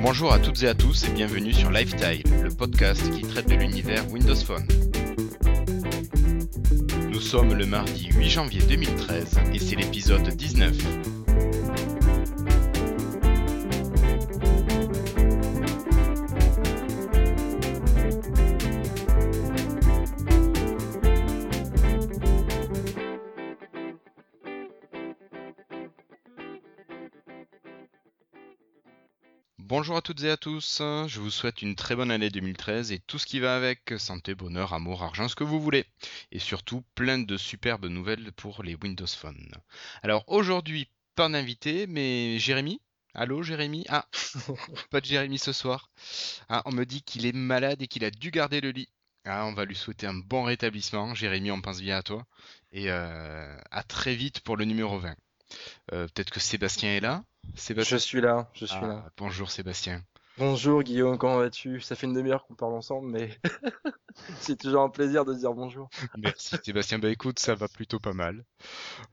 Bonjour à toutes et à tous et bienvenue sur Lifestyle, le podcast qui traite de l'univers Windows Phone. Nous sommes le mardi 8 janvier 2013 et c'est l'épisode 19. À toutes et à tous, je vous souhaite une très bonne année 2013 et tout ce qui va avec, santé, bonheur, amour, argent, ce que vous voulez. Et surtout plein de superbes nouvelles pour les Windows Phone. Alors aujourd'hui, pas d'invité, mais Jérémy Allô Jérémy? Ah, pas de Jérémy ce soir. Ah, on me dit qu'il est malade et qu'il a dû garder le lit. Ah, on va lui souhaiter un bon rétablissement. Jérémy, on pense bien à toi. Et euh, à très vite pour le numéro 20. Euh, Peut-être que Sébastien est là Sébastien Je suis là, je suis Ah, là. Bonjour Sébastien. Bonjour Guillaume, comment vas-tu? Ça fait une demi-heure qu'on parle ensemble, mais c'est toujours un plaisir de dire bonjour. Merci Sébastien. Bah écoute, ça va plutôt pas mal.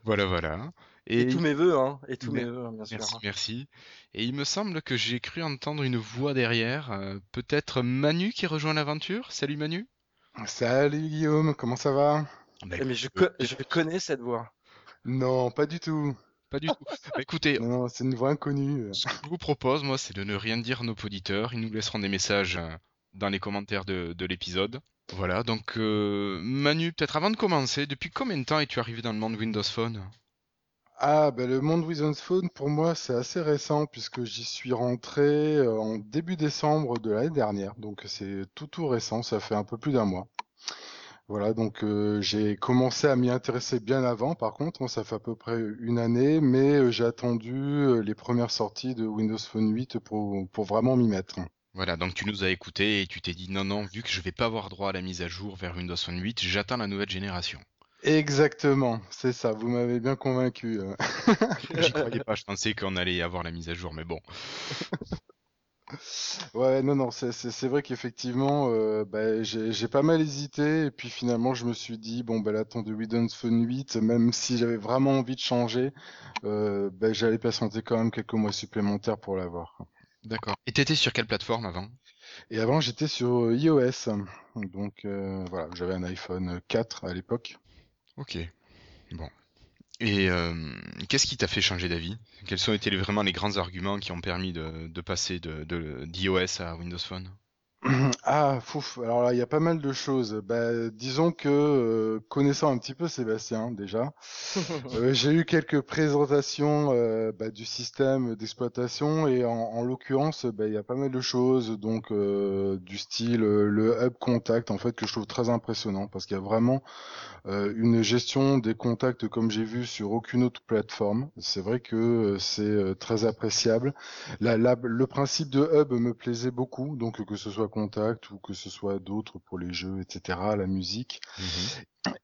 Voilà, voilà. Et, tous mes vœux, hein, et tous Mais- mes vœux, hein, bien sûr. Merci, merci. Et il me semble que j'ai cru entendre une voix derrière. euh, Peut-être Manu qui rejoint l'aventure. Salut Manu. Salut Guillaume, comment ça va? Bah, Eh, mais je, co- je connais cette voix. Non, pas du tout. Pas du tout. Bah, écoutez, Non, non, c'est une voix inconnue. ce que je vous propose, moi, c'est de ne rien dire à nos auditeurs. Ils nous laisseront des messages euh, dans les commentaires de, de l'épisode. Voilà, donc euh, Manu, peut-être avant de commencer, depuis combien de temps es-tu arrivé dans le monde Windows Phone? Ah, ben le monde Windows Phone, pour moi, c'est assez récent puisque j'y suis rentré euh, en début décembre de l'année dernière. Donc c'est tout tout récent, ça fait un peu plus d'un mois. Voilà, donc euh, j'ai commencé à m'y intéresser bien avant, par contre, hein, ça fait à peu près une année, mais euh, j'ai attendu euh, les premières sorties de Windows Phone 8 pour, pour vraiment m'y mettre. Voilà, donc tu nous as écoutés et tu t'es dit non, non, vu que je vais pas avoir droit à la mise à jour vers Windows Phone 8, j'attends la nouvelle génération. Exactement, c'est ça, vous m'avez bien convaincu. euh. J'y croyais pas, je pensais qu'on allait avoir la mise à jour, mais bon. Ouais, non, non, c'est c'est- c'est vrai qu'effectivement, euh, bah, j'ai j'ai pas mal hésité, et puis finalement, je me suis dit, bon, bah, là, de Windows Phone 8, même si j'avais vraiment envie de changer, euh, bah, j'allais patienter quand même quelques mois supplémentaires pour l'avoir. D'accord. Et t'étais sur quelle plateforme avant? Et avant, j'étais sur iOS, donc euh, voilà, j'avais un iPhone 4 à l'époque. Ok. Bon. Et euh, qu'est-ce qui t'a fait changer d'avis? Quels ont été vraiment les grands arguments qui ont permis de, de passer de, de- d'iOS à Windows Phone? Ah, fouf, alors là, il y a pas mal de choses. Bah, disons que, euh, connaissant un petit peu Sébastien, déjà, Euh, j'ai eu quelques présentations euh, bah, du système d'exploitation et en, en l'occurrence, bah, il y a pas mal de choses, donc euh, du style euh, le hub contact en fait que je trouve très impressionnant parce qu'il y a vraiment euh, une gestion des contacts comme j'ai vu sur aucune autre plateforme. C'est vrai que c'est très appréciable. La, la- le principe de hub me plaisait beaucoup, donc que ce soit contact ou que ce soit d'autres pour les jeux, etc., la musique.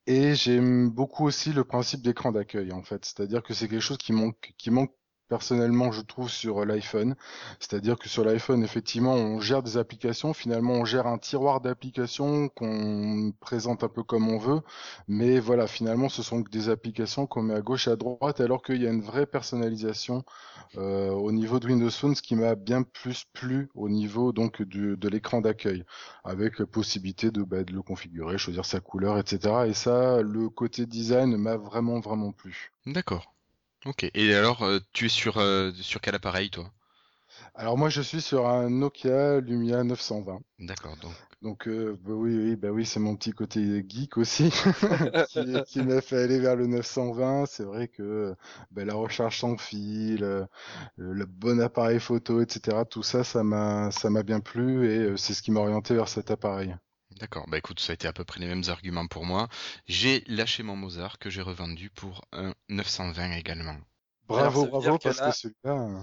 Et j'aime beaucoup aussi le principe d'écran d'accueil en fait, c'est-à-dire que c'est quelque chose qui manque, qui manque personnellement je trouve sur l'iPhone, c'est-à-dire que sur l'iPhone effectivement on gère des applications, finalement on gère un tiroir d'applications qu'on présente un peu comme on veut, mais voilà finalement ce sont des applications qu'on met à gauche et à droite alors qu'il y a une vraie personnalisation euh, au niveau de Windows Phone, ce qui m'a bien plus plu au niveau donc de l'écran d'accueil avec la possibilité de, bah, de le configurer, choisir sa couleur, etc. Et ça, le côté design m'a vraiment, vraiment plu. D'accord. Ok. Et alors, euh, tu es sur, euh, sur quel appareil, toi? Alors moi, je suis sur un Nokia Lumia 920. D'accord. Donc, Donc euh, bah oui, oui, bah oui, c'est mon petit côté geek aussi qui, qui m'a fait aller vers le 920. C'est vrai que bah, la recharge sans fil, euh, le bon appareil photo, etc. Tout ça, ça m'a, ça m'a bien plu et c'est ce qui m'a orienté vers cet appareil. D'accord, bah écoute, ça a été à peu près les mêmes arguments pour moi. J'ai lâché mon Mozart que j'ai revendu pour un 920 également. Bravo, bravo, que parce là- que celui-là. euh,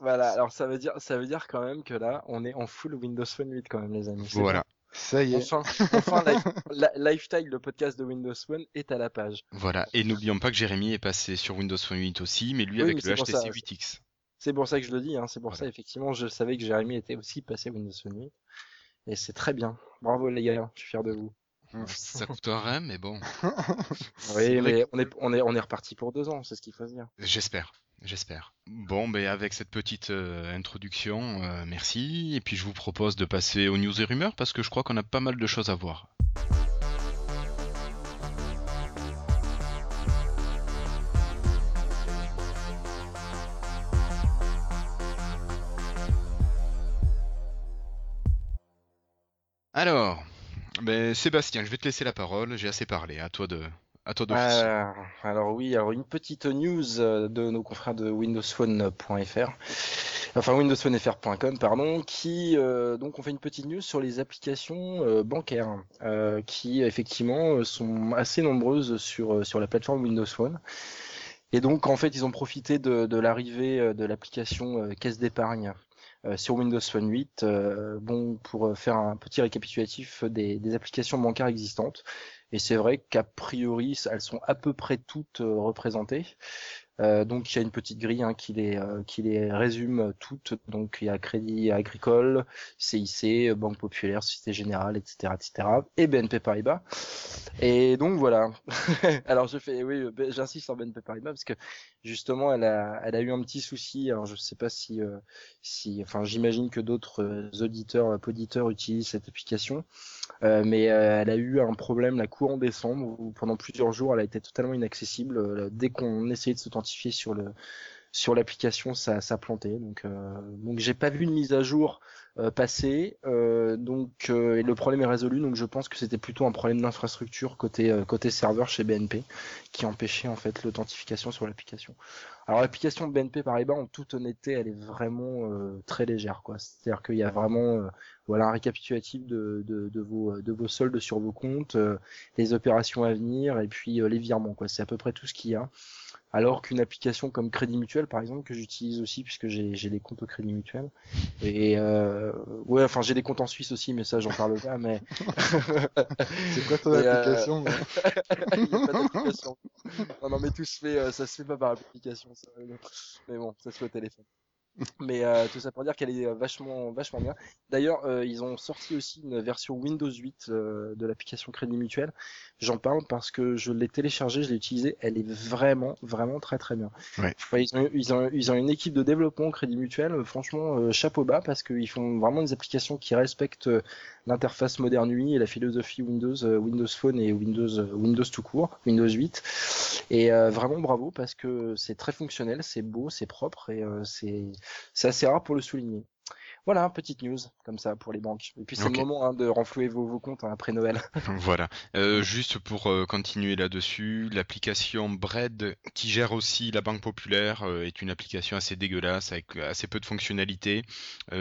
Voilà, alors ça veut dire, ça veut dire quand même que là, on est en full Windows Phone 8 quand même, les amis. Voilà, Ça y est. Enfin, enfin, Li- La- Lifestyle, le podcast de Windows Phone, est à la page. voilà. Et n'oublions pas que Jérémy est passé sur Windows Phone 8 aussi, mais lui Oui, avec mais le HTC ça. 8X. C'est pour ça que je le dis, hein. C'est pour Voilà. ça, effectivement, je savais que Jérémy était aussi passé Windows Phone 8. Et c'est très bien. Bravo les gars, je suis fier de vous. Ça coûte rein, mais bon. Oui, mais on est, on est, on est reparti pour deux ans, c'est ce qu'il faut se dire. J'espère. J'espère. Bon, ben avec cette petite euh, introduction, euh, merci. Et puis je vous propose de passer aux news et rumeurs parce que je crois qu'on a pas mal de choses à voir. Alors, ben Sébastien, je vais te laisser la parole. J'ai assez parlé. À toi de, à toi. Euh, alors oui, alors une petite news euh, de nos confrères de windowsphone.fr, enfin windowsphonefr.com pardon, qui euh, donc on fait une petite news sur les applications euh, bancaires euh, qui effectivement sont assez nombreuses sur sur la plateforme Windows Phone. Et donc en fait ils ont profité de, de l'arrivée de l'application Caisse d'épargne sur Windows Phone 8, euh, bon pour faire un petit récapitulatif des, des applications bancaires existantes. Et c'est vrai qu'a priori, elles sont à peu près toutes euh, représentées. Euh, donc il y a une petite grille hein, qui, les, euh, qui les résume toutes. Donc il y a Crédit Agricole, CIC, Banque Populaire, Société Générale, etc., etc. Et BNP Paribas. Et donc voilà. Alors je fais, oui, j'insiste sur BNP Paribas parce que justement elle a, eu un petit souci. Je sais pas si, euh, si, enfin j'imagine que d'autres euh, auditeurs, auditeurs utilisent cette application. Euh, mais euh, elle a eu un problème la courant décembre où pendant plusieurs jours elle a été totalement inaccessible. Euh, dès qu'on essayait de s'authentifier sur le sur l'application, ça, ça plantait. Donc donc j'ai pas vu une mise à jour passer. donc et le problème est résolu. Donc je pense que c'était plutôt un problème d'infrastructure côté côté serveur chez BNP qui empêchait en fait l'authentification sur l'application. Alors l'application de BNP Paribas, en toute honnêteté, elle est vraiment euh, très légère, quoi. C'est-à-dire qu'il y a vraiment, euh, voilà, un récapitulatif de, de, de, vos de vos soldes sur vos comptes, euh, les opérations à venir et puis les virements, quoi. C'est à peu près tout ce qu'il y a. Alors qu'une application comme Crédit Mutuel, par exemple, que j'utilise aussi puisque j'ai des comptes au Crédit Mutuel. Et euh, ouais, enfin j'ai des comptes en Suisse aussi, mais ça j'en parle pas. Mais c'est quoi ton application Il y a pas d'application. Non, non, mais tout se fait, ça se fait pas par application. Ça. Mais bon, ça se fait au téléphone. Mais euh, tout ça pour dire qu'elle est vachement, vachement bien. D'ailleurs, euh, ils ont sorti aussi une version Windows 8 euh, de l'application Crédit Mutuel. J'en parle parce que je l'ai téléchargée, je l'ai utilisée. Elle est vraiment, vraiment très très bien. Ouais. Enfin, ils, ont, ils, ont, ils ont une équipe de développement Crédit Mutuel. Franchement, euh, chapeau bas parce qu'ils font vraiment des applications qui respectent l'interface moderne UI et la philosophie Windows, Windows Phone et Windows, Windows tout court, Windows 8. Et vraiment bravo parce que c'est très fonctionnel, c'est beau, c'est propre et c'est assez rare pour le souligner. Voilà, petite news comme ça pour les banques. Et puis c'est le moment hein, de renflouer vos, vos comptes hein, après Noël. Voilà. Euh, juste pour euh, continuer là-dessus, l'application Bread, qui gère aussi la Banque Populaire, euh, est une application assez dégueulasse, avec assez peu de fonctionnalités,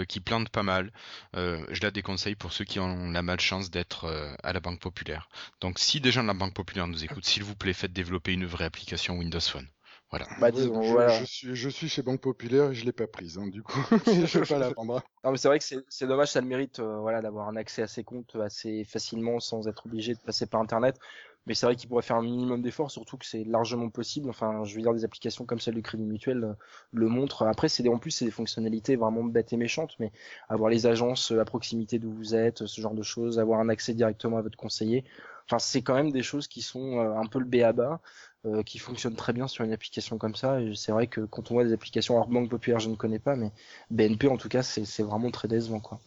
qui plante pas mal. Je la déconseille pour ceux qui ont la malchance d'être à la Banque Populaire. Donc si des gens de la Banque Populaire nous écoutent, s'il vous plaît, faites développer une vraie application Windows Phone. Voilà. Bah disons, je, voilà. je suis, je suis chez Banque Populaire et je l'ai pas prise, hein, du coup. je vais pas la prendre. Non mais c'est vrai que c'est c'est dommage, ça le mérite euh, voilà d'avoir un accès à ses comptes assez facilement sans être obligé de passer par internet. Mais c'est vrai qu'il pourrait faire un minimum d'efforts, surtout que c'est largement possible. Enfin, je veux dire, des applications comme celle du Crédit Mutuel euh, le montrent. Après, c'est des- en plus c'est des fonctionnalités vraiment bêtes et méchantes, mais avoir les agences euh, à proximité d'où vous êtes, ce genre de choses, avoir un accès directement à votre conseiller. Enfin, c'est quand même des choses qui sont euh, un peu le B à bas, euh, qui fonctionnent très bien sur une application comme ça. Et c'est vrai que quand on voit des applications hors banque populaire, je ne connais pas, mais BNP en tout cas, c'est vraiment très décevant quoi.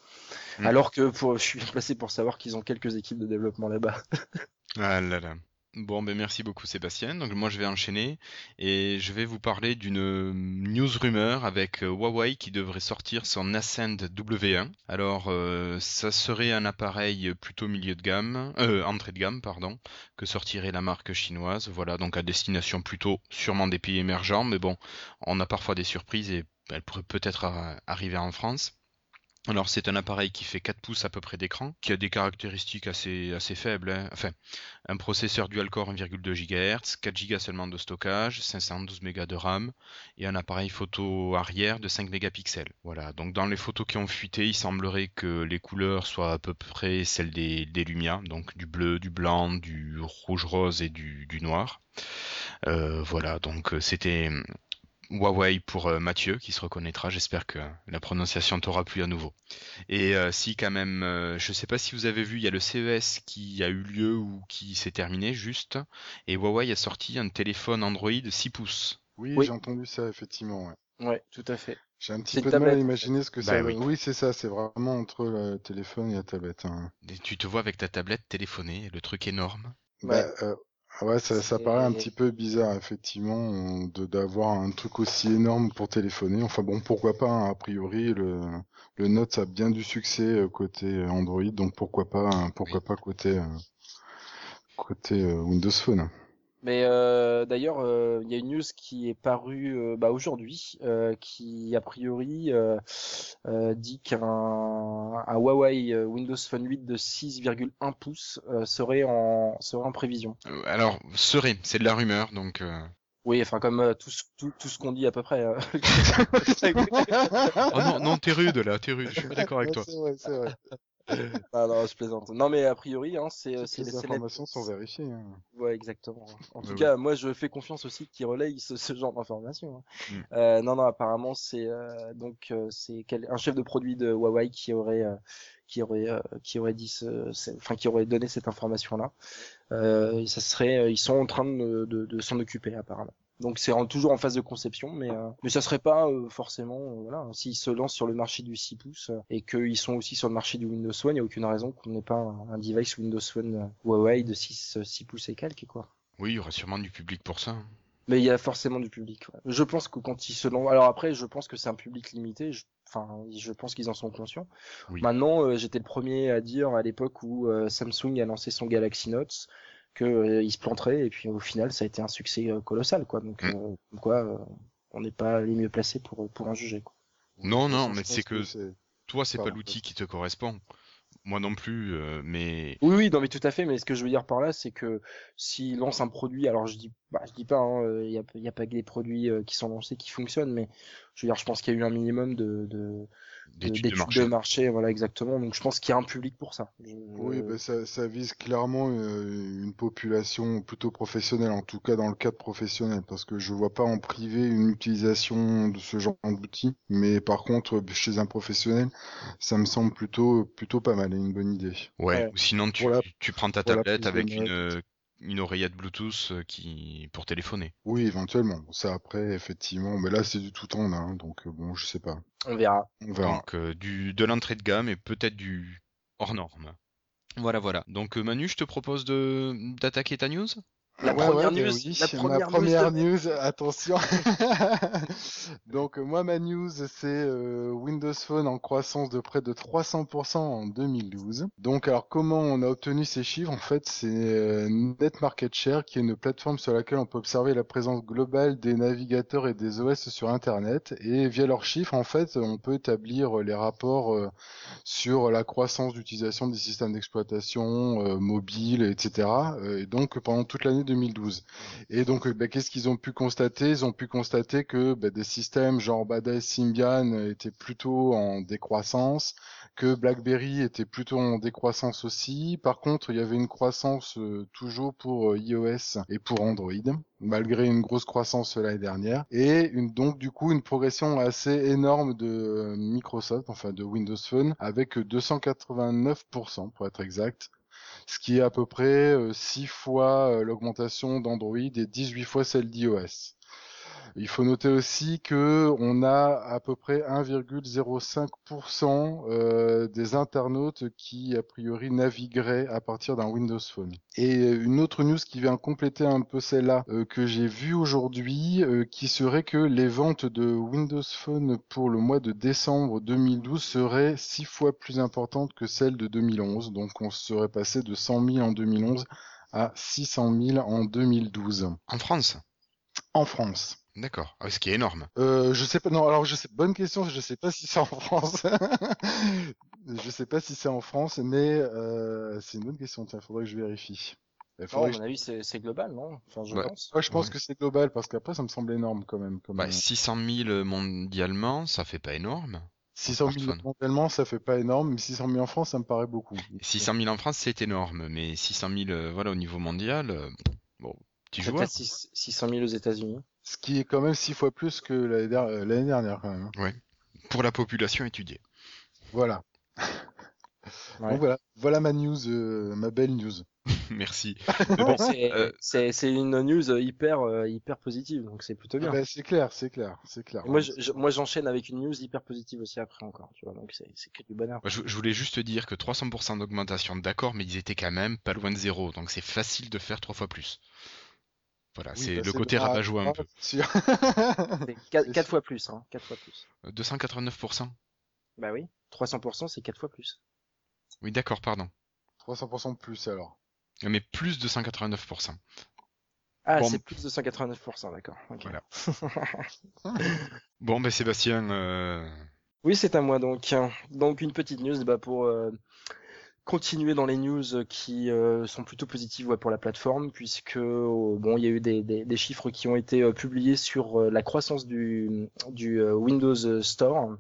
Mm. Alors que pour, je suis bien placé pour savoir qu'ils ont quelques équipes de développement là-bas. Ah là là. Bon, ben merci beaucoup Sébastien. Donc moi je vais enchaîner et je vais vous parler d'une euh, news rumeur avec euh, Huawei qui devrait sortir son Ascend W1. Alors euh, ça serait un appareil plutôt milieu de gamme, euh, entrée de gamme pardon, que sortirait la marque chinoise. Voilà, donc à destination plutôt sûrement des pays émergents, mais bon, on a parfois des surprises et elle pourrait peut-être arriver en France. Alors c'est un appareil qui fait 4 pouces à peu près d'écran, qui a des caractéristiques assez, assez faibles. hein. Enfin, un processeur dual-core 1,2 GHz, 4 Go seulement de stockage, 512 Mb de RAM et un appareil photo arrière de 5 mégapixels. Voilà, donc dans les photos qui ont fuité, il semblerait que les couleurs soient à peu près celles des, des Lumia, donc du bleu, du blanc, du rouge-rose et du, noir. Euh, voilà, donc c'était Huawei pour euh, Mathieu qui se reconnaîtra. J'espère que la prononciation t'aura plu à nouveau. Et euh, si quand même, euh, je sais pas si vous avez vu, il y a le CES qui a eu lieu ou qui s'est terminé juste, et Huawei a sorti un téléphone Android 6 pouces. Oui, Oui. j'ai entendu ça, effectivement. ouais. Ouais, tout à fait. J'ai un petit peu de mal à imaginer ce que Bah ça oui. Oui, c'est ça, c'est vraiment entre le téléphone et la tablette. hein. Et tu te vois avec ta tablette téléphoner, le truc énorme. Ouais. Bah, euh, ouais, ça, ça paraît un petit peu bizarre, effectivement, euh, de d'avoir un truc aussi énorme pour téléphoner. Enfin bon, pourquoi pas, hein, a priori, le, le Note a bien du succès euh, côté Android, donc pourquoi pas, hein, pourquoi pas côté, euh, côté euh, Windows Phone. Mais euh, d'ailleurs, euh, il y a une news qui est parue euh, bah, aujourd'hui, euh, qui a priori euh, dit qu'un un Huawei Windows Phone 8 de 6,1 pouces serait en serait en prévision. Alors, serait, c'est de la rumeur, donc... euh, Oui, enfin comme euh, tout, ce- tout, tout ce qu'on dit à peu près. euh. Oh non, non, t'es rude là, t'es rude, je suis pas d'accord avec toi. C'est vrai, c'est vrai. Ah non, je plaisante. Non mais a priori, hein, c'est c'est les informations sont vérifiées. hein. Ouais, exactement. En tout cas, moi, je fais confiance aussi qu'ils relayent ce, ce genre d'informations. hein. Mm. Euh, non, non, apparemment, c'est euh, donc euh, c'est quel- un chef de produit de Huawei qui aurait euh, qui aurait euh, qui aurait dit ce, enfin qui aurait donné cette information-là. Euh, et ça serait, euh, ils sont en train de, de, s'en occuper apparemment. Donc c'est toujours en phase de conception, mais euh, mais ça serait pas euh, forcément euh, voilà s'ils se lancent sur le marché du 6 pouces euh, et qu'ils sont aussi sur le marché du Windows Phone, il y a aucune raison qu'on n'ait pas un, device Windows euh, Huawei de 6 euh, 6 pouces et quelques quoi. Oui, il y aura sûrement du public pour ça. Mais il y a forcément du public. ouais. Je pense que quand ils se lancent, alors après, je pense que c'est un public limité. je- Enfin, je pense qu'ils en sont conscients. Oui. Maintenant, euh, j'étais le premier à dire à l'époque où euh, Samsung a lancé son Galaxy Note que euh, il se planterait et puis au final, ça a été un succès colossal, quoi. Donc, Mm. comme quoi, on n'est pas les mieux placés pour pour en juger. Quoi. Non, non, mais c'est que c'est- toi, c'est pas l'outil qui te correspond. Moi non plus, euh, mais... Oui, oui, non, mais tout à fait. Mais ce que je veux dire par là, c'est que s'ils lancent un produit, alors je dis, bah, je dis pas, hein, euh, il y a, il y a pas que des produits euh, qui sont lancés qui fonctionnent, mais je veux dire, je pense qu'il y a eu un minimum de, de, de- D'études de marché. voilà, exactement. Donc je pense qu'il y a un public pour ça. Oui, bah, ça, ça vise clairement euh, une population plutôt professionnelle, en tout cas dans le cadre professionnel, parce que je vois pas en privé une utilisation de ce genre d'outil, mais par contre, chez un professionnel, ça me semble plutôt, plutôt pas mal et une bonne idée. Ouais, Ouais. ou sinon tu, la- tu prends ta tablette avec une, euh, une oreillette Bluetooth euh, qui pour téléphoner. Oui, éventuellement. Ça après, effectivement, mais là c'est du tout en un, donc euh, bon, je sais pas. On verra. On verra. Donc euh, du de l'entrée de gamme et peut-être du hors norme. Voilà, voilà. Donc Manu, je te propose de d'attaquer ta news? La Ouais, première ouais, news, oui, la ma première news première de- news, attention. Donc moi ma news c'est euh, Windows Phone en croissance de près de 300% en 2012. Donc alors comment on a obtenu ces chiffres? En fait c'est euh, Net Market Share qui est une plateforme sur laquelle on peut observer la présence globale des navigateurs et des OS sur Internet et via leurs chiffres en fait on peut établir les rapports euh, sur la croissance d'utilisation des systèmes d'exploitation euh, mobiles, etc. Et donc pendant toute l'année 2012. Et donc, euh, bah, qu'est-ce qu'ils ont pu constater? Ils ont pu constater que bah, des systèmes genre Bada et Symbian étaient plutôt en décroissance, que BlackBerry était plutôt en décroissance aussi. Par contre, il y avait une croissance euh, toujours pour euh, iOS et pour Android, malgré une grosse croissance l'année dernière. Et donc, du coup, une progression assez énorme de euh, Microsoft, enfin de Windows Phone, avec 289% pour être exact ce qui est à peu près 6 fois euh, l'augmentation d'Android et 18 fois celle d'iOS. Il faut noter aussi que on a à peu près 1,05% euh, des internautes qui a priori navigueraient à partir d'un Windows Phone. Et une autre news qui vient compléter un peu celle-là euh, que j'ai vue aujourd'hui, euh, qui serait que les ventes de Windows Phone pour le mois de décembre 2012 seraient six fois plus importantes que celles de 2011. Donc on serait passé de 100 000 en 2011 à 600 000 en 2012 En France? en France. D'accord. Ah, ce qui est énorme. Euh, je sais pas. Non, alors je sais. Bonne question. Je sais pas si c'est en France. je sais pas si c'est en France, mais euh, c'est une bonne question. Tiens, faudrait que je vérifie. Il Non, à mon je... avis, c'est global, non? Enfin, je Ouais. pense. Ouais, je pense Ouais. que c'est global parce qu'après ça me semble énorme quand même. Comme, Bah, euh, 600 000 mondialement, ça fait pas énorme. 600 000 smartphone. mondialement, ça fait pas énorme, mais 600 000 en France, ça me paraît beaucoup. 600 000 en France, c'est énorme, mais 600 000, euh, voilà, au niveau mondial, euh, bon, peut-être six- 600 000 aux États-Unis. Ce qui est quand même six fois plus que l'année euh, dernière quand même. hein. Pour la population étudiée. Voilà. Ouais. Donc voilà, voilà ma news, euh, ma belle news. Merci. bon, euh, c'est une news hyper, hyper positive, donc c'est plutôt bien. Ah bah, c'est clair, c'est clair, c'est clair. moi, moi, j'enchaîne avec une news hyper positive aussi après encore, tu vois, donc c'est que du bonheur. Je, voulais juste dire que 300% d'augmentation, d'accord, mais ils étaient quand même pas loin de zéro, donc c'est facile de faire trois fois plus. Voilà, c'est le côté rabat-joie un peu. 4, fois plus, hein, 4 fois plus. 289% Bah oui, 300% c'est 4 fois plus. Oui, d'accord, pardon. 300% de plus alors. Mais plus de 189%. Ah, c'est plus de 189%, d'accord. Voilà. bon, ben Sébastien. Euh, oui, c'est à moi donc. Donc une petite news bah, pour euh, continuer dans les news qui euh, sont plutôt positives pour la plateforme, puisque bon, il y a eu des, des, chiffres qui ont été publiés sur la croissance du, du Windows Store.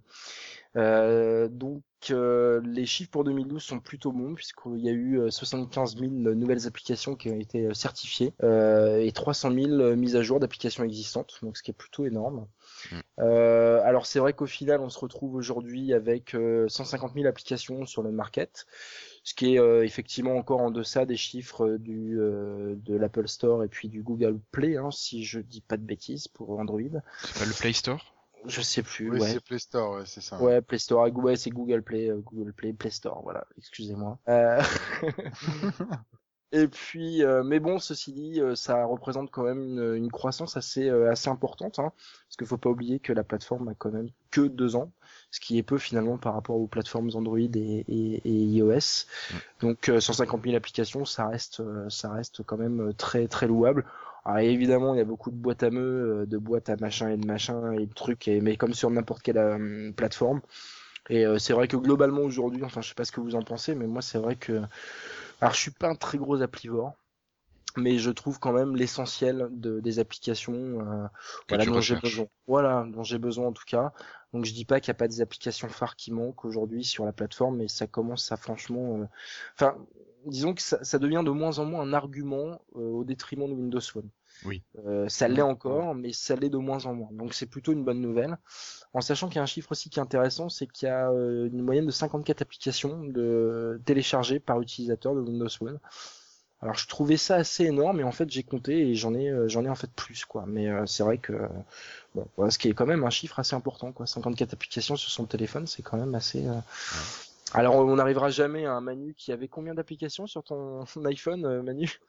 Euh, donc euh, les chiffres pour 2012 sont plutôt bons puisqu'il y a eu 75 euh, 000 nouvelles applications qui ont été certifiées et 300 000 mises à jour d'applications existantes, donc ce qui est plutôt énorme. Mm. alors c'est vrai qu'au final on se retrouve aujourd'hui avec 150 000 applications sur le market, ce qui est effectivement encore en deçà des chiffres du de l'Apple Store et puis du Google Play, hein, si je dis pas de bêtises pour Android. C'est pas le Play Store? Je sais plus. Oui, ouais. c'est Play Store, ouais, c'est ça. Ouais, Play Store. Ouais, c'est Google Play, euh, Google Play, Play Store. Voilà, excusez-moi. Euh... Et puis, euh, mais bon, ceci dit, euh, ça représente quand même une, une croissance assez assez importante, hein, parce qu'il faut pas oublier que la plateforme a quand même que deux ans, ce qui est peu finalement par rapport aux plateformes Android et, et, et iOS. Donc, 150 000 applications, ça reste ça reste quand même très très louable. Alors évidemment, il y a beaucoup de boîtes à meux, euh, de boîtes à machin et de machin et de trucs, et, mais comme sur n'importe quelle euh, plateforme. Et euh, c'est vrai que globalement aujourd'hui, enfin je sais pas ce que vous en pensez, mais moi c'est vrai que, alors je suis pas un très gros applivore, mais je trouve quand même l'essentiel de, des applications voilà, dont j'ai besoin. Voilà, dont j'ai besoin en tout cas. Donc je dis pas qu'il n'y a pas des applications phares qui manquent aujourd'hui sur la plateforme, mais ça commence à franchement, enfin disons que ça, devient de moins en moins un argument euh, au détriment de Windows Phone. Oui. Euh, ça l'est encore, mais ça l'est de moins en moins. Donc c'est plutôt une bonne nouvelle. En sachant qu'il y a un chiffre aussi qui est intéressant, c'est qu'il y a euh, une moyenne de 54 applications de téléchargées par utilisateur de Windows Phone. Alors je trouvais ça assez énorme, et en fait j'ai compté et j'en ai j'en ai en fait plus quoi. Mais c'est vrai que bon, voilà, ce qui est quand même un chiffre assez important quoi. 54 applications sur son téléphone, c'est quand même assez alors, on n'arrivera jamais à un Manu qui avait combien d'applications sur ton iPhone, euh, Manu?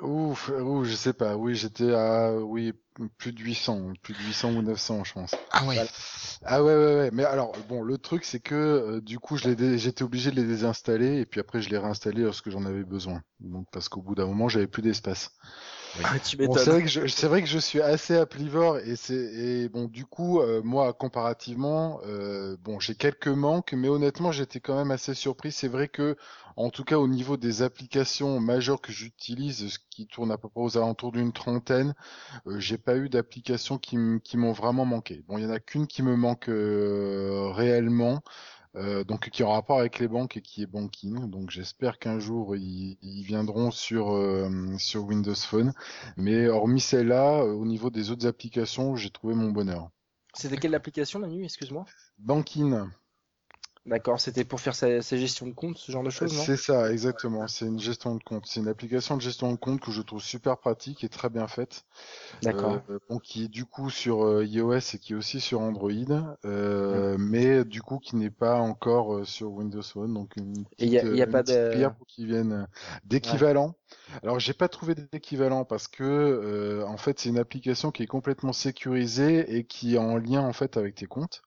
Ouf, ouf, je sais pas. Oui, j'étais à oui plus de 800, plus de 800 ou 900, je pense. Ah ouais. Ah ouais, ouais, ouais. Mais alors, bon, le truc, c'est que euh, du coup, je l'ai, j'étais obligé de les désinstaller et puis après, je les réinstallés lorsque j'en avais besoin. Donc, parce qu'au bout d'un moment, j'avais plus d'espace. Ah, c'est vrai que je, c'est vrai que je suis assez applivore et c'est et bon du coup euh, moi comparativement euh, bon j'ai quelques manques mais honnêtement j'étais quand même assez surpris. C'est vrai que en tout cas au niveau des applications majeures que j'utilise, ce qui tourne à peu près aux alentours d'une trentaine, euh, j'ai pas eu d'applications qui m'ont vraiment manqué. Bon il y en a qu'une qui me manque réellement. Euh, donc qui est en rapport avec les banques et qui est banking. Donc j'espère qu'un jour ils, viendront sur euh, sur Windows Phone. Mais hormis celle-là, euh, au niveau des autres applications, j'ai trouvé mon bonheur. C'était quelle application Manu? Excuse-moi. Banking. D'accord, c'était pour faire sa, gestion de compte, ce genre de choses, non? C'est ça, exactement. C'est une gestion de compte. C'est une application de gestion de compte que je trouve super pratique et très bien faite. D'accord. Euh, qui est du coup sur euh, iOS et qui est aussi sur Android, euh, mais du coup qui n'est pas encore euh, sur Windows Phone. Donc une petite, y a, y a pas de... pour qu'ils viennent d'équivalent. Alors j'ai pas trouvé d'équivalent parce que en fait c'est une application qui est complètement sécurisée et qui est en lien en fait avec tes comptes.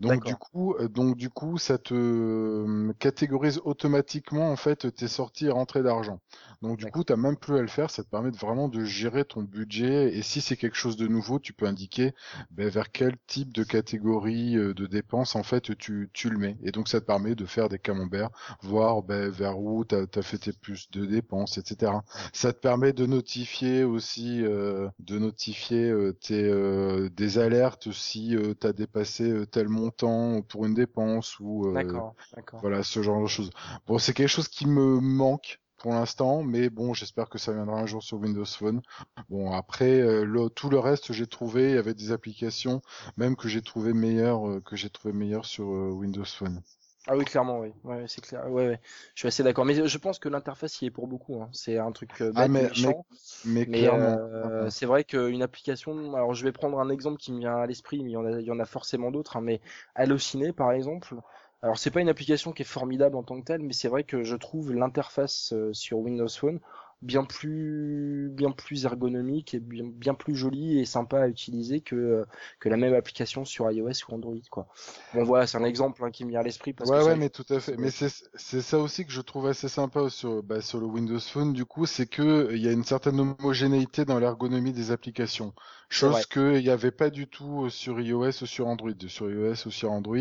Donc du coup, donc du coup, ça te euh, catégorise automatiquement en fait tes sorties et rentrées d'argent. Donc du coup, tu n'as même plus à le faire, ça te permet de vraiment de gérer ton budget et si c'est quelque chose de nouveau, tu peux indiquer ben, vers quel type de catégorie euh, de dépenses en fait tu, tu le mets. Et donc ça te permet de faire des camemberts, voir ben, vers où tu as, fait tes plus de dépenses, etc. Ça te permet de notifier aussi, euh, de notifier tes, des alertes si tu as dépassé tel montant pour une dépense ou euh, voilà, ce genre de choses. Bon, c'est quelque chose qui me manque pour l'instant, mais bon, j'espère que ça viendra un jour sur Windows Phone. Bon, après, euh, tout le reste, j'ai trouvé, il y avait des applications, même que j'ai trouvé meilleures, euh, que j'ai trouvé meilleures sur Windows Phone. Ah oui, clairement, oui. Ouais, c'est clair. Ouais, ouais. Je suis assez d'accord. Mais je pense que l'interface y est pour beaucoup. Hein. C'est un truc euh, Ah, mais, méchant. mais Mais clairement. euh, c'est vrai qu'une application, alors je vais prendre un exemple qui me vient à l'esprit, mais il y en a, il y en a forcément d'autres, hein, mais Allociné par exemple. Alors c'est pas une application qui est formidable en tant que telle, mais c'est vrai que je trouve l'interface euh, sur Windows Phone bien plus, bien plus ergonomique et bien, bien plus jolie et sympa à utiliser que, euh, que la même application sur iOS ou Android, quoi. Bon voilà, c'est un exemple hein, qui me vient à l'esprit parce Ouais, que ouais, mais tout à fait. Mais c'est c'est ça aussi que je trouve assez sympa sur bah, sur le Windows Phone. Du coup, c'est que il y a une certaine homogénéité dans l'ergonomie des applications. Chose qu'il n'y avait pas du tout euh, sur iOS ou sur Android. Sur iOS ou sur Android,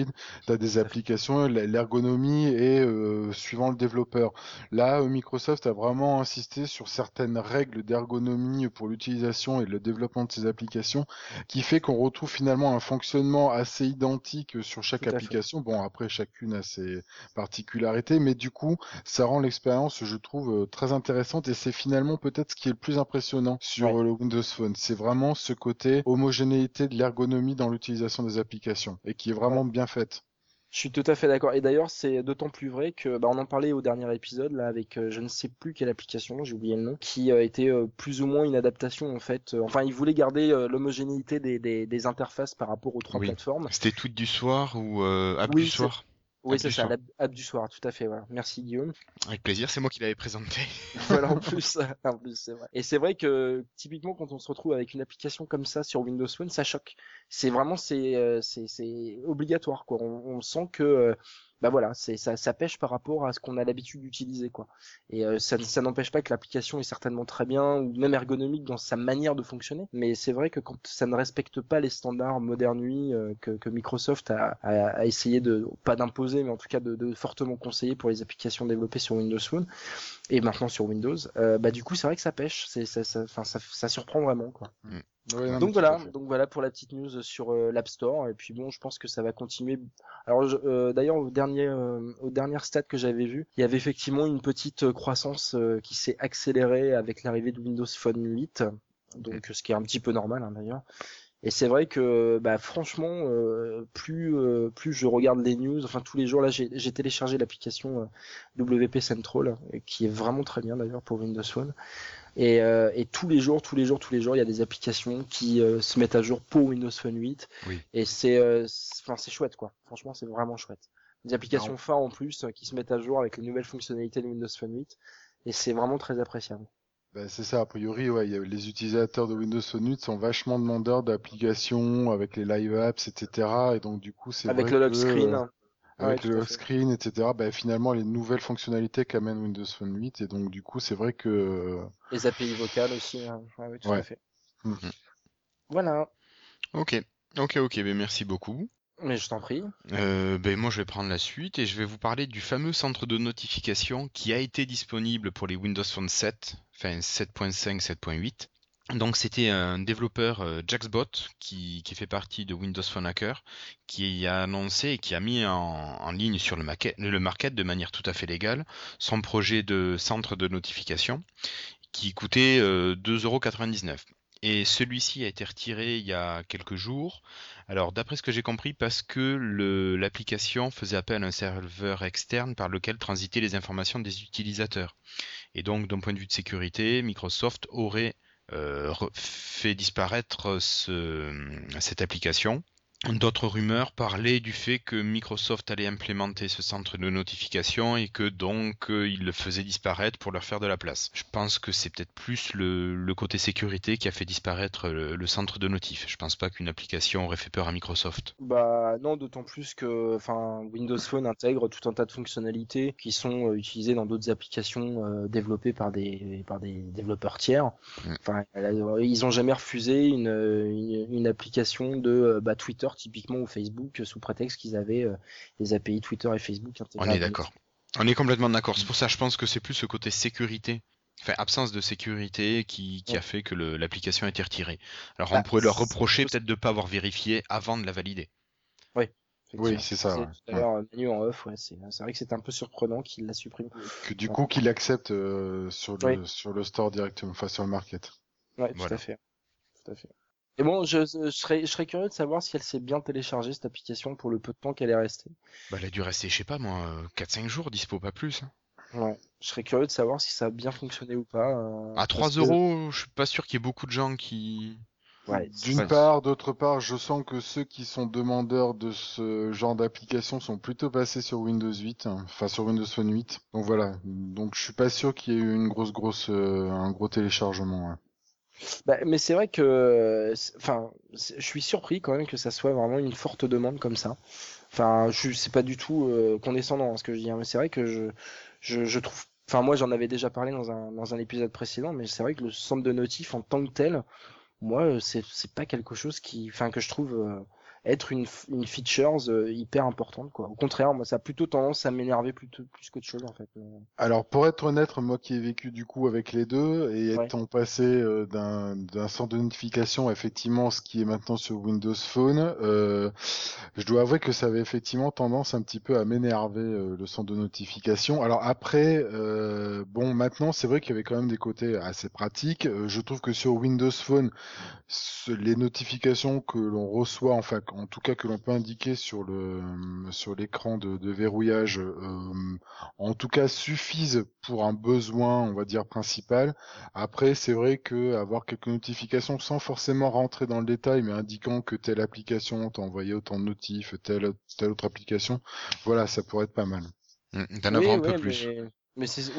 tu as des applications, l'ergonomie est euh, suivant le développeur. Là, euh, Microsoft a vraiment insisté sur certaines règles d'ergonomie pour l'utilisation et le développement de ces applications, qui fait qu'on retrouve finalement un fonctionnement assez identique sur chaque fait. application. Bon, après, chacune a ses particularités, mais du coup, ça rend l'expérience, je trouve, très intéressante et c'est finalement peut-être ce qui est le plus impressionnant sur Ouais. le Windows Phone. C'est vraiment ce côté homogénéité de l'ergonomie dans l'utilisation des applications et qui est vraiment bien faite. Je suis tout à fait d'accord. Et d'ailleurs, c'est d'autant plus vrai que, bah, on en parlait au dernier épisode, là, avec euh, je ne sais plus quelle application, j'ai oublié le nom, qui euh, était euh, plus ou moins une adaptation, en fait. Enfin, ils voulaient garder euh, l'homogénéité des, des, des interfaces par rapport aux trois Oui. plateformes. C'était tweet du soir ou euh, app Oui, du soir? Oui, c'est ça, app du soir, tout à fait, voilà. Merci Guillaume. Avec plaisir, c'est moi qui l'avais présenté. voilà, en plus, en plus, c'est vrai. Et c'est vrai que, typiquement, quand on se retrouve avec une application comme ça sur Windows Phone, ça choque. C'est vraiment, c'est, euh, c'est, c'est obligatoire, quoi. On, on sent que, euh, bah voilà, c'est, ça, ça pêche par rapport à ce qu'on a l'habitude d'utiliser, quoi. Et euh, ça, ça n'empêche pas que l'application est certainement très bien, ou même ergonomique dans sa manière de fonctionner. Mais c'est vrai que quand ça ne respecte pas les standards Modern UI euh, que, que Microsoft a, a, a essayé de, pas d'imposer, mais en tout cas de, de fortement conseiller pour les applications développées sur Windows Phone, et maintenant sur Windows, euh, bah du coup c'est vrai que ça pêche, c'est ça, ça, enfin, ça, ça surprend vraiment quoi. Ouais, non, mais donc voilà, donc voilà pour la petite news sur euh, l'App Store et puis bon, je pense que ça va continuer. Alors je- euh, d'ailleurs au dernier euh, aux dernières stats que j'avais vu, il y avait effectivement une petite euh, croissance euh, qui s'est accélérée avec l'arrivée de Windows Phone 8, donc ce qui est un petit peu normal hein, d'ailleurs. Et c'est vrai que bah franchement, euh, plus euh, plus je regarde les news, enfin tous les jours là, j'ai téléchargé l'application WP Central, qui est vraiment très bien d'ailleurs pour Windows Phone. Et, euh, et tous les jours, tous les jours, tous les jours, il y a des applications qui euh, se mettent à jour pour Windows Phone 8. Oui. Et c'est, euh, c'est- enfin, c'est chouette quoi. Franchement, c'est vraiment chouette. Des applications phares en plus euh, qui se mettent à jour avec les nouvelles fonctionnalités de Windows Phone 8. Et c'est vraiment très appréciable. Ben, c'est ça, a priori, ouais, il y a- les utilisateurs de Windows Phone 8 sont vachement demandeurs d'applications avec les live apps, etc. Et donc, du coup, c'est Avec vrai le lock que, screen. Avec Ouais, le screen, etc. Ben, finalement, les nouvelles fonctionnalités qu'amène Windows Phone 8. Et donc, du coup, c'est vrai que, euh, Les API vocales aussi. hein. Oui, tout Ouais. à fait. Mhm. Voilà. Ok, ok, ok, ben merci beaucoup. Mais je t'en prie. Euh, ben moi je vais prendre la suite et je vais vous parler du fameux centre de notification qui a été disponible pour les Windows Phone 7, enfin 7.5, 7.8. Donc c'était un développeur euh, Jaxbot qui, fait partie de Windows Phone Hacker qui a annoncé et qui a mis en, ligne sur le market, de manière tout à fait légale son projet de centre de notification qui coûtait euh, 2,99€. Et celui-ci a été retiré il y a quelques jours. Alors, d'après ce que j'ai compris, parce que l'application faisait appel à un serveur externe par lequel transitaient les informations des utilisateurs. Et donc, d'un point de vue de sécurité, Microsoft aurait euh, fait disparaître ce- cette application. D'autres rumeurs parlaient du fait que Microsoft allait implémenter ce centre de notification et que donc euh, il le faisait disparaître pour leur faire de la place. Je pense que c'est peut-être plus le, le côté sécurité qui a fait disparaître le, le centre de notif. Je pense pas qu'une application aurait fait peur à Microsoft. Bah non, d'autant plus que enfin Windows Phone intègre tout un tas de fonctionnalités qui sont euh, utilisées dans d'autres applications euh, développées par des par des développeurs tiers. Enfin, ils ont jamais refusé une une, une application de bah, Twitter typiquement ou Facebook euh, sous prétexte qu'ils avaient euh, les API Twitter et Facebook On est d'accord. On est complètement d'accord. C'est pour ça, je pense que c'est plus ce côté sécurité, enfin absence de sécurité, qui, qui a fait que l'application a été retirée. Alors on Bah, pourrait leur c'est- reprocher peut-être de ne pas avoir vérifié avant de la valider. Oui, c'est ça, C'est ouais. À l'heure, euh, menu en off, ouais, c'est c'est vrai que c'était un peu surprenant qu'ils la suppriment. que du coup, qu'il accepte euh, sur le, Oui. sur le store directement, enfin, sur le market. Ouais, tout à fait. Tout à fait. Et bon, je, je, serais, je serais curieux de savoir si elle s'est bien téléchargée cette application pour le peu de temps qu'elle est restée. Bah, elle a dû rester, je sais pas moi, 4-5 jours, dispo, pas plus. hein. Ouais. Je serais curieux de savoir si ça a bien fonctionné ou pas. euh, À 3 parce que- euros, je suis pas sûr qu'il y ait beaucoup de gens qui. Ouais. D'une Ouais. part, d'autre part, je sens que ceux qui sont demandeurs de ce genre d'application sont plutôt passés sur Windows 8, hein, enfin sur Windows Phone 8. Donc voilà. Donc je suis pas sûr qu'il y ait eu une grosse, grosse, euh, un gros téléchargement. ouais. Bah, mais c'est vrai que, enfin, je suis surpris quand même que ça soit vraiment une forte demande comme ça. Enfin, je c'est pas du tout euh, condescendant hein, ce que je dis, hein, mais c'est vrai que je, je, je trouve. Enfin, moi, j'en avais déjà parlé dans un dans un épisode précédent, mais c'est vrai que le centre de notif en tant que tel, moi, euh, c'est c'est pas quelque chose qui, enfin, que je trouve euh, être une une features euh, hyper importante, quoi. Au contraire, moi, ça a plutôt tendance à m'énerver plutôt plus qu'autre chose en fait. Alors pour être honnête, moi qui ai vécu du coup avec les deux et Ouais. étant passé euh, d'un d'un centre de notification effectivement ce qui est maintenant sur Windows Phone, euh, je dois avouer que ça avait effectivement tendance un petit peu à m'énerver euh, le centre de notification. Alors après, euh, bon maintenant c'est vrai qu'il y avait quand même des côtés assez pratiques. Euh, je trouve que sur Windows Phone, les notifications que l'on reçoit, enfin en tout cas que l'on peut indiquer sur le sur l'écran de, de verrouillage, euh, en tout cas suffisent pour un besoin, on va dire principal. Après, c'est vrai que avoir quelques notifications sans forcément rentrer dans le détail, mais indiquant que telle application t'a envoyé autant de notifs, telle telle autre application, voilà, ça pourrait être pas mal. Hmm, D'en oui, avoir un ouais, peu plus. Mais, c'est,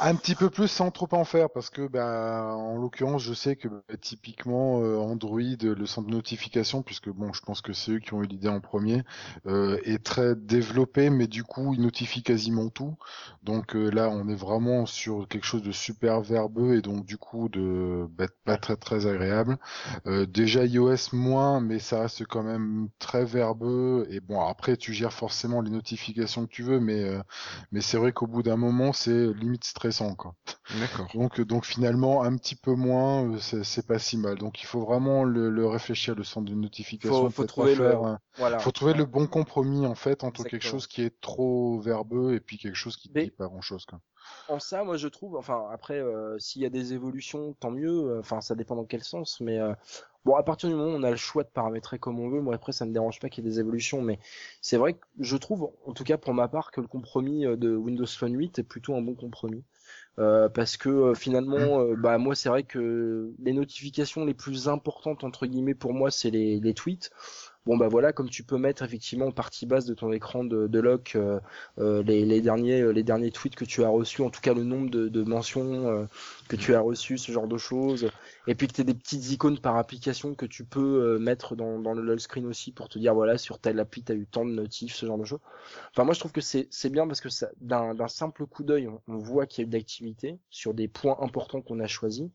Un petit peu plus sans trop en faire parce que bah en l'occurrence je sais que bah, typiquement euh, Android le centre de notification puisque bon je pense que c'est eux qui ont eu l'idée en premier euh, est très développé mais du coup il notifie quasiment tout. Donc euh, là on est vraiment sur quelque chose de super verbeux et donc du coup de bah, pas très très agréable. Euh, déjà iOS moins mais ça reste quand même très verbeux. Et bon après tu gères forcément les notifications que tu veux mais euh, mais c'est vrai qu'au bout d'un moment, c'est limite stressant, quoi. D'accord. Donc, euh, donc finalement, un petit peu moins, euh, c'est c'est pas si mal. Donc, il faut vraiment le, le réfléchir, le centre de notification. Faut- faut trouver le- un- voilà. faut trouver le bon compromis, en fait, entre quelque Exactement. chose qui est trop verbeux et puis quelque chose qui Mais- dit pas grand-chose, quoi. En ça, moi je trouve, enfin après, euh, s'il y a des évolutions, tant mieux. euh, Enfin, ça dépend dans quel sens, mais euh, bon, à partir du moment où on a le choix de paramétrer comme on veut, moi après ça me dérange pas qu'il y ait des évolutions, mais c'est vrai que je trouve, en tout cas pour ma part, que le compromis euh, de Windows Phone 8 est plutôt un bon compromis. Euh, parce que euh, finalement, euh, bah moi c'est vrai que les notifications les plus importantes entre guillemets pour moi c'est les, les tweets. Bon bah voilà, comme tu peux mettre effectivement en partie basse de ton écran de, de lock euh, euh, les, derniers euh, les derniers tweets que tu as reçus, en tout cas le nombre de, mentions que tu as reçues, ce genre de choses, et puis que tu as des petites icônes par application que tu peux mettre dans, le lock screen aussi pour te dire voilà sur telle appli tu eu tant de notifs, ce genre de choses. Enfin moi je trouve que c'est bien parce que d'un simple coup d'œil on, voit qu'il y a eu de sur des points importants qu'on a choisis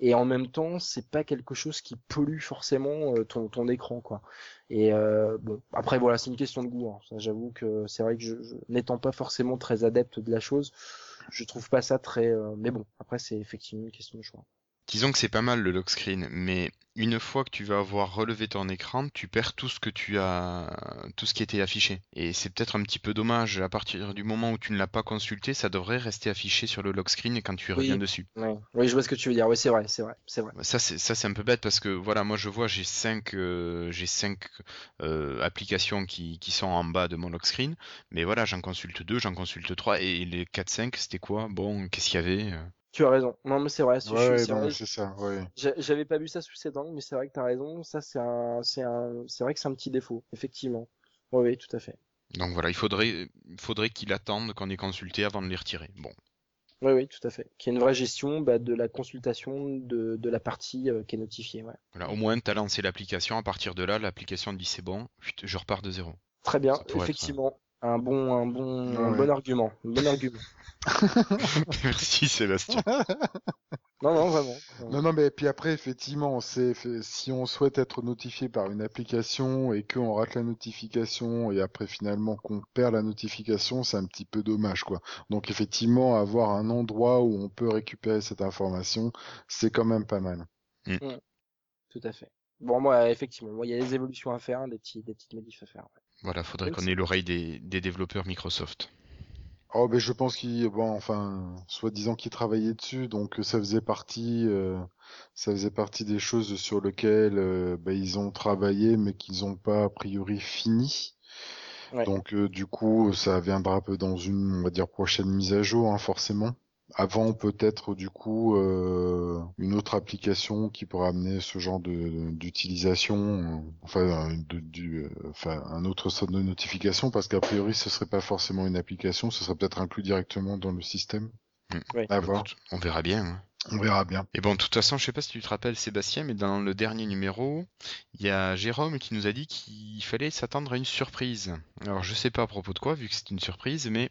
et en même temps c'est pas quelque chose qui pollue forcément euh, ton, ton écran quoi et euh, bon après voilà c'est une question de goût hein. Ça, j'avoue que c'est vrai que je, n'étant pas forcément très adepte de la chose je trouve pas ça très euh, mais bon après c'est effectivement une question de choix Disons que c'est pas mal le lock screen, mais une fois que tu vas avoir relevé ton écran, tu perds tout ce que tu as, tout ce qui était affiché. Et c'est peut-être un petit peu dommage. À partir du moment où tu ne l'as pas consulté, ça devrait rester affiché sur le lock screen quand tu Oui. reviens dessus. ouais. oui je vois ce que tu veux dire oui c'est vrai c'est vrai c'est vrai Ça c'est ça c'est un peu bête parce que voilà moi je vois j'ai cinq euh, j'ai cinq euh, applications qui, qui sont en bas de mon lock screen mais voilà j'en consulte deux j'en consulte trois et les 4 5 c'était quoi? Bon qu'est-ce qu'il y avait? Tu as raison non mais c'est vrai Ouais, c'est non, vrai, c'est ça, ouais. J'a- J'avais pas vu ça sous cet angle, mais c'est vrai que t'as raison. Ça, c'est un, c'est un, c'est vrai que c'est un petit défaut, effectivement. Oui, oui, tout à fait. donc voilà il faudrait faudrait qu'il attende qu'on ait consulté avant de les retirer bon Oui, oui, tout à fait. Qu'il y ait une vraie gestion bah, de la consultation de, de la partie euh, qui est notifiée. Ouais. voilà au moins tu as lancé l'application à partir de là l'application dit c'est bon je repars de zéro Très bien, Ça être, effectivement. Un bon, un bon, un bon argument. Un bon argument. merci Sébastien Non, non, vraiment. Non, non, mais puis après, effectivement, c'est fait- si on souhaite être notifié par une application et qu'on rate la notification et après finalement qu'on perd la notification, c'est un petit peu dommage, quoi. Donc effectivement, avoir un endroit où on peut récupérer cette information, c'est quand même pas mal. Tout à fait. Bon, moi, effectivement, moi, il y a des évolutions à faire, des petits, des petites modifs à faire. ouais. Voilà faudrait qu'on ait l'oreille des, des développeurs Microsoft Oh, ben je pense qu'il, bon, enfin, soi-disant qu'il travaillait dessus, donc ça faisait partie, euh, ça faisait partie des choses sur lesquelles euh, ben, ils ont travaillé, mais qu'ils n'ont pas a priori fini. Ouais. Donc euh, du coup, ça viendra un peu dans une, on va dire, prochaine mise à jour, hein, forcément. Avant peut-être du coup euh, une autre application qui pourra amener ce genre de d'utilisation, euh, enfin de, du, euh, enfin un autre sort de notification parce qu'a priori ce serait pas forcément une application, ce serait peut-être inclus directement dans le système. Ouais. À voir, Écoute, on verra bien. hein. on verra bien. Et bon, de toute façon, je sais pas si tu te rappelles, Sébastien, mais dans le dernier numéro, il y a Jérôme qui nous a dit qu'il fallait s'attendre à une surprise. Alors, je sais pas à propos de quoi, vu que c'est une surprise, mais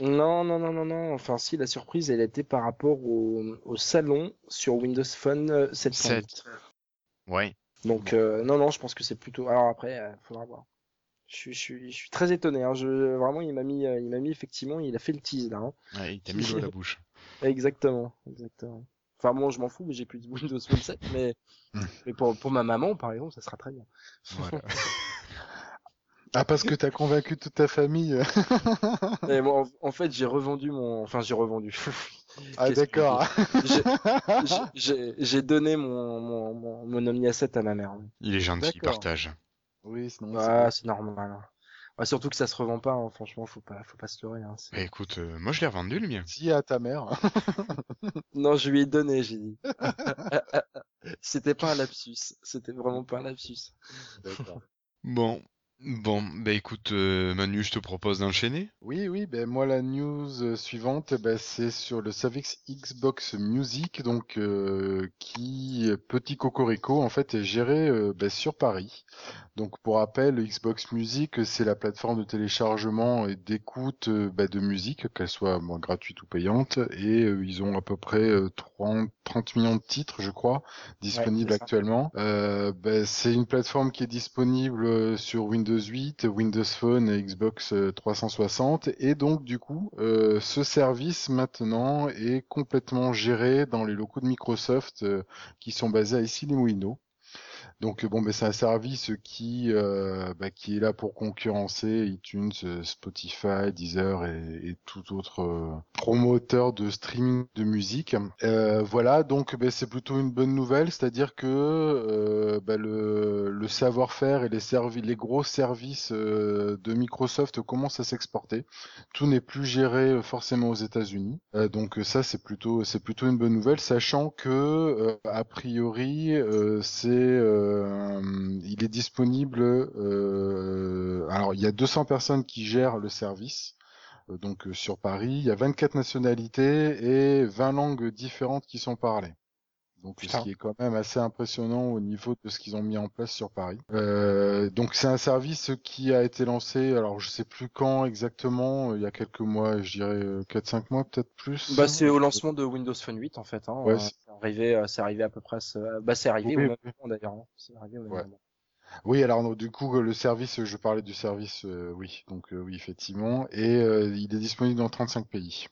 Non, non, non, non, non. Enfin, si, la surprise, elle était par rapport au, au salon sur Windows Phone euh, 7.8. ouais. Donc, euh, non, non, je pense que c'est plutôt. Alors après, euh, faudra voir. Je suis, je suis, je suis très étonné. Hein. Je, vraiment, il m'a mis, euh, il m'a mis effectivement, il a fait le tease là. hein. ouais il t'a mis l'eau à la bouche. Exactement, exactement. Enfin bon, je m'en fous, mais j'ai plus de Windows Phone 7, mais, Hmm. mais pour, pour ma maman, par exemple, ça sera très bien. Voilà. Ah parce que t'as convaincu toute ta famille. Et moi, en, en fait, j'ai revendu mon, enfin, j'ai revendu. ah que d'accord. J'ai- donné mon, mon, mon, mon Omni A7 à ma mère. Il est gentil, il partage. oui, sinon. Ah, c'est normal. hein. Surtout que ça se revend pas, hein. franchement, faut pas, faut pas se leurrer. Hein. Bah, écoute, euh, moi je l'ai revendu le mien. Si à ta mère. Non, je lui ai donné, j'ai dit. C'était pas un lapsus, c'était vraiment pas un lapsus. D'accord. Bon, bon, bah écoute, euh, Manu, je te propose d'enchaîner. Oui, oui, ben moi la news euh, suivante, ben, c'est sur le service Xbox Music, donc euh, qui petit cocorico en fait est géré ben, sur Paris. Donc pour rappel, Xbox Music c'est la plateforme de téléchargement et d'écoute ben, de musique, qu'elle soit bon, gratuite ou payante, et euh, ils ont à peu près euh, 30, 30 millions de titres, je crois, disponibles actuellement. C'est une plateforme qui est disponible sur Windows 8, Windows Phone et Xbox euh, 360 et donc du coup euh, ce service maintenant est complètement géré dans les locaux de Microsoft euh, qui sont basés à Issy-les-Moulineaux. Donc bon, ben c'est un service qui euh, bah, qui est là pour concurrencer iTunes, euh, Spotify, Deezer et, tout autre euh, promoteur de streaming de musique. Euh, voilà, donc ben, c'est plutôt une bonne nouvelle, c'est-à-dire que euh, bah, le, le savoir-faire et les servi les gros services euh, de Microsoft commencent à s'exporter. Tout n'est plus géré euh, forcément aux États-Unis. Euh, donc euh, ça c'est plutôt c'est plutôt une bonne nouvelle, sachant que euh, a priori euh, c'est euh, il est disponible. euh, alors il y a 200 personnes qui gèrent le service. euh, Donc euh, sur Paris, il y a 24 nationalités et 20 langues différentes qui sont parlées. Donc Putain. ce qui est quand même assez impressionnant au niveau de ce qu'ils ont mis en place sur Paris. Euh, donc c'est un service qui a été lancé, alors je sais plus quand exactement, il y a quelques mois, je dirais 4-5 mois peut-être plus. Bah, c'est au lancement de Windows Phone 8 en fait. Hein. Ouais, Euh, c'est- arrivé, euh, c'est arrivé à peu près. Bah, c'est arrivé Oui, au même oui. moment d'ailleurs. hein. C'est arrivé au même Ouais. moment. Oui, alors du coup, le service, je parlais du service, euh, oui, donc euh, oui, effectivement, et euh, il est disponible dans 35 pays.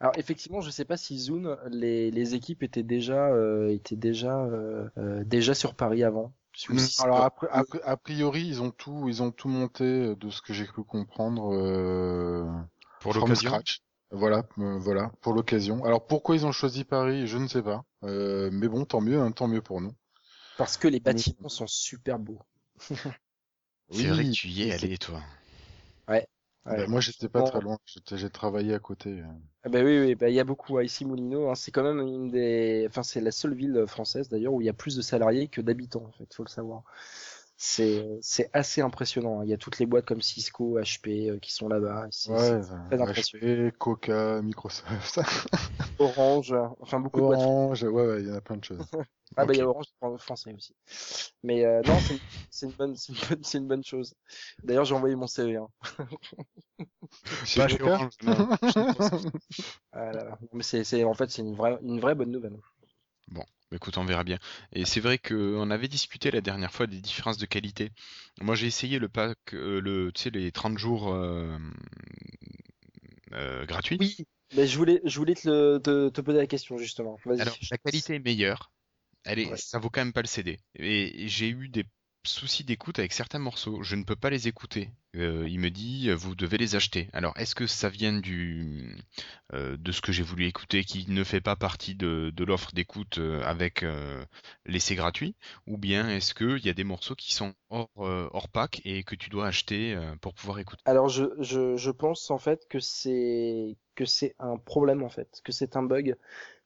Alors effectivement, je sais pas si Zune, les, les équipes étaient déjà, euh, étaient déjà, euh, euh, déjà sur Paris avant. C'est Alors pas- après, après- a priori, ils ont tout, ils ont tout monté euh, de ce que j'ai cru comprendre euh, Pour l'occasion. scratch. Voilà, euh, voilà, pour l'occasion. Alors pourquoi ils ont choisi Paris, je ne sais pas, Euh, mais bon, tant mieux, hein, tant mieux pour nous. Parce que les bâtiments sont super beaux. C'est vrai que Oui, tu y es allé, toi. Bah, Ouais. moi, j'étais pas Bon. très loin, j'ai travaillé à côté. euh. Ah bah oui, oui, bah il y a beaucoup à ici Moulineaux. Hein. C'est quand même une des, enfin c'est la seule ville française d'ailleurs où il y a plus de salariés que d'habitants en fait, faut le savoir. C'est c'est assez impressionnant. hein. Il y a toutes les boîtes comme Cisco, HP euh, qui sont là-bas. C'est Ouais, c'est très impressionnant. HP, Coca, Microsoft, Orange, enfin beaucoup de boîtes. Orange, ouais, ouais, il y en a plein de choses. Ah bah il y a. Orange en français aussi. Mais euh, non, c'est c'est une bonne, c'est une bonne, c'est une bonne chose. D'ailleurs j'ai envoyé mon CV. Hein. Pas chez Orange, non. Ah là là. Mais c'est, c'est en fait c'est une vraie, une vraie bonne nouvelle. Bah, Écoute, on verra bien. Et c'est vrai qu'on avait discuté la dernière fois des différences de qualité. Moi, j'ai essayé le pack, euh, le, tu sais, les 30 jours euh, euh, gratuits. Oui. Mais je voulais, je voulais te, le- te, te poser la question justement. Vas-y. Alors, la qualité est meilleure. Elle est, Ouais. ça vaut quand même pas le CD. Et j'ai eu des souci d'écoute avec certains morceaux. Je ne peux pas les écouter. Euh, il me dit, vous devez les acheter. Alors, est-ce que ça vient du euh, de ce que j'ai voulu écouter, qui ne fait pas partie de, de l'offre d'écoute euh, avec euh, l'essai gratuit, ou bien est-ce qu'il y a des morceaux qui sont hors, euh, hors pack et que tu dois acheter euh, pour pouvoir écouter? Alors je, je, je pense en fait que c'est que c'est un problème en fait, que c'est un bug.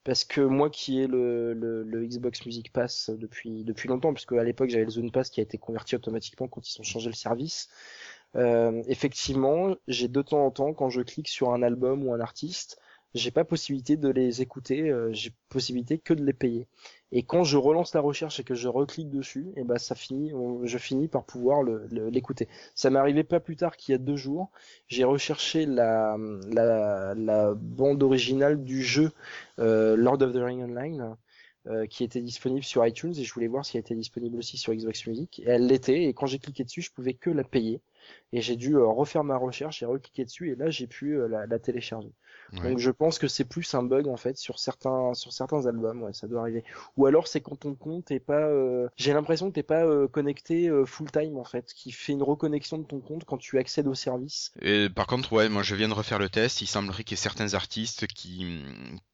Parce que moi qui ai le, le, le Xbox Music Pass depuis, depuis longtemps, puisque à l'époque j'avais le Zone Pass qui a été converti automatiquement quand ils ont changé le service, euh, effectivement, j'ai de temps en temps, quand je clique sur un album ou un artiste, j'ai pas possibilité de les écouter, euh, j'ai possibilité que de les payer. Et quand je relance la recherche et que je reclique dessus, et ben ça finit, je finis par pouvoir l'écouter. Ça m'est arrivé pas plus tard qu'il y a deux jours. J'ai recherché la, la, la bande originale du jeu euh, Lord of the Ring Online. euh, qui était disponible sur iTunes et je voulais voir si elle était disponible aussi sur Xbox Music et elle l'était et quand j'ai cliqué dessus je pouvais que la payer et j'ai dû euh, refaire ma recherche et recliquer dessus et là j'ai pu euh, la, la télécharger. Ouais. Donc je pense que c'est plus un bug en fait sur certains sur certains albums, ouais, ça doit arriver. Ou alors c'est quand ton compte est pas euh, j'ai l'impression que t'es pas connecté full time en fait, qui fait une reconnexion de ton compte quand tu accèdes au service. Et par contre, ouais, moi je viens de refaire le test. Il semblerait qu'il y ait certains artistes qui,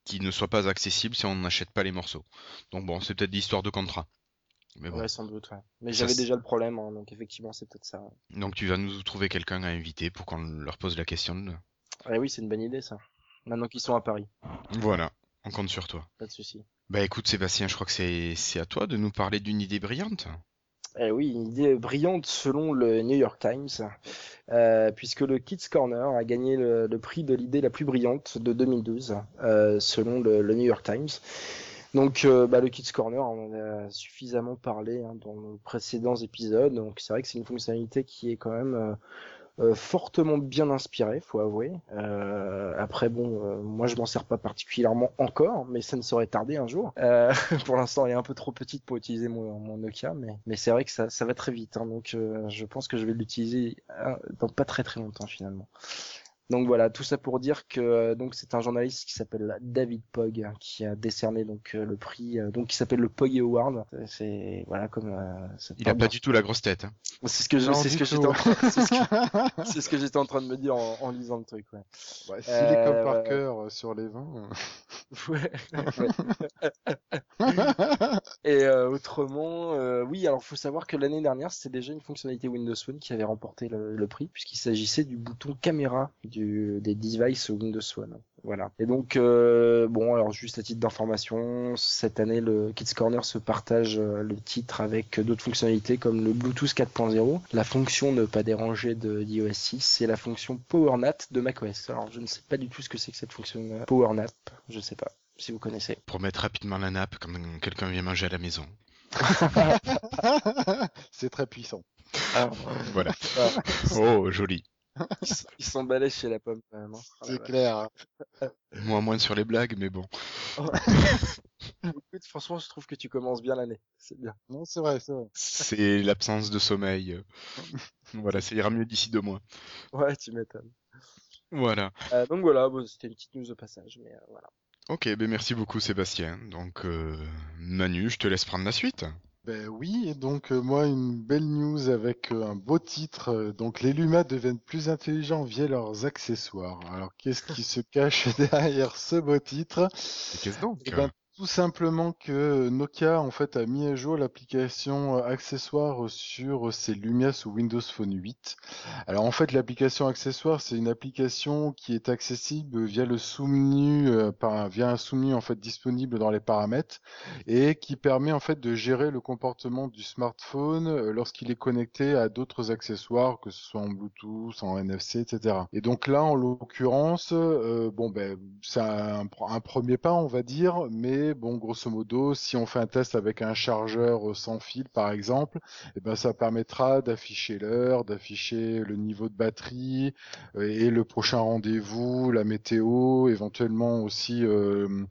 qui ne soient pas accessibles si on n'achète pas les morceaux. Donc bon, c'est peut-être l'histoire de contrat. Mais bon. Ouais, sans doute, ouais. Mais j'avais déjà le problème hein, donc effectivement c'est peut-être ça. ouais. Donc tu vas nous trouver quelqu'un à inviter pour qu'on leur pose la question. de- Ouais, oui, c'est une bonne idée ça. Maintenant qu'ils sont à Paris, Voilà, on compte sur toi. pas de souci. Bah écoute Sébastien, je crois que c'est c'est à toi de nous parler d'une idée brillante. Eh oui, une idée brillante selon le New York Times, euh, puisque le Kids Corner a gagné le, le prix de l'idée la plus brillante de 2012, euh, selon le, le New York Times. Donc, euh, bah, le Kids Corner, on en a suffisamment parlé hein, dans nos précédents épisodes. Donc, c'est vrai que c'est une fonctionnalité qui est quand même euh, euh, fortement bien inspirée, faut avouer. Après, bon, moi, je m'en sers pas particulièrement encore, mais ça ne saurait tarder un jour. Pour l'instant, elle est un peu trop petite pour utiliser mon, Nokia, mais, c'est vrai que ça, va très vite. hein, donc, je pense que je vais l'utiliser dans pas très très longtemps finalement. Donc voilà, tout ça pour dire que euh, donc c'est un journaliste qui s'appelle David Pog hein, qui a décerné donc euh, le prix euh, donc qui s'appelle le Pog Award. C'est voilà comme euh, Il a pas du tout la grosse tête. hein. C'est ce que je Non, c'est ce du que tout. j'étais en train c'est ce que, c'est ce que j'étais en train de me dire en, en lisant le truc. Ouais. Ouais, S'il est comme Parker euh, sur les 20. Ouais, ouais. Et euh, autrement, euh, oui, alors faut savoir que l'année dernière, c'était déjà une fonctionnalité Windows Phone qui avait remporté le, le prix, puisqu'il s'agissait du bouton caméra du, des devices Windows Phone. Voilà. Et donc, euh, bon, alors juste à titre d'information, cette année, le Kids Corner se partage euh, le titre avec d'autres fonctionnalités comme le Bluetooth 4.0, la fonction ne pas déranger de d'iOS 6 et la fonction PowerNap de macOS. Alors, je ne sais pas du tout ce que c'est que cette fonction euh, PowerNap, je sais pas si vous connaissez. Pour mettre rapidement la nappe quand quelqu'un vient manger à la maison. c'est très puissant. Ah, Voilà. ah, Oh, joli. Ils s- ils sont balèzes chez la pomme quand même. hein. Ah, C'est la clair. Moins moins sur les blagues, mais bon. Écoute, franchement, je trouve que tu commences bien l'année. C'est bien. Non, c'est vrai, c'est vrai. C'est l'absence de sommeil. Voilà, ça ira mieux d'ici deux mois. Ouais, tu m'étonnes. Voilà. Euh, donc voilà, bon, c'était une petite news de passage, mais euh, voilà. Ok, ben merci beaucoup Sébastien. Donc euh, Manu, je te laisse prendre la suite. Ben oui, et donc euh, moi une belle news avec euh, un beau titre. euh, donc les Luma deviennent plus intelligents via leurs accessoires. Alors qu'est-ce qui se cache derrière ce beau titre? Et qu'est-ce donc? Eh ben, tout simplement que Nokia en fait a mis à jour l'application euh, accessoire sur ses Lumia sous Windows Phone 8. Alors en fait l'application accessoire c'est une application qui est accessible via le sous-menu euh, par via un sous-menu en fait disponible dans les paramètres et qui permet en fait de gérer le comportement du smartphone euh, lorsqu'il est connecté à d'autres accessoires que ce soit en Bluetooth, en NFC, etc. Et donc là en l'occurrence euh, bon ben c'est un premier pas on va dire mais bon, grosso modo, si on fait un test avec un chargeur euh, sans fil, par exemple, eh ben, ça permettra d'afficher l'heure, d'afficher le niveau de batterie euh, et le prochain rendez-vous, la météo, éventuellement aussi euh,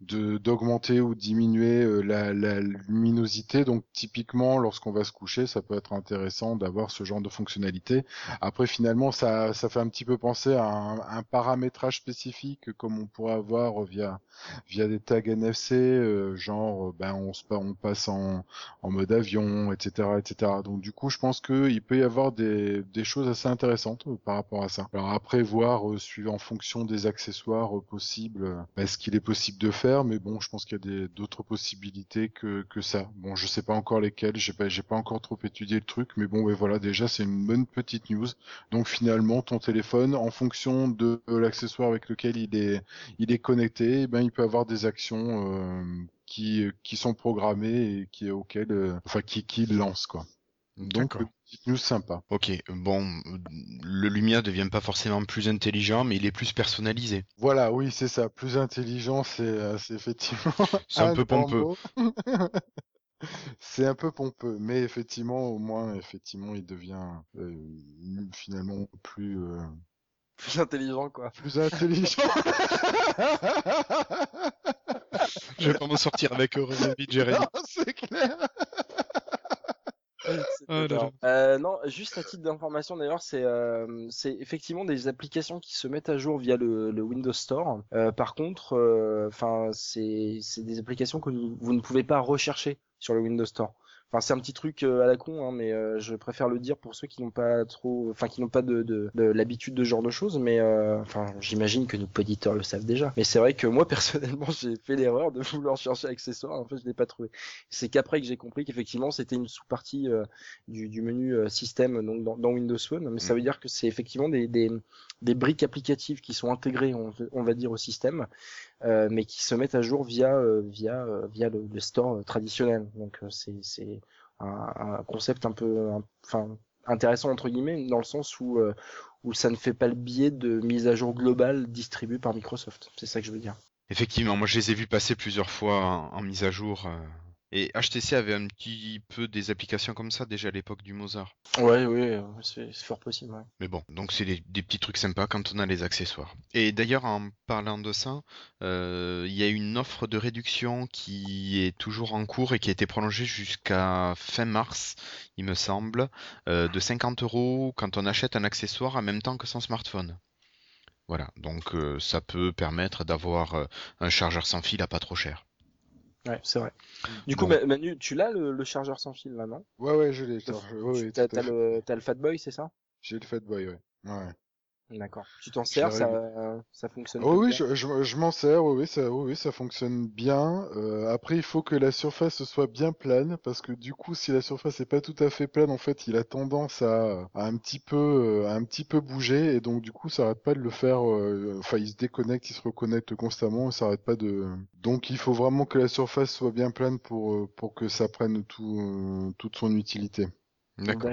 d'augmenter ou diminuer la, luminosité. Donc, typiquement, lorsqu'on va se coucher, ça peut être intéressant d'avoir ce genre de fonctionnalité. Après, finalement, ça, fait un petit peu penser à un, un paramétrage spécifique comme on pourrait avoir via via des tags NFC Euh, genre ben on se on passe en, en mode avion, etc., etc. Donc du coup, je pense que il peut y avoir des, des choses assez intéressantes par rapport à ça. Alors après, voir suivant en fonction des accessoires possibles, ben, ce qu'il est possible de faire, mais bon, je pense qu'il y a d'autres possibilités que que ça. Bon, je sais pas encore lesquelles, j'ai pas j'ai pas encore trop étudié le truc, mais bon, ben voilà, déjà c'est une bonne petite news. Donc finalement, ton téléphone, en fonction de l'accessoire avec lequel il est il est connecté, eh ben il peut avoir des actions euh, qui qui sont programmées et qui euh, enfin qui qui lance quoi. Donc petite news sympa. Ok, bon, le Lumia devient pas forcément plus intelligent, mais il est plus personnalisé. Voilà, oui, c'est ça. Plus intelligent, c'est euh, effectivement. C'est un peu pompeux. c'est un peu pompeux, mais effectivement, au moins, effectivement, il devient finalement plus plus intelligent, quoi. Plus intelligent. Je vais pas m'en sortir avec Jérémy. Jérémy. C'est clair. Ah euh, non, juste à titre d'information d'ailleurs, c'est euh, c'est effectivement des applications qui se mettent à jour via le, le Windows Store. Euh, par contre, euh, enfin c'est c'est des applications que vous ne pouvez pas rechercher sur le Windows Store. Enfin, c'est un petit truc euh, à la con, hein, mais euh, je préfère le dire pour ceux qui n'ont pas trop, enfin qui n'ont pas de, de, de l'habitude de ce genre de choses. Mais euh, enfin, j'imagine que nos auditeurs le savent déjà. Mais c'est vrai que moi personnellement, j'ai fait l'erreur de vouloir chercher accessoires. En fait, je l'ai pas trouvé. C'est qu'après que j'ai compris qu'effectivement, c'était une sous-partie du, du, menu système donc dans, dans, Windows Phone. Mais ça mm. veut dire que c'est effectivement des, des, des, briques applicatives qui sont intégrées, on, on va dire, au système. Euh, mais qui se mettent à jour via euh, via euh, via le, store traditionnel. Donc c'est c'est un, un, concept un peu enfin intéressant entre guillemets dans le sens où où ça ne fait pas le biais de mise à jour globale distribuée par Microsoft. C'est ça que je veux dire. Effectivement, moi je les ai vus passer plusieurs fois en, en mise à jour. Et HTC avait un petit peu des applications comme ça déjà à l'époque du Mozart. Ouais, oui, c'est fort possible. Ouais. Mais bon, donc c'est des, petits trucs sympas quand on a les accessoires. Et d'ailleurs, en parlant de ça, euh, il y a une offre de réduction qui est toujours en cours et qui a été prolongée jusqu'à fin mars, il me semble, euh, de 50 euros quand on achète un accessoire en même temps que son smartphone. Voilà, donc euh, ça peut permettre d'avoir un chargeur sans fil à pas trop cher. Ouais, c'est vrai. Du coup, Manu, tu l'as le, chargeur sans fil là, non? Ouais, ouais, je l'ai. Ouais, t'as, le, le Fatboy, c'est ça? J'ai le Fatboy, ouais. ouais. D'accord. Tu t'en sers, ça, ça fonctionne oh, Oui, je, je, m'en sers, oui, oui, ça, oui, ça fonctionne bien. Euh, après, il faut que la surface soit bien plane, parce que du coup, si la surface n'est pas tout à fait plane, en fait, il a tendance à, à un petit peu, euh, à un petit peu bouger, et donc du coup, ça arrête pas de le faire. Euh, enfin, il se déconnecte, il se reconnecte constamment, et ça arrête pas de. Donc, il faut vraiment que la surface soit bien plane pour pour que ça prenne tout toute son utilité. D'accord.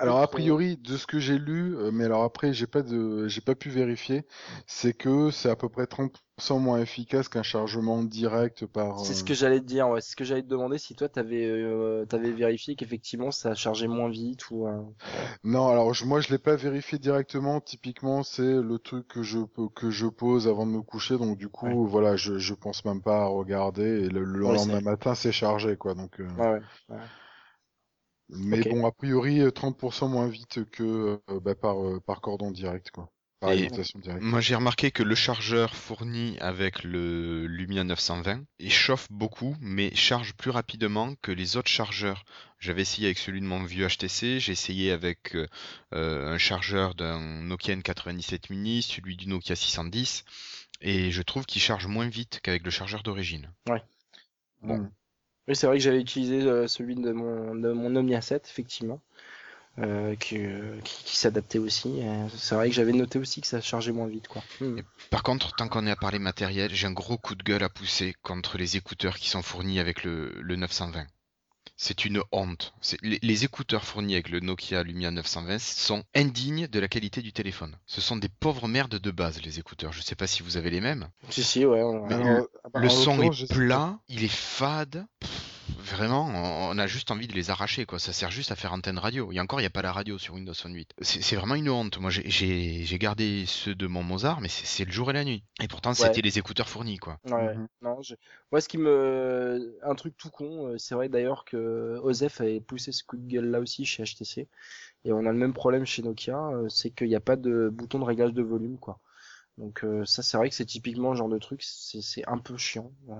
alors a priori, de ce que j'ai lu, euh, mais alors après j'ai pas de, j'ai pas pu vérifier, c'est que c'est à peu près 30% moins efficace qu'un chargement direct par. C'est ce que j'allais te dire, ouais. C'est ce que j'allais te demander si toi t'avais, euh, t'avais vérifié qu'effectivement ça chargeait moins vite ou. Euh, non, alors moi je l'ai pas vérifié directement. Typiquement, c'est le truc que je que je pose avant de me coucher, donc du coup voilà, je je pense même pas à regarder et le, lendemain matin c'est chargé quoi, donc. ouais. ouais. Mais bon, a priori, 30% euh, moins vite que euh, bah, par, euh, par cordon direct, quoi. Par directe. Moi, j'ai remarqué que le chargeur fourni avec le Lumia 920 il chauffe beaucoup, mais charge plus rapidement que les autres chargeurs. J'avais essayé avec celui de mon vieux HTC, j'ai essayé avec un chargeur d'un Nokia N97 Mini, celui du Nokia 610, et je trouve qu'il charge moins vite qu'avec le chargeur d'origine. Ouais. Bon. Hmm. Oui, c'est vrai que j'avais utilisé euh, celui de mon, de Omnia 7, effectivement, qui, euh, qui, s'adaptait aussi. C'est vrai que j'avais noté aussi que ça chargeait moins vite. Quoi. Hmm. Par contre, tant qu'on est à parler matériel, j'ai un gros coup de gueule à pousser contre les écouteurs qui sont fournis avec le, le 920. C'est une honte. Les, les, écouteurs fournis avec le Nokia Lumia 920 sont indignes de la qualité du téléphone. Ce sont des pauvres merdes de base, les écouteurs. Je sais pas si vous avez les mêmes. Si, si, ouais. le, son est plat, il est fade vraiment, on a juste envie de les arracher, quoi. Ça sert juste à faire antenne radio. Et encore, il n'y a pas la radio sur Windows Phone 8. C'est vraiment une honte. Moi, j'ai gardé ceux de mon Mozart, mais c'est le jour et la nuit. Et pourtant, c'était les écouteurs fournis, quoi. Ouais, mhm. non, Moi, ce qui me. Un truc tout con, euh, c'est vrai d'ailleurs que Osef avait poussé ce coup de gueule là aussi chez HTC. Et on a le même problème chez Nokia, euh, c'est qu'il n'y a pas de bouton de réglage de volume, quoi. Donc ça, c'est vrai que c'est typiquement le genre de truc, c'est un peu chiant. Euh,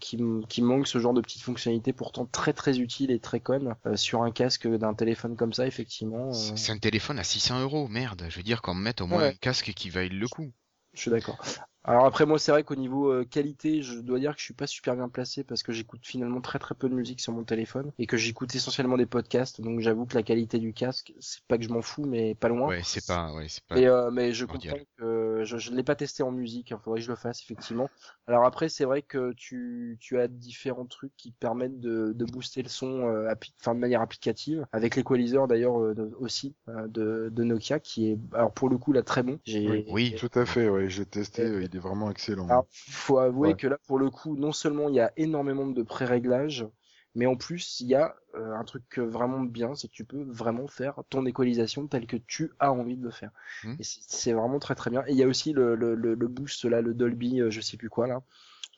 qui, qui, manque ce genre de petites fonctionnalités pourtant très très utiles et très connes euh, sur un casque d'un téléphone comme ça effectivement. Euh. C'est un téléphone à 600 euros, merde. Je veux dire qu'on mette au moins un casque qui vaille le coup. Je suis d'accord. Alors après moi c'est vrai qu'au niveau euh, qualité je dois dire que je suis pas super bien placé parce que j'écoute finalement très très peu de musique sur mon téléphone et que j'écoute essentiellement des podcasts donc j'avoue que la qualité du casque c'est pas que je m'en fous mais pas loin. Ouais c'est pas ouais c'est pas. Euh, mais je comprends que je, je ne l'ai pas testé en musique il hein, faudrait que je le fasse effectivement. Alors après c'est vrai que tu tu as différents trucs qui te permettent de, de booster le son euh, enfin de manière applicative avec l'équaliseur d'ailleurs euh, aussi de, de Nokia qui est alors pour le coup là très bon. Oui, oui, tout à fait ouais j'ai testé il est vraiment excellent. Alors, faut avouer que là, pour le coup, non seulement il y a énormément de pré-réglages, mais en plus, il y a euh, un truc vraiment bien, c'est que tu peux vraiment faire ton équalisation telle que tu as envie de le faire. Mmh. Et c'est vraiment très très bien. Et il y a aussi le, le, le, boost là, le Dolby, euh, je sais plus quoi là,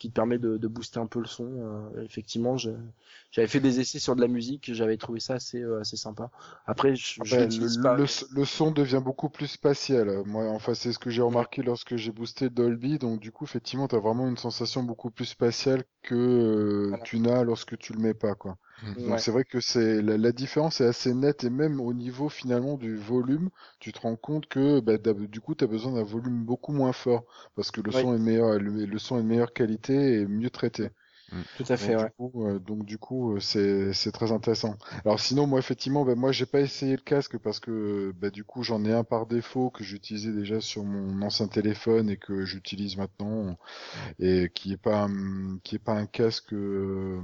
qui te permet de, de booster un peu le son. Euh, effectivement, j'avais fait des essais sur de la musique, j'avais trouvé ça assez, euh, assez sympa. Après, je, le, pas... le, le, son devient beaucoup plus spatial. Moi, enfin, c'est ce que j'ai remarqué lorsque j'ai boosté Dolby. Donc, du coup, effectivement, tu as vraiment une sensation beaucoup plus spatiale que euh, tu n'as lorsque tu le mets pas, quoi. Mmh. Donc c'est vrai que c'est la, la, différence est assez nette et même au niveau finalement du volume, tu te rends compte que bah, du coup tu as besoin d'un volume beaucoup moins fort parce que le son est meilleur, le, son est de meilleure qualité et mieux traité. Mmh. Tout à fait. Donc, ouais. du coup, euh, donc du coup, euh, c'est c'est très intéressant. Alors sinon, moi effectivement, bah, moi j'ai pas essayé le casque parce que bah, du coup j'en ai un par défaut que j'utilisais déjà sur mon ancien téléphone et que j'utilise maintenant et qui est pas qui est pas un casque euh,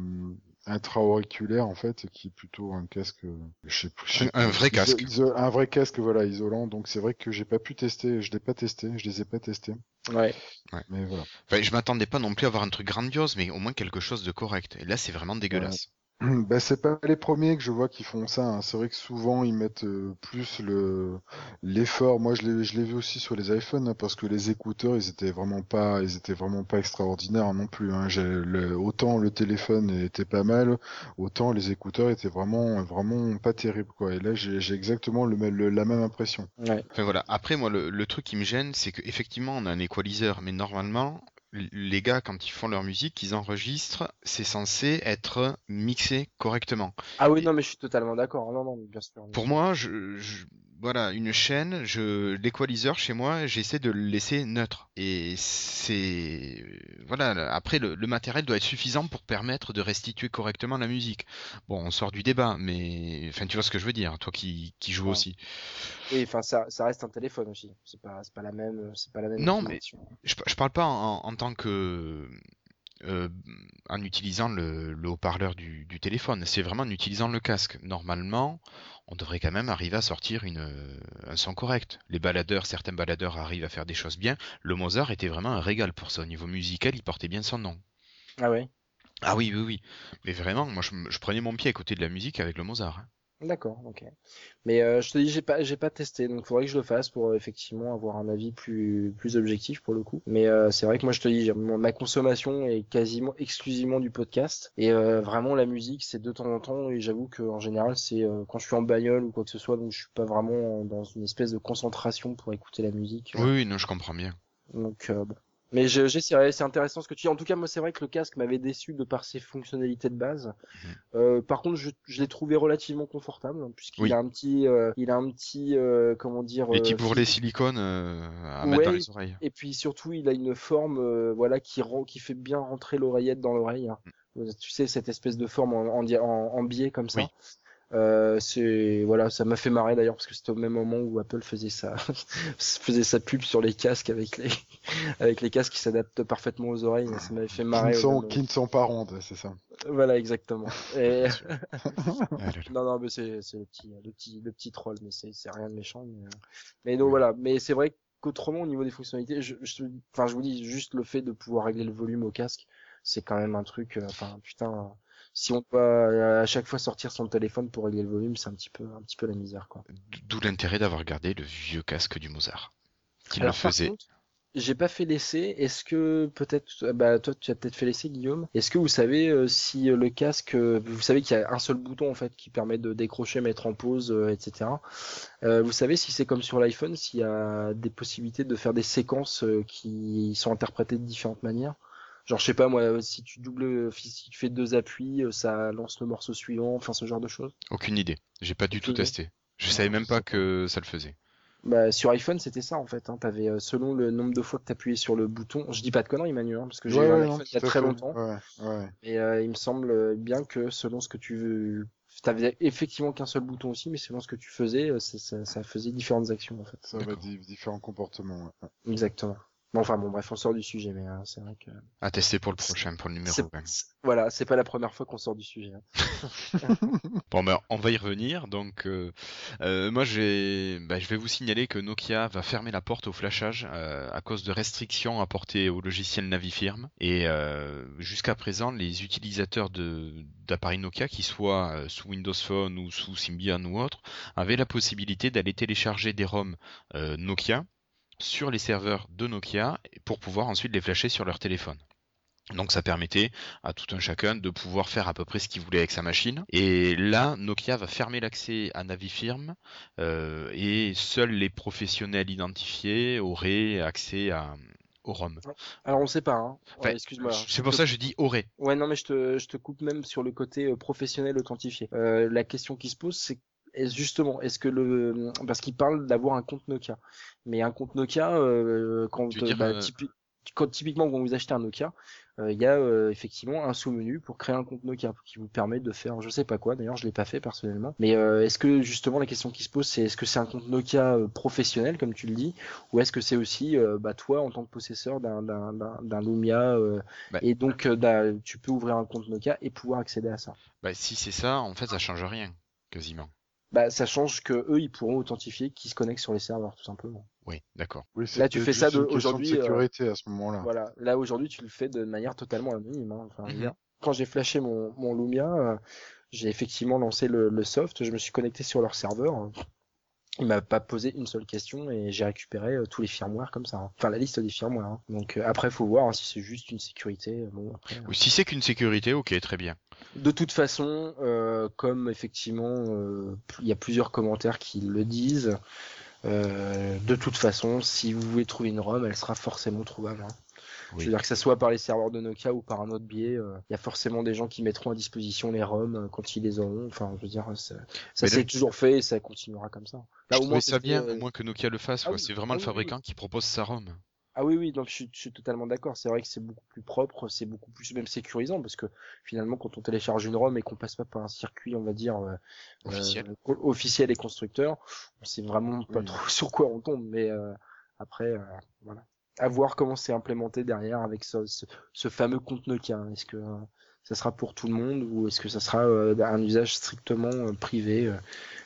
intra-auriculaire en fait, qui est plutôt un casque, je sais plus, un, vrai casque, un vrai casque voilà isolant. Donc c'est vrai que j'ai pas pu tester, je l'ai pas testé, je les ai pas testés. Ouais. ouais. Mais voilà. Enfin, je m'attendais pas non plus à avoir un truc grandiose, mais au moins quelque chose de correct. Et là c'est vraiment dégueulasse. Bah, c'est pas les premiers que je vois qui font ça. Hein. C'est vrai que souvent ils mettent euh, plus le l'effort. Moi, je l'ai je l'ai vu aussi sur les iPhones hein, parce que les écouteurs, ils étaient vraiment pas, ils étaient vraiment pas extraordinaires non plus. Hein. Le, autant le téléphone était pas mal, autant les écouteurs étaient vraiment vraiment pas terribles quoi. Et là, j'ai exactement le, la même impression. Ouais. Enfin voilà. Après, moi, le, le truc qui me gêne, c'est qu'effectivement, on a un équaliseur, mais normalement, les gars, quand ils font leur musique, ils enregistrent, c'est censé être mixé correctement. Ah oui, non, mais je suis totalement d'accord. Non, non, bien sûr. Pour moi, je, voilà, une chaîne, je l'équaliseur chez moi, j'essaie de le laisser neutre. Et c'est voilà, après le, matériel doit être suffisant pour permettre de restituer correctement la musique. Bon, on sort du débat, mais enfin tu vois ce que je veux dire, toi qui, qui joues aussi. Oui, enfin ça, ça reste un téléphone aussi. C'est pas pas la même c'est pas la même. Non, mais je, je parle pas en, en tant que euh, en utilisant le, le haut-parleur du, du, téléphone. C'est vraiment en utilisant le casque. Normalement, on devrait quand même arriver à sortir une, un son correct. Les baladeurs, certains baladeurs arrivent à faire des choses bien. Le Mozart était vraiment un régal pour ça. Au niveau musical, il portait bien son nom. Ah oui Ah oui, oui, oui. Mais vraiment, moi, je, je prenais mon pied à côté de la musique avec le Mozart. Hein. D'accord, ok. Mais euh, je te dis, j'ai pas, j'ai pas testé, donc faudrait que je le fasse pour euh, effectivement avoir un avis plus, plus objectif pour le coup. Mais euh, c'est vrai que moi, je te dis, ma consommation est quasiment exclusivement du podcast et vraiment la musique, c'est de temps en temps. Et j'avoue que en général, c'est quand je suis en bagnole ou quoi que ce soit, donc je suis pas vraiment dans une espèce de concentration pour écouter la musique. Oui, oui, non, je comprends bien. Donc bon, mais j'essaierai, c'est intéressant ce que tu dis. En tout cas, moi, c'est vrai que le casque m'avait déçu de par ses fonctionnalités de base. Mhm. Euh, par contre, je, je l'ai trouvé relativement confortable, hein, puisqu'il a un petit, euh, il a un petit, euh, comment dire, les petits bourrelets silicone à mettre dans les oreilles. Et puis surtout, il a une forme, voilà, qui rend, qui fait bien rentrer l'oreillette dans l'oreille. Hein. Mm. Tu sais, cette espèce de forme en, en, en, biais comme ça. Euh, c'est voilà, ça m'a fait marrer d'ailleurs parce que c'était au même moment où Apple faisait sa faisait sa pub sur les casques avec les avec les casques qui s'adaptent parfaitement aux oreilles. Ça m'avait fait marrer. Qui ne sont, qui ne sont pas rondes, c'est ça. Voilà, exactement. Et... non, non, mais c'est c'est le petit le petit le petit troll, mais c'est c'est rien de méchant. Mais, euh, mais donc voilà, mais c'est vrai qu'autrement au niveau des fonctionnalités, je, je, enfin je vous dis juste le fait de pouvoir régler le volume au casque, c'est quand même un truc. Euh, enfin putain si on doit euh, à chaque fois sortir son téléphone pour régler le volume, c'est un petit peu un petit peu la misère quoi. D'où l'intérêt d'avoir gardé le vieux casque du Mozart qui le faisait. j'ai pas fait l'essai. Est-ce que peut-être, bah toi tu as peut-être fait l'essai, Guillaume. Est-ce que vous savez euh, si le casque, euh, vous savez qu'il y a un seul bouton en fait qui permet de décrocher, mettre en pause, euh, etc. vous savez si c'est comme sur l'iPhone, s'il y a des possibilités de faire des séquences qui sont interprétées de différentes manières. Genre, je sais pas moi, si tu doubles, si tu fais deux appuis, ça lance le morceau suivant, enfin ce genre de choses. Aucune idée. J'ai pas du tout testé. Je savais même pas que ça le faisait. Bah, sur iPhone, c'était ça en fait. Hein. T'avais euh, selon le nombre de fois que t'appuyais sur le bouton. Je dis pas de conneries, Emmanuel, hein, parce que j'ai eu un iPhone il y a très longtemps. Et euh, il me semble bien que selon ce que tu veux, t'avais effectivement qu'un seul bouton aussi, mais selon ce que tu faisais, euh, ça, ça, faisait différentes actions en fait. Ça va différents comportements. Exactement. Bon, enfin bon, bref, on sort du sujet, mais hein, c'est vrai que. À tester pour le prochain, pour le numéro. Voilà, c'est pas la première fois qu'on sort du sujet. Hein. bon, ben, on va y revenir. Donc, euh, euh, moi, bah, je vais vous signaler que Nokia va fermer la porte au flashage euh, à cause de restrictions apportées au logiciel Navifirm. Et jusqu'à présent, les utilisateurs d'appareils Nokia, qui soient sous Windows Phone ou sous Symbian ou autre, avaient la possibilité d'aller télécharger des ROM Nokia sur les serveurs de Nokia pour pouvoir ensuite les flasher sur leur téléphone. Donc ça permettait à tout un chacun de pouvoir faire à peu près ce qu'il voulait avec sa machine. Et là, Nokia va fermer l'accès à Navifirm euh, et seuls les professionnels identifiés auraient accès à, au ROM. Alors on sait pas. Hein. Excuse-moi. C'est pour ça que je dis aurait. Ouais non mais je te, je te coupe même sur le côté euh, professionnel authentifié. Euh, la question qui se pose c'est justement, est-ce que le parce qu'il parle d'avoir un compte Nokia, mais un compte Nokia euh, quand, bah, euh, quand, typiquement quand vous achetez un Nokia, euh, il y a effectivement un sous-menu pour créer un compte Nokia qui vous permet de faire je sais pas quoi. D'ailleurs, je l'ai pas fait personnellement. Mais est-ce que justement la question qui se pose, c'est est-ce que c'est un compte Nokia professionnel comme tu le dis, ou est-ce que c'est aussi bah, toi en tant que possesseur d'un d'un Lumia bah, et donc tu peux ouvrir un compte Nokia et pouvoir accéder à ça? Bah, si c'est ça, en fait, ça change rien quasiment bah, ça change que eux, ils pourront authentifier qui se connectent sur les serveurs, tout simplement. Oui, d'accord. là, tu fais ça aujourd'hui. De sécurité à ce moment-là. Voilà. Là, aujourd'hui, tu le fais de manière totalement anonyme. Hein. Enfin, mhm. Quand j'ai flashé mon, mon Lumia, euh, j'ai effectivement lancé le, le, soft. Je me suis connecté sur leur serveur il m'a pas posé une seule question et j'ai récupéré euh, tous les firmware comme ça. Hein. Enfin la liste des firmware. Hein. Donc euh, après faut voir hein, si c'est juste une sécurité. Bon après. Ou si c'est qu'une sécurité, ok très bien. De toute façon, euh, comme effectivement il y a plusieurs commentaires qui le disent, de toute façon si vous voulez trouver une ROM, elle sera forcément trouvable. Je veux dire que ce soit par les serveurs de Nokia ou par un autre biais, euh, il y a forcément des gens qui mettront à disposition les ROM euh, quand ils les auront. Enfin, je veux dire, ça, s'est toujours fait et ça continuera comme ça. Là, au moins, ça bien, euh, au moins que Nokia le fasse. Ah c'est vraiment ah le fabricant qui propose sa ROM. Ah oui, oui, donc je suis, totalement d'accord. C'est vrai que c'est beaucoup plus propre, c'est beaucoup plus même sécurisant parce que finalement, quand on télécharge une ROM et qu'on passe pas par un circuit, on va dire officiel, officiel et constructeur, on sait vraiment pas trop sur quoi on tombe. Mais après, voilà à voir comment c'est implémenté derrière avec ce, ce, fameux compte Nokia. Est-ce que euh, ça sera pour tout le monde ou est-ce que ça sera euh, un usage strictement euh, privé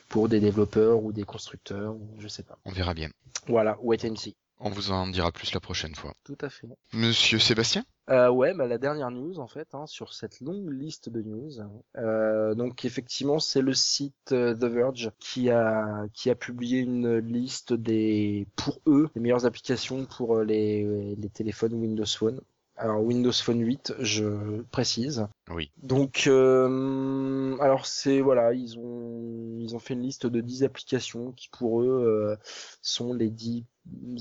pour des développeurs ou des constructeurs ou je sais pas. On verra bien. Voilà, wait and see. On vous en dira plus la prochaine fois. Tout à fait. Monsieur Sébastien? Euh, Ouais, bah, la dernière news en fait, hein, sur cette longue liste de news. Euh, donc effectivement, c'est le site euh, The Verge qui a qui a publié une liste des pour eux les meilleures applications pour euh, les, les téléphones Windows Phone. Alors Windows Phone 8, je précise. Oui. Donc, euh, alors c'est voilà, ils ont ils ont fait une liste de 10 applications qui pour eux euh, sont les 10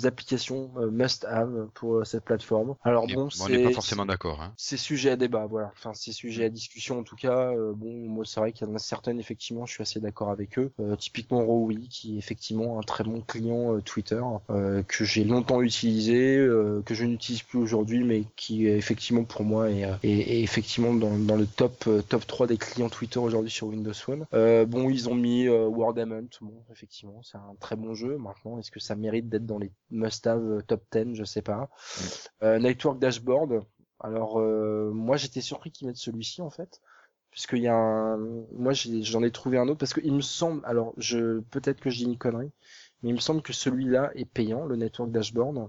applications euh, must have pour euh, cette plateforme. Alors bon, on n'est pas forcément d'accord. Hein. C'est sujet à débat, voilà. Enfin, c'est sujet à discussion en tout cas. Euh, bon, moi c'est vrai qu'il y en a certaines effectivement, je suis assez d'accord avec eux. typiquement Rowi, qui est effectivement un très bon client Twitter que j'ai longtemps utilisé, que je n'utilise plus aujourd'hui, mais qui effectivement pour moi est, est, effectivement dans, dans, le top top 3 des clients Twitter aujourd'hui sur Windows Phone. bon, ils ont mis Wordament. Bon, effectivement, c'est un très bon jeu. Maintenant, est-ce que ça mérite d'être dans les must-have euh, top 10, je sais pas. Euh, Network Dashboard. Alors euh, moi j'étais surpris qu'ils mettent celui-ci en fait, puisqu'il y a un, moi j'en ai, trouvé un autre parce qu'il me semble, alors je peut-être que je dis une connerie, mais il me semble que celui-là est payant, le Network Dashboard.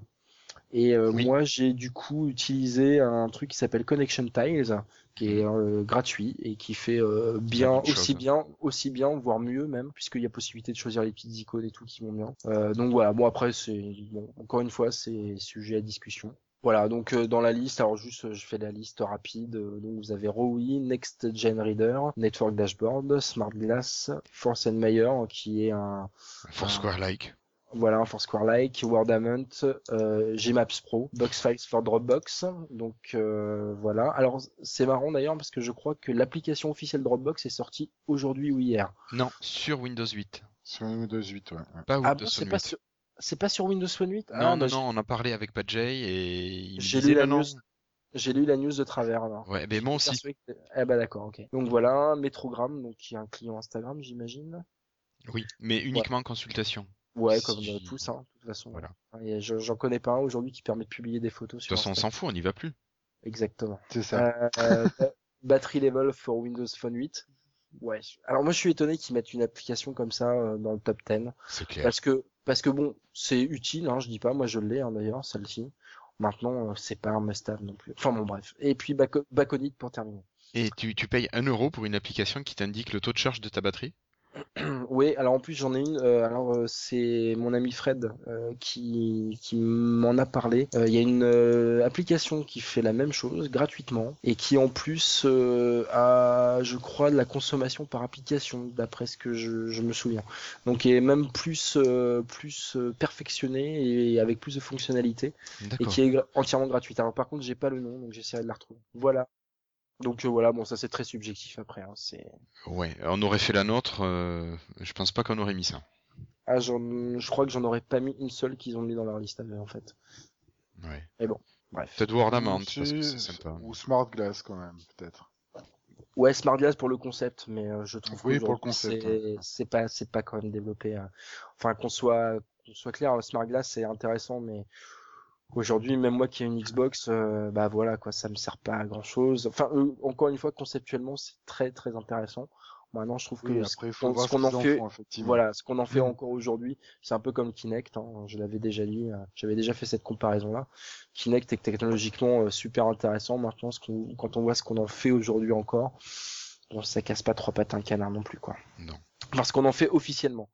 Et euh, Oui. moi, j'ai du coup utilisé un truc qui s'appelle Connection Tiles, qui est euh, gratuit et qui fait euh, bien, aussi chose. bien, aussi bien, voire mieux même, puisqu'il y a possibilité de choisir les petites icônes et tout qui vont bien. Euh, donc voilà. Bon après, c'est bon. Encore une fois, c'est sujet à discussion. Voilà, donc dans la liste, alors juste je fais la liste rapide. Donc vous avez Rowi, Next Gen Reader, Network Dashboard, Smart Glass, Force Meyer qui est un Foursquare-like. Voilà un Foursquare-like, Wordament, euh, Gmaps Pro, Box Files for Dropbox. Donc euh, voilà. Alors c'est marrant d'ailleurs parce que je crois que l'application officielle Dropbox est sortie aujourd'hui ou hier. Non, sur Windows 8. Sur Windows 8, ouais. Pas Windows Ah bon, c'est 8. pas sur c'est pas sur Windows Phone 8 Non, Ah, non, bah, non, on a parlé avec Padjay et il J'ai lu la news. J'ai lu la news de travers alors. Ouais, mais moi aussi. Que- Eh bah d'accord, ok. Donc voilà, Metrogram, donc qui est un client Instagram, j'imagine. Oui, mais uniquement consultation. Ouais, comme tous, hein, de toute façon. Voilà. Et je- J'en connais pas un aujourd'hui qui permet de publier des photos De sur toute façon, on s'en fout, on n'y va plus. Exactement. C'est ça. Euh, ba- battery level for Windows Phone 8. Ouais. Alors moi je suis étonné qu'ils mettent une application comme ça euh, dans le top 10 C'est clair. parce que parce que bon c'est utile hein, je dis pas moi je l'ai hein, d'ailleurs celle-ci. Maintenant euh, c'est pas un must-have non plus. Enfin bon bref. Et puis Baco- Baconit pour terminer. Et tu, tu payes 1 euro pour une application qui t'indique le taux de charge de ta batterie? Oui, alors en plus j'en ai une. euh, alors euh, c'est mon ami Fred euh, qui, qui m'en a parlé. Euh, Il y a une euh, application qui fait la même chose gratuitement et qui en plus euh, a, je crois, de la consommation par application, d'après ce que je, je me souviens. Donc est même plus euh, plus perfectionnée et avec plus de fonctionnalités et qui est entièrement gratuite. Alors par contre j'ai pas le nom, donc j'essaierai de la retrouver. Voilà. Donc euh, voilà, bon ça c'est très subjectif après. Hein, c'est Ouais, on aurait fait la nôtre, euh, je pense pas qu'on aurait mis ça. Ah, j'en- je crois que j'en aurais pas mis une seule qu'ils ont mis dans leur liste à en fait. Ouais. Bref. Peut-être Wordament, Ou parce que si- c'est sympa. Ou Smart Glass quand même, peut-être. Ouais, Smart Glass pour le concept, mais euh, je trouve Oui, pour le concept, c'est c'est pas c'est pas quand même développé. euh. Enfin, qu'on soit qu'on soit clair, Smart Glass c'est intéressant, mais aujourd'hui, même moi qui ai une Xbox, euh, bah voilà quoi, ça me sert pas à grand chose. Enfin, eux, encore une fois, conceptuellement, c'est très très intéressant. Maintenant, je trouve que Oui, ce après, qu'on- en fait. Voilà, ce qu'on en fait Mm. encore aujourd'hui, c'est un peu comme Kinect. hein, je l'avais déjà dit, euh, j'avais déjà fait cette comparaison-là. Kinect est technologiquement euh, super intéressant. Maintenant, ce quand on voit ce qu'on en fait aujourd'hui encore, bon, ça casse pas trois pattes un canard non plus, quoi. Non. Parce qu'on en fait officiellement.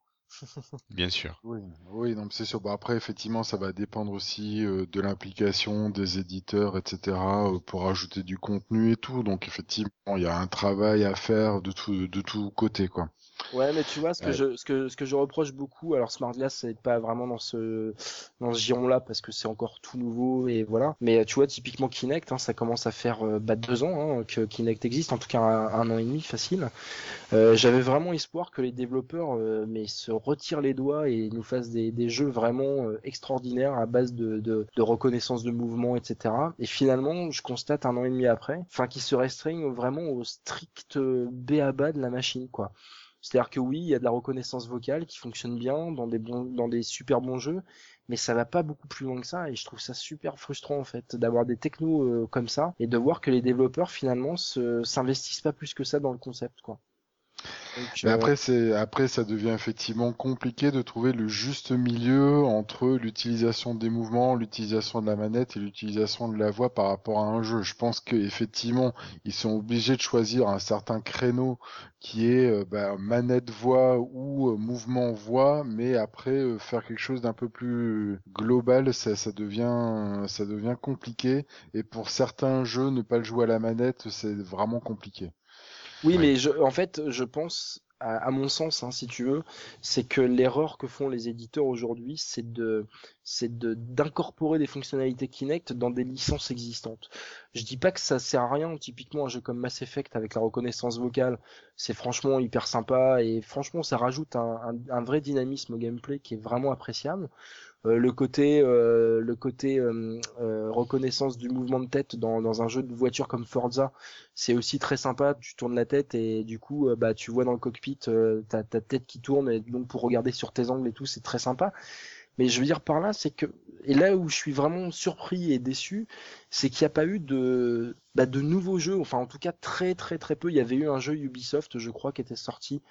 Bien sûr. Oui, oui, c'est sûr. Bon, après, effectivement, ça va dépendre aussi euh, de l'implication des éditeurs, etc., euh, pour ajouter du contenu et tout. Donc, effectivement, il y a un travail à faire de tout, de tout côté, quoi. Ouais, mais tu vois, ce que Ouais. je, ce que, ce que je reproche beaucoup, alors Smart Glass, c'est pas vraiment dans ce, dans ce giron-là, parce que c'est encore tout nouveau, et voilà. Mais euh, tu vois, typiquement Kinect, hein, ça commence à faire euh, bah, deux ans hein, que Kinect existe, en tout cas un, un an et demi facile. Euh, J'avais vraiment espoir que les développeurs euh, mais se retirent les doigts et nous fassent des, des jeux vraiment euh, extraordinaires à base de, de, de reconnaissance de mouvement, etc. Et finalement, je constate un an et demi après, enfin, qu'ils se restreignent vraiment au strict B à bas de la machine, quoi. C'est-à-dire que oui, il y a de la reconnaissance vocale qui fonctionne bien dans des bons, dans des super bons jeux, mais ça va pas beaucoup plus loin que ça et je trouve ça super frustrant en fait d'avoir des technos euh, comme ça et de voir que les développeurs finalement se s'investissent pas plus que ça dans le concept quoi. Donc, Mais euh, après, c'est, après, ça devient effectivement compliqué de trouver le juste milieu entre l'utilisation des mouvements, l'utilisation de la manette et l'utilisation de la voix par rapport à un jeu. Je pense qu'effectivement, ils sont obligés de choisir un certain créneau qui est euh, bah, manette voix ou euh, mouvement voix, mais après euh, faire quelque chose d'un peu plus global, ça, ça devient, ça devient compliqué. Et pour certains jeux, ne pas le jouer à la manette, c'est vraiment compliqué. Oui, Ouais. mais je, en fait, je pense, à, à mon sens, hein, si tu veux, c'est que l'erreur que font les éditeurs aujourd'hui, c'est de, c'est de d'incorporer des fonctionnalités Kinect dans des licences existantes. Je dis pas que ça sert à rien. Typiquement, un jeu comme Mass Effect avec la reconnaissance vocale, c'est franchement hyper sympa et franchement, ça rajoute un, un, un vrai dynamisme au gameplay qui est vraiment appréciable. Euh, le côté, euh, le côté euh, reconnaissance du mouvement de tête dans, dans un jeu de voiture comme Forza, c'est aussi très sympa. Tu tournes la tête et du coup, bah, tu vois dans le cockpit ta, ta tête qui tourne et donc pour regarder sur tes angles et tout, c'est très sympa. Mais je veux dire par là, c'est que et là où je suis vraiment surpris et déçu, c'est qu'il n'y a pas eu de bah, de nouveaux jeux, enfin en tout cas très très très peu. Il y avait eu un jeu Ubisoft, je crois, qui était sorti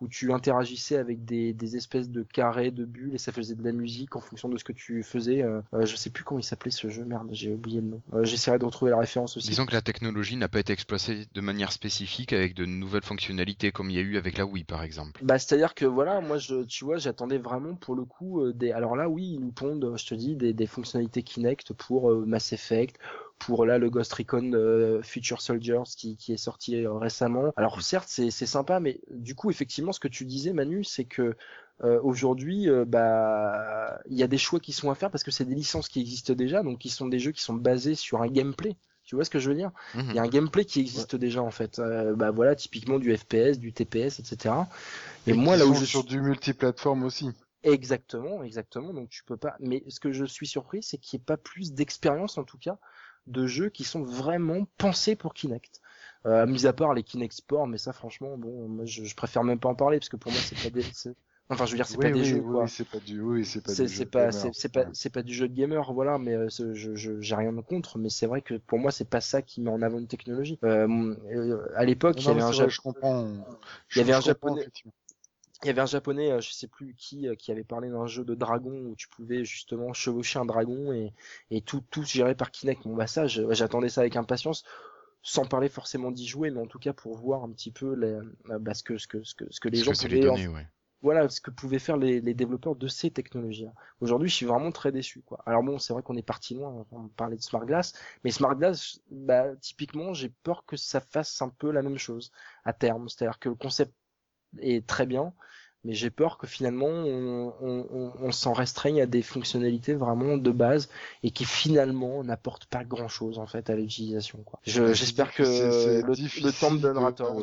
où tu interagissais avec des, des espèces de carrés, de bulles et ça faisait de la musique en fonction de ce que tu faisais. Euh, euh je sais plus comment il s'appelait ce jeu, merde, j'ai oublié le nom. Euh, J'essaierai de retrouver la référence aussi. Disons que la technologie n'a pas été exploitée de manière spécifique avec de nouvelles fonctionnalités comme il y a eu avec la Wii par exemple. Bah c'est-à-dire que voilà, moi je, tu vois, j'attendais vraiment pour le coup euh, des. Alors là, oui, ils nous pondent, je te dis, des, des fonctionnalités Kinect pour Mass Effect pour là le Ghost Recon euh, Future Soldiers qui, qui est sorti euh, récemment. Alors certes c'est sympa, mais du coup effectivement ce que tu disais Manu, c'est que euh, aujourd'hui bah il y a des choix qui sont à faire parce que c'est des licences qui existent déjà, donc qui sont des jeux qui sont basés sur un gameplay. Tu vois ce que je veux dire? Il y a un gameplay qui existe déjà en fait. bah voilà, typiquement du FPS, du TPS, etc. Et, moi là où je sur du multiplateforme aussi. Exactement, exactement. Donc tu peux pas. Mais ce que je suis surpris, c'est qu'il n'y ait pas plus d'expérience en tout cas de jeux qui sont vraiment pensés pour Kinect. Euh, mis à part les Kinect Sport, mais ça franchement, bon, moi je, préfère même pas en parler parce que pour moi c'est pas des, enfin je veux dire c'est pas des jeux oui, c'est pas du, oui, c'est pas, c'est pas, c'est pas, c'est pas du jeu de gamer, voilà, mais euh, je, je, j'ai rien contre, mais c'est vrai que pour moi c'est pas ça qui met en avant une technologie. Euh, euh à l'époque, il y avait un, je comprends. Il y avait un japonais il y avait un japonais, euh, je sais plus qui, euh, qui avait parlé d'un jeu de dragon où tu pouvais justement chevaucher un dragon et, et tout, tout géré par Kinect. Bon bah ça, j'attendais ça avec impatience, sans parler forcément d'y jouer, mais en tout cas pour voir un petit peu les, euh, bah, ce que ce que ce que, ce que les gens pouvaient, voilà ce que pouvaient faire les, les développeurs de ces technologies. Aujourd'hui, je suis vraiment très déçu. Quoi. Alors bon, c'est vrai qu'on est parti loin, on parlait de Smart Glass, mais Smart Glass, bah, typiquement, j'ai peur que ça fasse un peu la même chose à terme. C'est-à-dire que le concept est très bien, mais j'ai peur que finalement on, on, on s'en restreigne à des fonctionnalités vraiment de base et qui finalement n'apportent pas grand chose en fait à l'utilisation. J'espère que le, le, temps me donnera tort.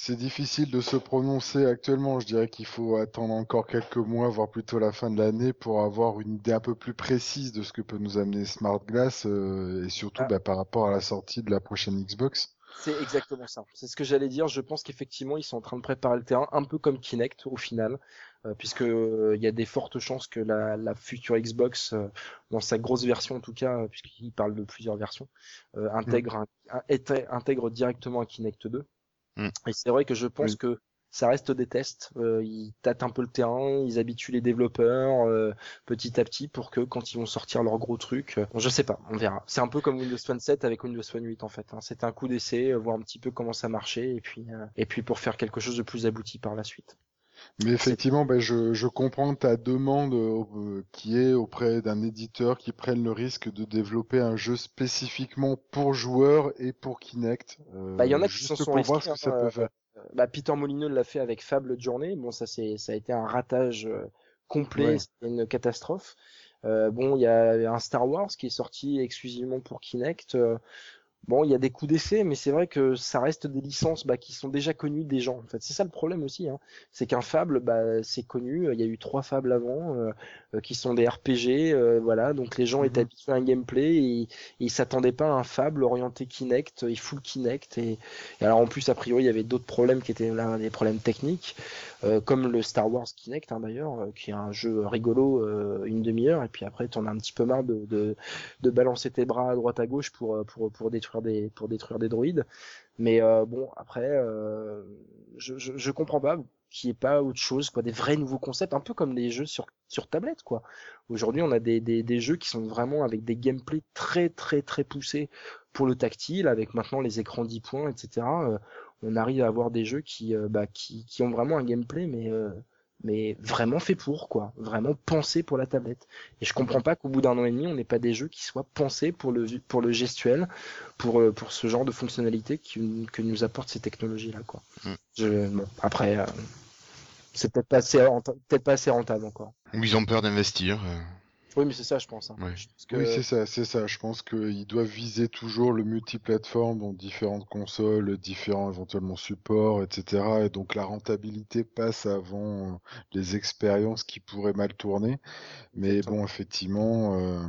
C'est difficile de se prononcer actuellement. Je dirais qu'il faut attendre encore quelques mois, voire plutôt la fin de l'année, pour avoir une idée un peu plus précise de ce que peut nous amener Smart Glass euh, et surtout ah. bah, par rapport à la sortie de la prochaine Xbox. C'est exactement ça. C'est ce que j'allais dire. Je pense qu'effectivement, ils sont en train de préparer le terrain, un peu comme Kinect au final, euh, puisque euh, il y a des fortes chances que la, la future Xbox, euh, dans sa grosse version en tout cas, puisqu'il parle de plusieurs versions, intègre, mm. intègre directement un Kinect 2. Mm. Et c'est vrai que je pense que ça reste des tests. Euh, ils tâtent un peu le terrain, ils habituent les développeurs euh, petit à petit pour que quand ils vont sortir leur gros truc, euh, je sais pas, on verra. C'est un peu comme Windows Phone 7 avec Windows Phone 8 en fait. Hein. C'était un coup d'essai, voir un petit peu comment ça marchait et puis et puis pour faire quelque chose de plus abouti par la suite. Mais effectivement, ben je, je, comprends ta demande qui est auprès d'un éditeur qui prenne le risque de développer un jeu spécifiquement pour joueurs et pour Kinect. bah, il y en a qui sont pour voir ce que ça peut faire bah, Peter Molineux l'a fait avec Fable Journée. Bon, ça c'est ça a été un ratage euh, complet, c'est une catastrophe. Euh, bon, il y a un Star Wars qui est sorti exclusivement pour Kinect. Euh, Bon, il y a des coups d'essai, mais c'est vrai que ça reste des licences bah, qui sont déjà connues des gens. En fait, c'est ça le problème aussi. Hein. C'est qu'un Fable, bah, c'est connu. Il y a eu trois Fables avant euh, euh, qui sont des RPG, euh, voilà. Donc les gens étaient mhm. habitués à un gameplay et, ils s'attendaient pas à un Fable orienté Kinect et full Kinect. Et, alors en plus, a priori, il y avait d'autres problèmes qui étaient là, des problèmes techniques, comme le Star Wars Kinect hein, d'ailleurs, qui est un jeu rigolo une demi-heure et puis après, t'en as un petit peu marre de, de, de balancer tes bras à droite à gauche pour pour pour détruire pour détruire des droïdes. Mais euh, bon, après, euh, je, je, comprends pas qu'il n'y ait pas autre chose, quoi, des vrais nouveaux concepts, un peu comme les jeux sur tablette, quoi. Aujourd'hui, on a des, des, des jeux qui sont vraiment avec des gameplays très très très poussés pour le tactile, avec maintenant les écrans 10 points, etc. Euh, on arrive à avoir des jeux qui bah, qui, qui ont vraiment un gameplay, mais mais vraiment fait pour quoi, vraiment pensé pour la tablette. Et je comprends pas qu'au bout d'un an et demi, on n'ait pas des jeux qui soient pensés pour le pour le gestuel, pour euh, pour ce genre de fonctionnalité qui, que nous apportent ces technologies là quoi. Mm. Je, bon, après, euh, c'est peut-être pas assez peut-être pas assez rentable encore. Ou ils ont peur d'investir. Euh. Oui, mais c'est ça, je pense. Hein. Oui, c'est ça, c'est ça. Je pense qu'ils doivent viser toujours le multiplateforme, donc différentes consoles, différents éventuellement supports, etc. Et donc la rentabilité passe avant euh, les expériences qui pourraient mal tourner. Mais bon, effectivement, euh,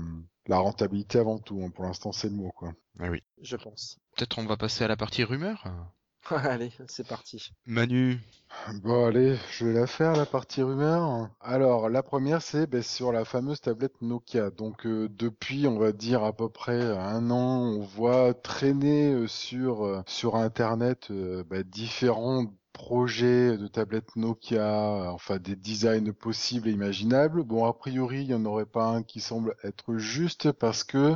la rentabilité avant tout. Hein. Pour l'instant, c'est le mot, quoi. Ah oui. Je pense. Peut-être on va passer à la partie rumeur? Allez, c'est parti. Manu, Bon, allez, je vais la faire, la partie rumeur. Alors, la première, c'est ben, sur la fameuse tablette Nokia. Donc, euh, depuis, on va dire, à peu près un an, on voit traîner euh, sur, euh, sur Internet euh, ben, différents projets de tablettes Nokia, enfin des designs possibles et imaginables. Bon, a priori, il n'y en aurait pas un qui semble être juste parce que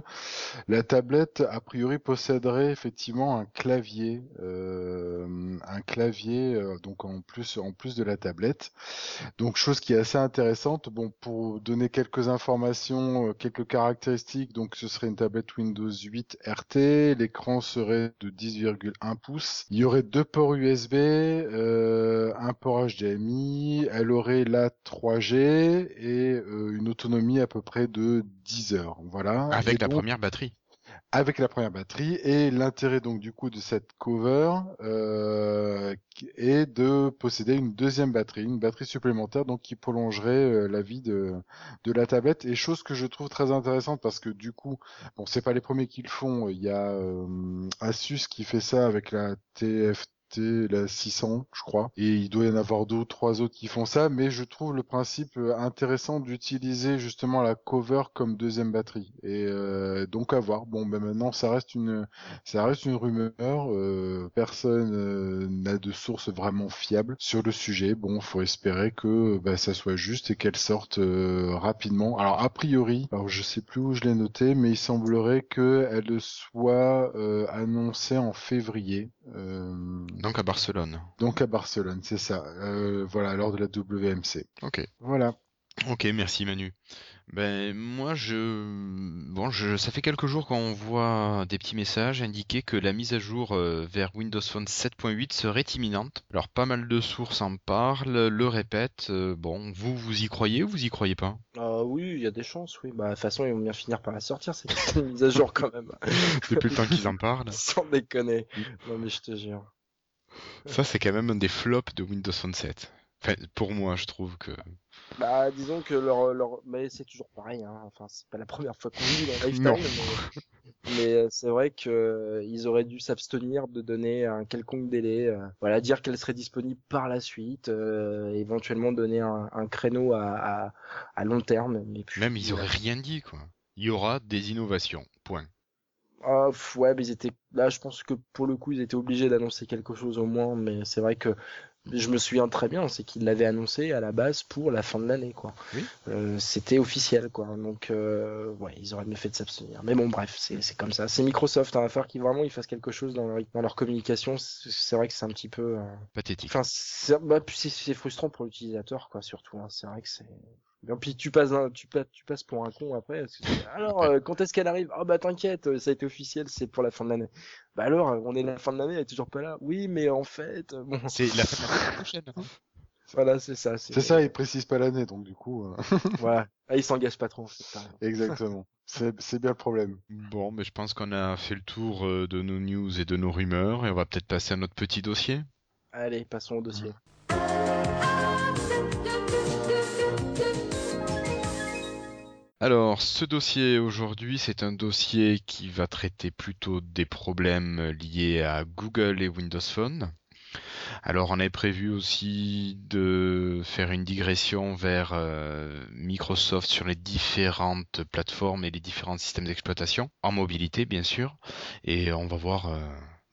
la tablette, a priori, posséderait effectivement un clavier, euh, un clavier euh, donc en plus en plus de la tablette. Donc chose qui est assez intéressante. Bon, pour donner quelques informations, euh, quelques caractéristiques, donc ce serait une tablette Windows 8 RT, l'écran serait de 10,1 pouces. Il y aurait deux ports USB, euh, un port HDMI, elle aurait la 3G et euh, une autonomie à peu près de 10 heures. Voilà. Avec Et la donc, première batterie. avec la première batterie et l'intérêt donc du coup de cette cover euh, est de posséder une deuxième batterie, une batterie supplémentaire donc qui prolongerait la vie de de la tablette et chose que je trouve très intéressante parce que du coup bon c'est pas les premiers qui le font, il y a Asus qui fait ça avec la La 600 je crois. Et il doit y en avoir deux ou trois autres qui font ça mais je trouve le principe euh, intéressant d'utiliser justement la cover comme deuxième batterie. Et euh, donc à voir. Bon ben maintenant ça reste une ça reste une rumeur euh, personne n'a de source vraiment fiable sur le sujet. Bon faut espérer que ben, ça soit juste et qu'elle sorte rapidement. Alors a priori alors je sais plus où je l'ai noté mais il semblerait que elle soit annoncée en février euh, Donc à Barcelone. donc à Barcelone c'est ça Euh, voilà lors de la WMC Ok. voilà Ok, merci Manu. Ben moi je bon je ça fait quelques jours qu'on voit des petits messages indiquer que la mise à jour euh, vers Windows Phone 7.8 serait imminente. Alors pas mal de sources en parlent, le répètent. euh, bon, vous vous y croyez ou vous y croyez pas? Ah oui, il y a des chances, oui. Bah, de toute façon, ils vont bien finir par la sortir, cette mise à jour quand même. Depuis le temps qu'ils en parlent. Sans déconner. Non, mais je te jure. Ça c'est quand même un des flops de Windows Phone 7. Enfin, pour moi, je trouve que Bah, disons que leur, leur... mais c'est toujours pareil, hein. Enfin, c'est pas la première fois qu'on vit dans Lifetime, mais, mais euh, c'est vrai que euh, ils auraient dû s'abstenir de donner un quelconque délai. euh, Voilà, dire qu'elle serait disponible par la suite, euh, éventuellement donner un, un créneau à, à, à long terme. Mais puis, même ils auraient rien dit quoi. Il y aura des innovations. Point. Ah, ouais, mais ils étaient là, je pense que pour le coup, ils étaient obligés d'annoncer quelque chose au moins, mais c'est vrai que je me souviens très bien, c'est qu'ils l'avaient annoncé à la base pour la fin de l'année, quoi. Oui. Euh, c'était officiel, quoi. Donc, euh, ouais, ils auraient mieux fait de s'abstenir. Mais bon, bref, c'est comme ça. C'est Microsoft, hein, il va falloir qu'ils vraiment ils fassent quelque chose dans leur, dans leur communication. C'est vrai que c'est un petit peu. euh, Pathétique. Enfin, c'est bah, frustrant pour l'utilisateur, quoi, surtout. hein. C'est vrai que c'est. Et puis tu passes, un- tu, passes, tu passes pour un con après. parce que c'est- alors, euh, quand est-ce qu'elle arrive? Ah bah t'inquiète, euh, ça a été officiel, c'est pour la fin de l'année. Bah alors, euh, on est à la fin de l'année, elle est toujours pas là. Oui, mais en fait, bon, C'est la fin de la semaine prochaine. voilà, c'est ça. c'est ça ils précisent pas l'année donc du coup euh, Voilà. Ah, ils s'engagent pas trop. exactement c'est bien le problème Bon, mais je pense qu'on a fait le tour de nos news et de nos rumeurs et on va peut-être passer à notre petit dossier. Allez, passons au dossier. Alors, ce dossier aujourd'hui, c'est un dossier qui va traiter plutôt des problèmes liés à Google et Windows Phone. Alors, on avait prévu aussi de faire une digression vers euh, Microsoft sur les différentes plateformes et les différents systèmes d'exploitation, en mobilité bien sûr. Et on va voir, euh,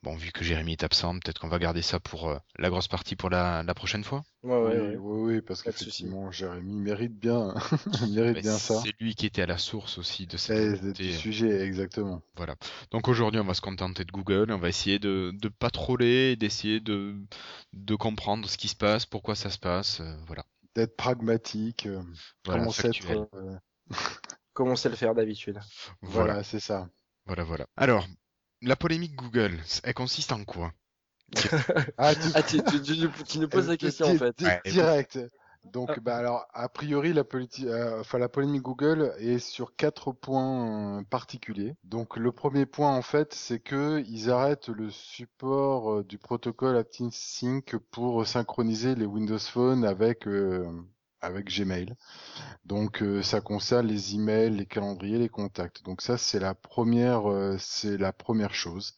bon, vu que Jérémy est absent, peut-être qu'on va garder ça pour euh, la grosse partie pour la, la prochaine fois. Ouais, ouais, oui, ouais. oui, oui, parce qu'effectivement, Jérémy mérite bien, il mérite Mais bien ça. C'est lui qui était à la source aussi de Eh, cette c'est volonté. du sujet, exactement. Voilà. Donc aujourd'hui, on va se contenter de Google. On va essayer de de pas troller, d'essayer de de comprendre ce qui se passe, pourquoi ça se passe. euh, voilà. D'être pragmatique, euh, Voilà, commencer à être, euh, Comment c'est le faire d'habitude Voilà. voilà, c'est ça. Voilà, voilà. Alors, la polémique Google, elle consiste en quoi? Ah, tu, Ah, tu, tu, tu, tu nous poses la question en fait. Ouais, direct. Donc, Ah. bah alors, a priori, la, politi- euh, enfin, la polémique Google est sur quatre points euh, particuliers. Donc, le premier point, en fait, c'est que ils arrêtent le support euh, du protocole ActiveSync pour synchroniser les Windows Phone avec euh, avec Gmail. Donc euh, ça concerne les emails, les calendriers, les contacts. Donc ça c'est la première, euh, c'est la première chose.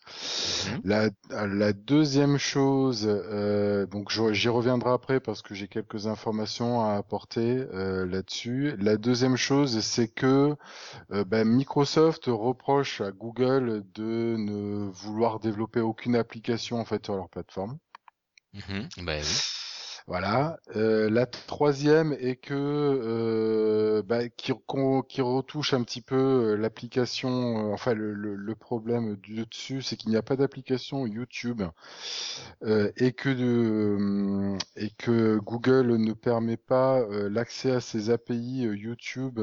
Mhm. La, la deuxième chose, euh, donc j'y reviendrai après parce que j'ai quelques informations à apporter euh, là-dessus. La deuxième chose, c'est que ben, Microsoft reproche à Google de ne vouloir développer aucune application en fait sur leur plateforme. Mhm. Bah oui. Voilà. Euh, la troisième est que euh, bah, qui, retouche un petit peu euh, l'application. euh, enfin, le, problème du dessus, c'est qu'il n'y a pas d'application YouTube et que et que Google ne permet pas l'accès à ses API YouTube.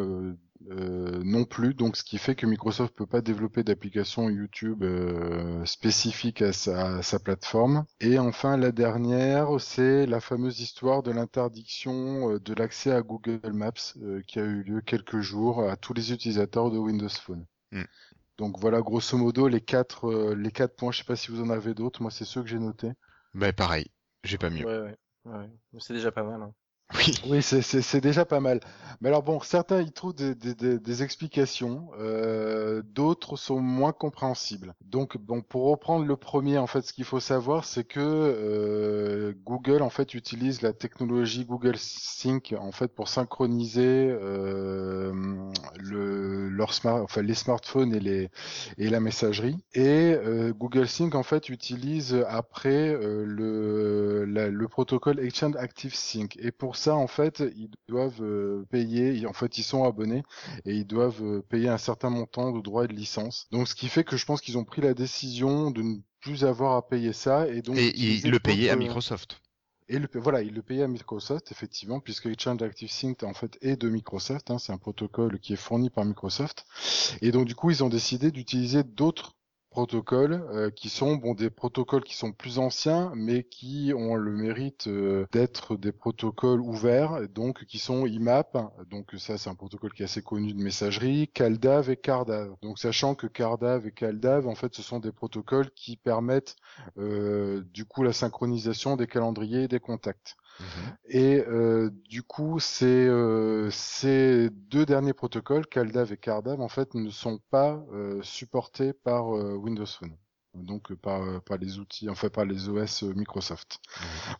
Euh, non plus, donc ce qui fait que Microsoft peut pas développer d'application YouTube euh, spécifique à sa, à sa plateforme. Et enfin, la dernière, c'est la fameuse histoire de l'interdiction euh, de l'accès à Google Maps euh, qui a eu lieu quelques jours à tous les utilisateurs de Windows Phone. Mm. Donc voilà, grosso modo, les quatre, euh, les quatre points. Je sais pas si vous en avez d'autres. Moi, c'est ceux que j'ai notés. Bah pareil. J'ai pas mieux. Ouais, ouais. ouais. Mais C'est déjà pas mal. Hein. Oui. Oui, c'est- déjà pas mal. Mais alors bon, certains y trouvent des, des, des, des explications, euh, d'autres sont moins compréhensibles. Donc bon, pour reprendre le premier, en fait, ce qu'il faut savoir, c'est que euh, Google en fait utilise la technologie Google Sync en fait pour synchroniser euh, le leur smart, enfin les smartphones et les et la messagerie. Et euh, Google Sync en fait utilise après euh, le la- le protocole Exchange Active Sync. Et pour ça, en fait, ils doivent euh, payer, ils- en fait, ils sont abonnés et ils doivent euh, payer un certain montant de droits et de licence. Donc, ce qui fait que je pense qu'ils ont pris la décision de ne plus avoir à payer ça et donc Et d'utiliser il le payait à Microsoft. et le, voilà, il le payait à Microsoft, effectivement, puisque Exchange Active Sync, en fait, est de Microsoft. Hein, c'est un protocole qui est fourni par Microsoft. Et donc, du coup, ils ont décidé d'utiliser d'autres protocoles euh, qui sont bon des protocoles qui sont plus anciens mais qui ont le mérite euh, d'être des protocoles ouverts donc qui sont IMAP donc ça c'est un protocole qui est assez connu de messagerie CalDAV et CardDAV donc sachant que CardDAV et CalDAV en fait ce sont des protocoles qui permettent euh, du coup la synchronisation des calendriers et des contacts Mhm. et euh, du coup, ces, euh, ces deux derniers protocoles, CalDAV et CardDAV, en fait, ne sont pas euh, supportés par euh, Windows Phone. Donc euh, par, par les outils, enfin par les OS Microsoft.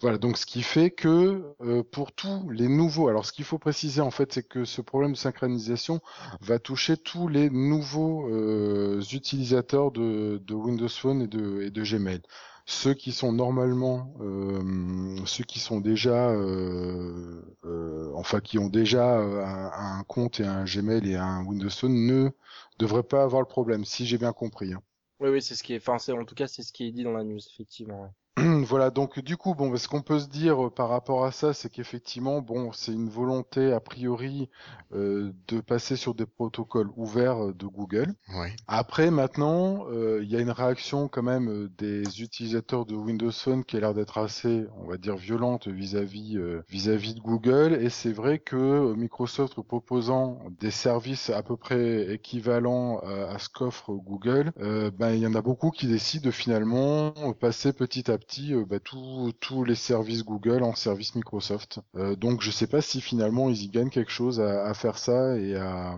Voilà, donc ce qui fait que euh, pour tous les nouveaux, alors ce qu'il faut préciser en fait, c'est que ce problème de synchronisation va toucher tous les nouveaux euh, utilisateurs de, de Windows Phone et de, et de Gmail ceux qui sont normalement, euh, ceux qui sont déjà, euh, euh, enfin qui ont déjà euh, un, un compte et un Gmail et un Windows Phone ne devraient pas avoir le problème, si j'ai bien compris. hein. Oui, oui, c'est ce qui est. Enfin, c'est en tout cas, c'est ce qui est dit dans la news, effectivement. ouais. voilà, donc du coup, bon, ce qu'on peut se dire euh, par rapport à ça, c'est qu'effectivement, bon, c'est une volonté a priori euh, de passer sur des protocoles ouverts euh, de Google. Après, maintenant, il y a une réaction quand même des utilisateurs de Windows Phone qui a l'air d'être assez, on va dire, violente vis-à-vis vis-à-vis de Google. Et c'est vrai que Microsoft proposant des services à peu près équivalents à, à ce qu'offre Google, ben il y en a beaucoup qui décident de finalement passer petit à petit euh, ben, tous les services Google en service Microsoft. Euh, donc je sais pas si finalement ils y gagnent quelque chose à, faire ça et à,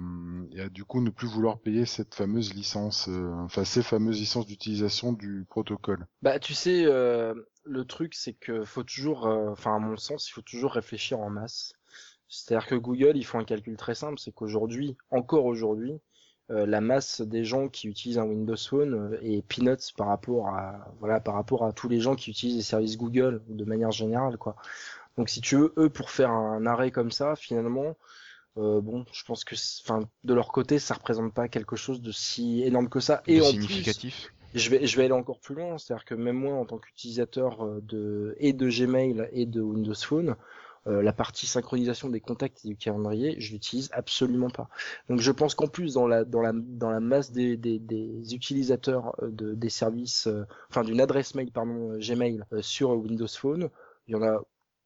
du coup ne plus vouloir payer cette fameuse licence, euh, enfin ces fameuses licences d'utilisation du protocole. Bah, tu sais, le truc, c'est que faut toujours, enfin, à mon sens, il faut toujours réfléchir en masse. C'est-à-dire que Google, ils font un calcul très simple, c'est qu'aujourd'hui, encore aujourd'hui, euh, la masse des gens qui utilisent un Windows Phone euh, est peanuts par rapport à, voilà, par rapport à tous les gens qui utilisent les services Google de manière générale, quoi. Donc, si tu veux, eux, pour faire un arrêt comme ça, finalement, euh, bon, je pense que, enfin, de leur côté, ça représente pas quelque chose de si énorme que ça. Et De en plus, significatif. je vais, je vais aller encore plus loin, c'est-à-dire que même moi, en tant qu'utilisateur euh, de et de Gmail et de Windows Phone, euh, la partie synchronisation des contacts et du calendrier, je l'utilise absolument pas. Donc je pense qu'en plus dans la dans la dans la masse des des, des utilisateurs euh, de des services, euh, enfin d'une adresse mail pardon Gmail euh, sur Windows Phone, il y en a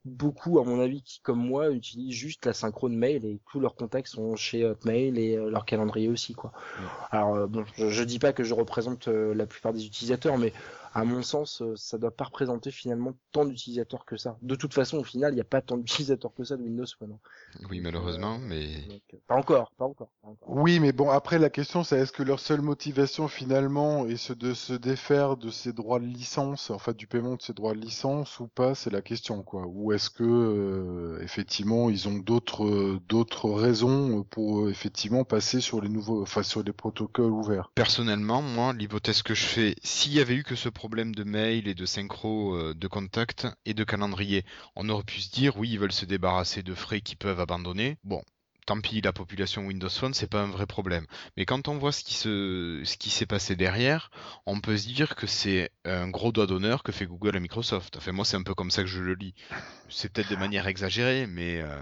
beaucoup, à mon avis, qui, comme moi, utilisent juste la synchro de mail et tous leurs contacts sont chez Hotmail et euh, leur calendrier aussi, quoi. Alors, euh, bon, je, je dis pas que je représente euh, la plupart des utilisateurs, mais à mon sens, euh, ça doit pas représenter finalement tant d'utilisateurs que ça. De toute façon, au final, il n'y a pas tant d'utilisateurs que ça de Windows hein. Oui, malheureusement, mais Donc, euh, pas encore, pas encore. pas encore. Oui, mais bon, après la question, c'est est-ce que leur seule motivation finalement est ce de se défaire de ces droits de licence, en fait du paiement de ces droits de licence ou pas, c'est la question quoi. Ou est-ce que euh, effectivement ils ont d'autres euh, d'autres raisons pour euh, effectivement passer sur les nouveaux, enfin sur les protocoles ouverts? personnellement, moi, l'hypothèse que je fais, s'il y avait eu que ce de mail et de synchro euh, de contact et de calendrier, on aurait pu se dire oui, ils veulent se débarrasser de frais qu'ils peuvent abandonner. Bon. Tant pis, la population Windows Phone, c'est pas un vrai problème. Mais quand on voit ce qui se, s'est passé derrière, on peut se dire que c'est un gros doigt d'honneur que fait Google à Microsoft. Enfin, moi, c'est un peu comme ça que je le lis. C'est peut-être de manière exagérée, mais euh,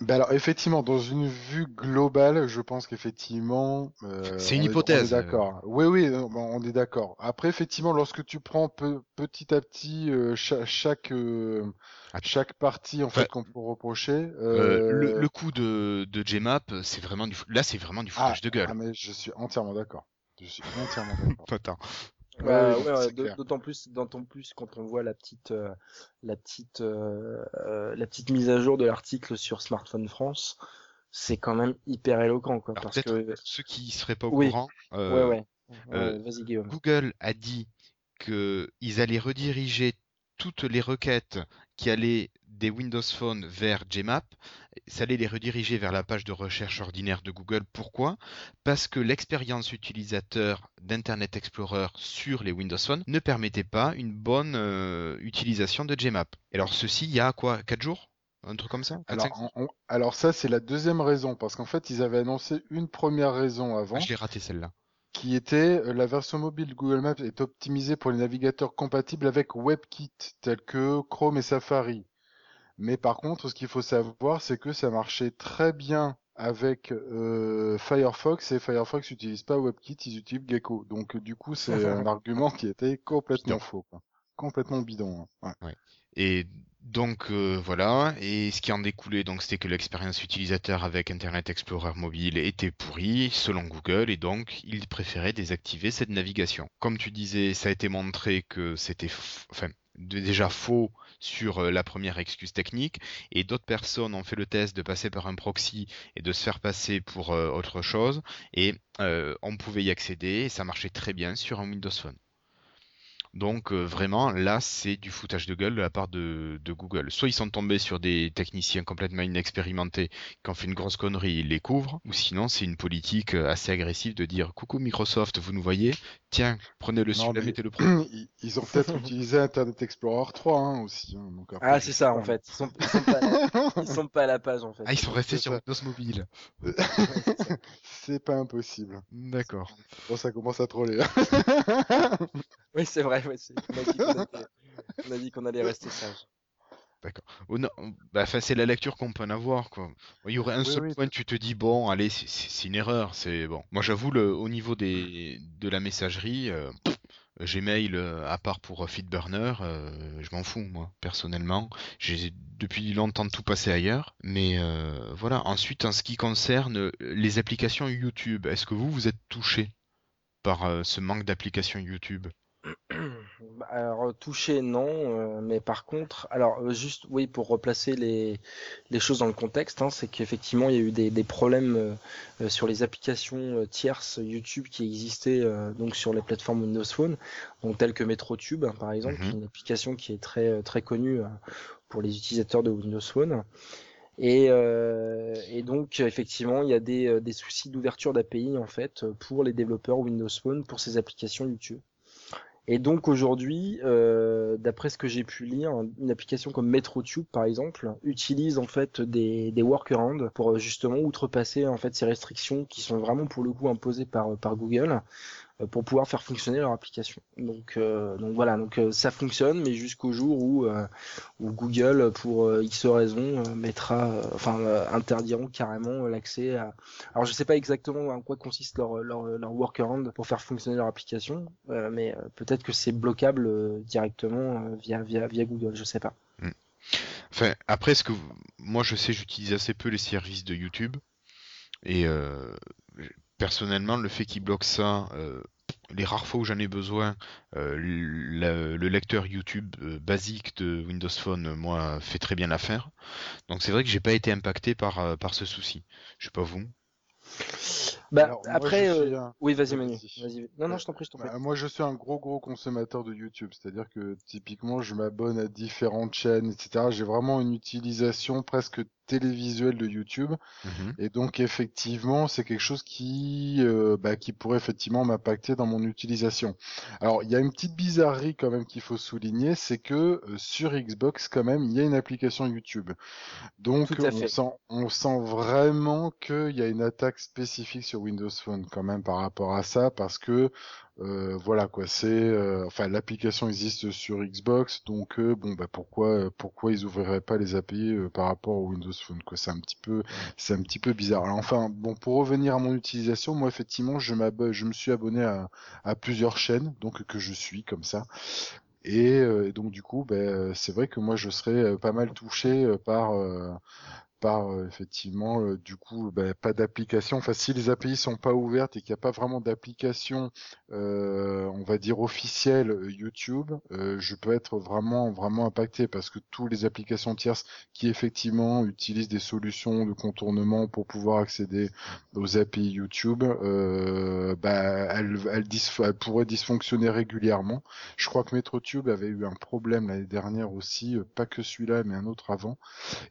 Ben alors effectivement, dans une vue globale, je pense qu'effectivement, euh, C'est une on est- hypothèse. On est d'accord. Oui, oui, euh, on est d'accord. Après, effectivement, lorsque tu prends pe- petit à petit euh, cha- chaque euh, chaque partie en fait qu'on peut reprocher, euh, le, le coup de, de Gmap, c'est vraiment du, là, c'est vraiment du ah, foutage de gueule. ah, mais je suis entièrement d'accord. Je suis entièrement d'accord. Attends. Bah, ouais, d'autant plus, d'autant plus quand on voit la petite, euh, la petite, euh, la petite mise à jour de l'article sur Smartphone France, c'est quand même hyper éloquent, quoi, Alors parce peut-être que, ceux qui seraient pas au Oui. courant, euh, ouais, Ouais, vas-y Guillaume. Google a dit qu'ils allaient rediriger toutes les requêtes qui allaient des Windows Phone vers Gmap, ça allait les rediriger vers la page de recherche ordinaire de Google. Pourquoi? Parce que l'expérience utilisateur d'Internet Explorer sur les Windows Phone ne permettait pas une bonne euh, utilisation de Gmap. Et alors ceci, il y a quoi? 4 jours? Un truc comme ça? Alors, cinq jours? on- on- alors ça, c'est la deuxième raison, parce qu'en fait, ils avaient annoncé une première raison avant. Ah, je l'ai raté celle-là. qui était euh, la version mobile de Google Maps est optimisée pour les navigateurs compatibles avec WebKit tels que Chrome et Safari. Mais par contre, ce qu'il faut savoir, c'est que ça marchait très bien avec euh, Firefox et Firefox n'utilise pas WebKit, ils utilisent Gecko. Donc du coup, c'est un argument qui était complètement faux, quoi. complètement bidon. hein. Ouais. Et donc euh, voilà, et ce qui en découlait, donc c'était que l'expérience utilisateur avec Internet Explorer mobile était pourrie selon Google, et donc ils préféraient désactiver cette navigation. Comme tu disais, ça a été montré que c'était, f- enfin, déjà faux sur euh, la première excuse technique, et d'autres personnes ont fait le test de passer par un proxy et de se faire passer pour euh, autre chose, et euh, on pouvait y accéder, et ça marchait très bien sur un Windows Phone. Donc euh, vraiment, là, c'est du foutage de gueule de la part de, de Google. Soit ils sont tombés sur des techniciens complètement inexpérimentés qui ont fait une grosse connerie, ils les couvrent, ou sinon c'est une politique euh, assez agressive de dire coucou Microsoft, vous nous voyez? Tiens, mettez le pro. Ils, ils ont peut-être utilisé Internet Explorer 3 hein, aussi. hein, donc après, Ah, c'est ça pas. en fait. Ils sont, ils sont pas, ils sont pas à la page en fait. Ah, ils sont restés sur. Windows Mobile. c'est pas impossible. D'accord. Bon, ça commence à troller. Oui, c'est vrai. Ouais, on, a dit qu'on allait rester sage. Oh non, bah, c'est la lecture qu'on peut en avoir, quoi. Il y aurait un Oui, seul oui. point, tu te dis, bon, allez, c'est- une erreur, c'est bon. Moi, j'avoue, le, au niveau des, de la messagerie, euh, pff, Gmail, euh, à part pour euh, Feedburner, euh, je m'en fous, moi, personnellement. J'ai depuis longtemps tout passé ailleurs, mais voilà. Ensuite, en ce qui concerne les applications YouTube, est-ce que vous, vous êtes touché par ce manque d'applications YouTube? Alors touché non, euh, mais par contre, alors euh, juste oui pour replacer les, les choses dans le contexte, hein, c'est qu'effectivement il y a eu des, des problèmes euh, sur les applications euh, tierces YouTube qui existaient euh, donc sur les plateformes Windows Phone, donc telles que MetroTube hein, par exemple, qui est une application qui est très très connue pour les utilisateurs de Windows Phone. Et, euh, et donc effectivement il y a des, des soucis d'ouverture d'API en fait pour les développeurs Windows Phone pour ces applications YouTube. Et donc aujourd'hui, euh, d'après ce que j'ai pu lire, une application comme MetroTube par exemple utilise en fait des, des workarounds pour euh, justement outrepasser en fait ces restrictions qui sont vraiment pour le coup imposées par par Google. euh, pour pouvoir faire fonctionner leur application. Donc euh, donc voilà, donc euh, ça fonctionne, mais jusqu'au jour où euh, où Google pour euh, X raisons euh, mettra, euh, enfin euh, interdiront carrément l'accès à. Alors je sais pas exactement en quoi consiste leur leur, leur workaround pour faire fonctionner leur application, euh, mais euh, peut-être que c'est bloquable euh, directement euh, via via via Google, je sais pas. Enfin, après, ce que vous- moi je sais, j'utilise assez peu les services de YouTube et euh, personnellement, le fait qu'ils bloquent ça, euh, les rares fois où j'en ai besoin, le, lecteur YouTube basique de Windows Phone, moi, fait très bien l'affaire. Donc c'est vrai que j'ai pas été impacté par, par ce souci. Je sais pas vous. Bah, après, euh, oui, vas-y, Manu. Vas non, non, je t'en prie, je t'en prie. Bah, moi, je suis un gros, gros consommateur de YouTube. C'est-à-dire que, typiquement, je m'abonne à différentes chaînes, etc. J'ai vraiment une utilisation presque télévisuel de YouTube. Mhm. Et donc effectivement, c'est quelque chose qui, euh, bah, qui pourrait effectivement m'impacter dans mon utilisation. Alors il y a une petite bizarrerie quand même qu'il faut souligner, c'est que euh, sur Xbox quand même, il y a une application YouTube. Donc on sent, on sent vraiment qu'il y a une attaque spécifique sur Windows Phone quand même par rapport à ça, parce que euh, voilà quoi, c'est euh, enfin l'application existe sur Xbox, donc euh, bon bah pourquoi pourquoi ils ouvriraient pas les API par rapport au Windows Phone quoi, c'est un petit peu c'est un petit peu bizarre. Alors, enfin bon pour revenir à mon utilisation, moi effectivement je je me suis abonné à, plusieurs chaînes donc que je suis comme ça. Et, donc du coup, ben, c'est vrai que moi je serais pas mal touché par par euh, effectivement euh, du coup bah, pas d'application. Enfin, si les API sont pas ouvertes et qu'il n'y a pas vraiment d'application, euh, on va dire officielle YouTube, je peux être vraiment vraiment impacté parce que toutes les applications tierces qui effectivement utilisent des solutions de contournement pour pouvoir accéder aux API YouTube, bah, elles, elles, pourraient dysfonctionner régulièrement. Je crois que MetroTube avait eu un problème l'année dernière aussi, pas que celui-là mais un autre avant.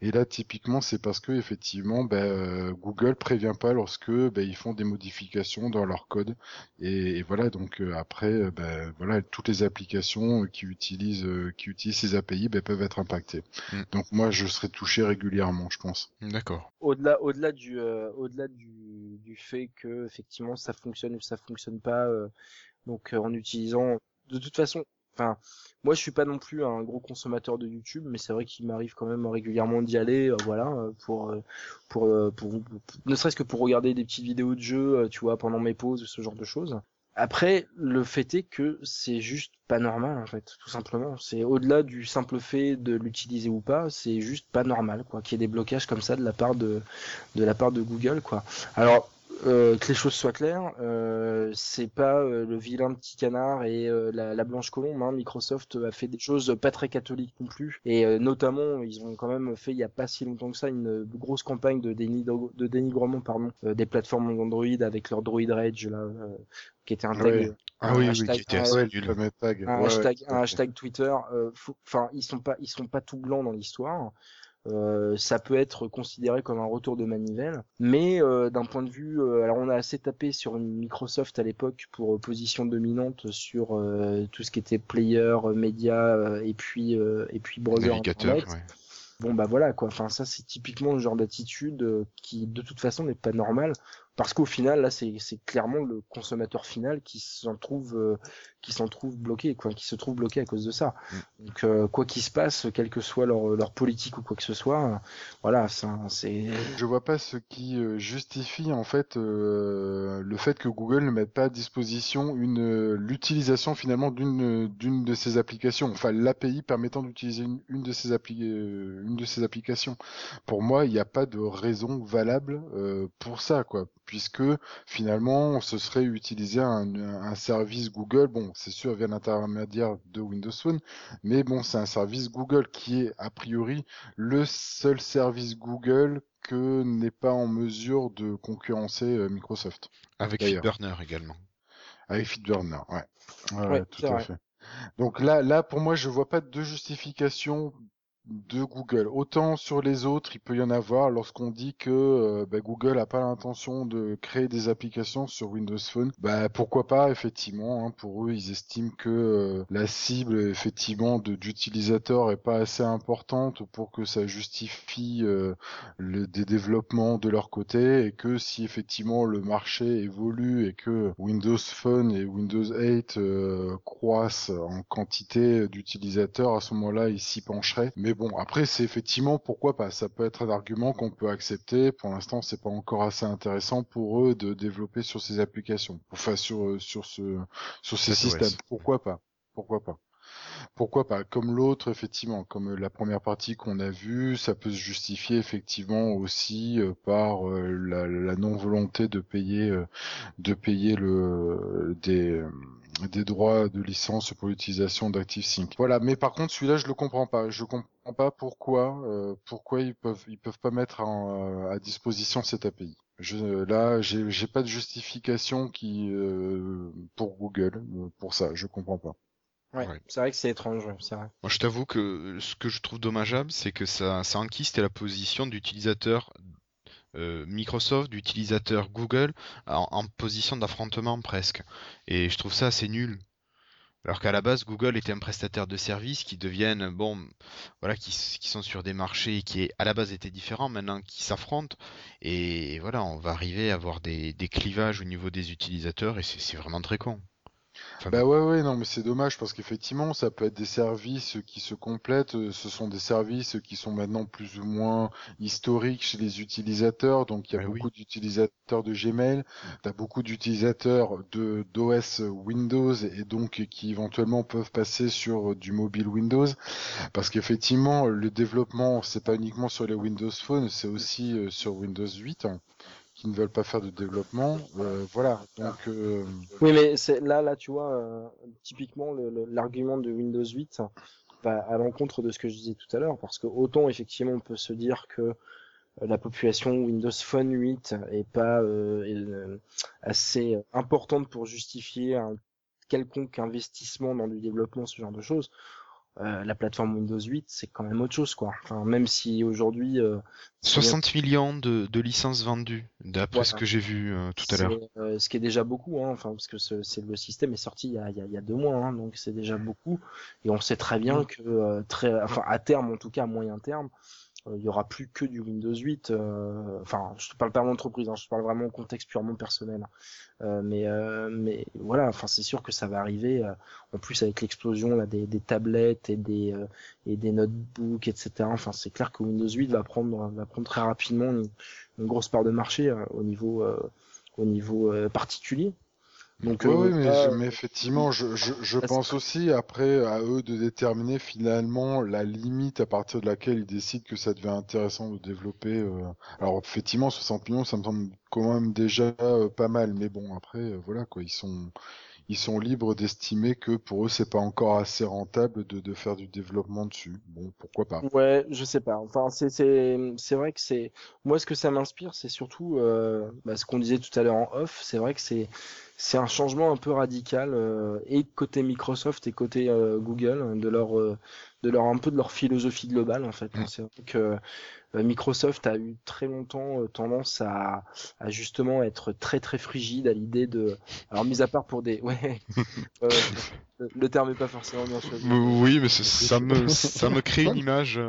Et là typiquement c'est parce que effectivement, ben, euh, Google prévient pas lorsque ben, ils font des modifications dans leur code. Et, voilà, donc euh, après, euh, ben, voilà, toutes les applications qui utilisent qui utilisent ces API ben, peuvent être impactées. Mm. Donc moi, je serai touché régulièrement, je pense. D'accord. Au-delà, au-delà du, au-delà du, du fait que effectivement ça fonctionne ou ça fonctionne pas, donc en utilisant, de toute façon, enfin moi, je suis pas non plus un gros consommateur de YouTube, mais c'est vrai qu'il m'arrive quand même régulièrement d'y aller, euh, voilà, euh, pour, euh, pour, pour, ne serait-ce que pour regarder des petites vidéos de jeux, tu vois, pendant mes pauses, ce genre de choses. Après, le fait est que c'est juste pas normal en fait, tout simplement. C'est au-delà du simple fait de l'utiliser ou pas, c'est juste pas normal quoi, qu'il y ait des blocages comme ça de la part de de la part de Google quoi. Alors euh, que les choses soient claires, euh, c'est pas euh, le vilain petit canard et la, blanche colombe. Hein. Microsoft a fait des choses pas très catholiques non plus, et notamment ils ont quand même fait il y a pas si longtemps que ça une grosse campagne de, de dénigrement pardon des plateformes Android avec leur Droid Rage là, qui était un tag. Ah oui, hashtag, oui, qui était un, hashtag, un hashtag Twitter. Enfin, ils sont pas, ils sont pas tout blancs dans l'histoire. Euh, ça peut être considéré comme un retour de manivelle, mais euh, d'un point de vue, euh, alors on a assez tapé sur Microsoft à l'époque pour position dominante sur tout ce qui était player, média et puis et puis browser. Bon bah voilà quoi. Enfin ça c'est typiquement le genre d'attitude qui de toute façon n'est pas normal parce qu'au final là c'est clairement le consommateur final qui s'en trouve euh, qui s'en trouve bloqué quoi qui se trouve bloqué à cause de ça. Mm. donc euh, quoi qu'il se passe quelle que soit leur, leur politique ou quoi que ce soit voilà c'est je vois pas ce qui euh, justifie en fait le fait que Google ne mette pas à disposition une l'utilisation finalement d'une d'une de ces applications. Enfin l'API permettant d'utiliser une, une, de ces appli une de ces applications. Pour moi il n'y a pas de raison valable pour ça quoi puisque finalement ce serait utiliser un, service Google, bon c'est sûr via l'intermédiaire de Windows Phone, mais bon c'est un service Google qui est a priori le seul service Google que n'est pas en mesure de concurrencer euh, Microsoft. Avec FeedBurner également. Avec FeedBurner, ouais. ouais, tout à fait. Donc là, là, pour moi, je vois pas de justification de Google. Autant sur les autres, il peut y en avoir lorsqu'on dit que euh, bah, Google n'a pas l'intention de créer des applications sur Windows Phone. Bah pourquoi pas effectivement. Hein, pour eux, ils estiment que euh, la cible effectivement d'utilisateurs est pas assez importante pour que ça justifie euh, des développements de leur côté et que si effectivement le marché évolue et que Windows Phone et Windows 8 croissent en quantité d'utilisateurs, à ce moment-là, ils s'y pencheraient. Bon, après, c'est effectivement pourquoi pas? Ça peut être un argument qu'on peut accepter. Pour l'instant, c'est pas encore assez intéressant pour eux de développer sur ces applications, enfin sur euh, sur ce sur ces systèmes. Pourquoi pas? Pourquoi pas? Pourquoi pas Comme l'autre, effectivement, comme la première partie qu'on a vue, ça peut se justifier effectivement aussi par la, non volonté de payer, de payer le des des droits de licence pour l'utilisation d'ActiveSync. Voilà, mais par contre celui-là je le comprends pas. Je comprends pas pourquoi euh, pourquoi ils peuvent ils peuvent pas mettre euh, à disposition cette API. Je, là, j'ai pas de justification qui euh, pour Google pour ça. Je comprends pas. Ouais, c'est vrai que c'est étrange, c'est vrai. Moi, je t'avoue que ce que je trouve dommageable, c'est que ça, ça enquiste la position d'utilisateur euh, Microsoft, d'utilisateur Google en, position d'affrontement presque. Et je trouve ça assez nul. Alors qu'à la base, Google était un prestataire de services qui deviennent, bon, voilà, qui, sont sur des marchés qui à la base étaient différents, maintenant qui s'affrontent. Et voilà, on va arriver à avoir des clivages au niveau des utilisateurs et c'est vraiment très con bah ouais, ouais, non, mais c'est dommage parce qu'effectivement, ça peut être des services qui se complètent. Euh, ce sont des services qui sont maintenant plus ou moins historiques chez les utilisateurs. Donc, il y a beaucoup d'utilisateurs de Gmail, tu as beaucoup d'utilisateurs de d'OS Windows et donc qui éventuellement peuvent passer sur du mobile Windows. Parce qu'effectivement, le développement, c'est pas uniquement sur les Windows Phone, c'est aussi euh, sur Windows 8 ne veulent pas faire de développement. Euh, voilà. Donc, euh... Oui, mais c'est là, là, tu vois, euh, typiquement l'argument de Windows 8 va à l'encontre de ce que je disais tout à l'heure, parce que autant effectivement on peut se dire que la population Windows Phone 8 est pas assez importante pour justifier un quelconque investissement dans du développement, ce genre de choses. Euh, la plateforme Windows 8, c'est quand même autre chose, quoi. Enfin, même si aujourd'hui. 60 euh, millions de, de, licences vendues, d'après ce que j'ai vu euh, tout à l'heure. ce qui est déjà beaucoup, hein, enfin, parce que c'est le système est sorti il y a, il y a, deux mois, hein, donc c'est déjà beaucoup. Et on sait très bien mm. que, très, enfin, à terme, en tout cas à moyen terme, il y aura plus que du Windows 8. enfin, je te parle pas d'entreprise, hein, je parle vraiment en contexte purement personnel. Euh, mais euh, mais voilà, enfin c'est sûr que ça va arriver. Euh, en plus avec l'explosion des, tablettes et des et des notebooks, etc. Enfin c'est clair que Windows 8 va prendre va prendre très rapidement une, une grosse part de marché au niveau au niveau particulier. Donc, oui, mais, mais, effectivement, je, je, je pense aussi après à eux de déterminer finalement la limite à partir de laquelle ils décident que ça devient intéressant de développer. Euh... Alors effectivement, 60 millions, ça me semble quand même déjà euh, pas mal, mais bon après, euh, voilà quoi, ils sont ils sont libres d'estimer que pour eux c'est pas encore assez rentable de, de faire du développement dessus. Bon, pourquoi pas Ouais, je sais pas. Enfin, c'est c'est c'est vrai que c'est moi ce que ça m'inspire, c'est surtout euh, bah, ce qu'on disait tout à l'heure en off. C'est vrai que c'est c'est un changement un peu radical euh, et côté Microsoft et côté euh, Google de leur euh, de leur un peu de leur philosophie globale en fait. Mm. C'est vrai que Microsoft a eu très longtemps tendance à, à, justement être très très frigide à l'idée de alors mis à part pour des ouais le terme est pas forcément bien choisi. Oui, mais ça me ça me crée une image.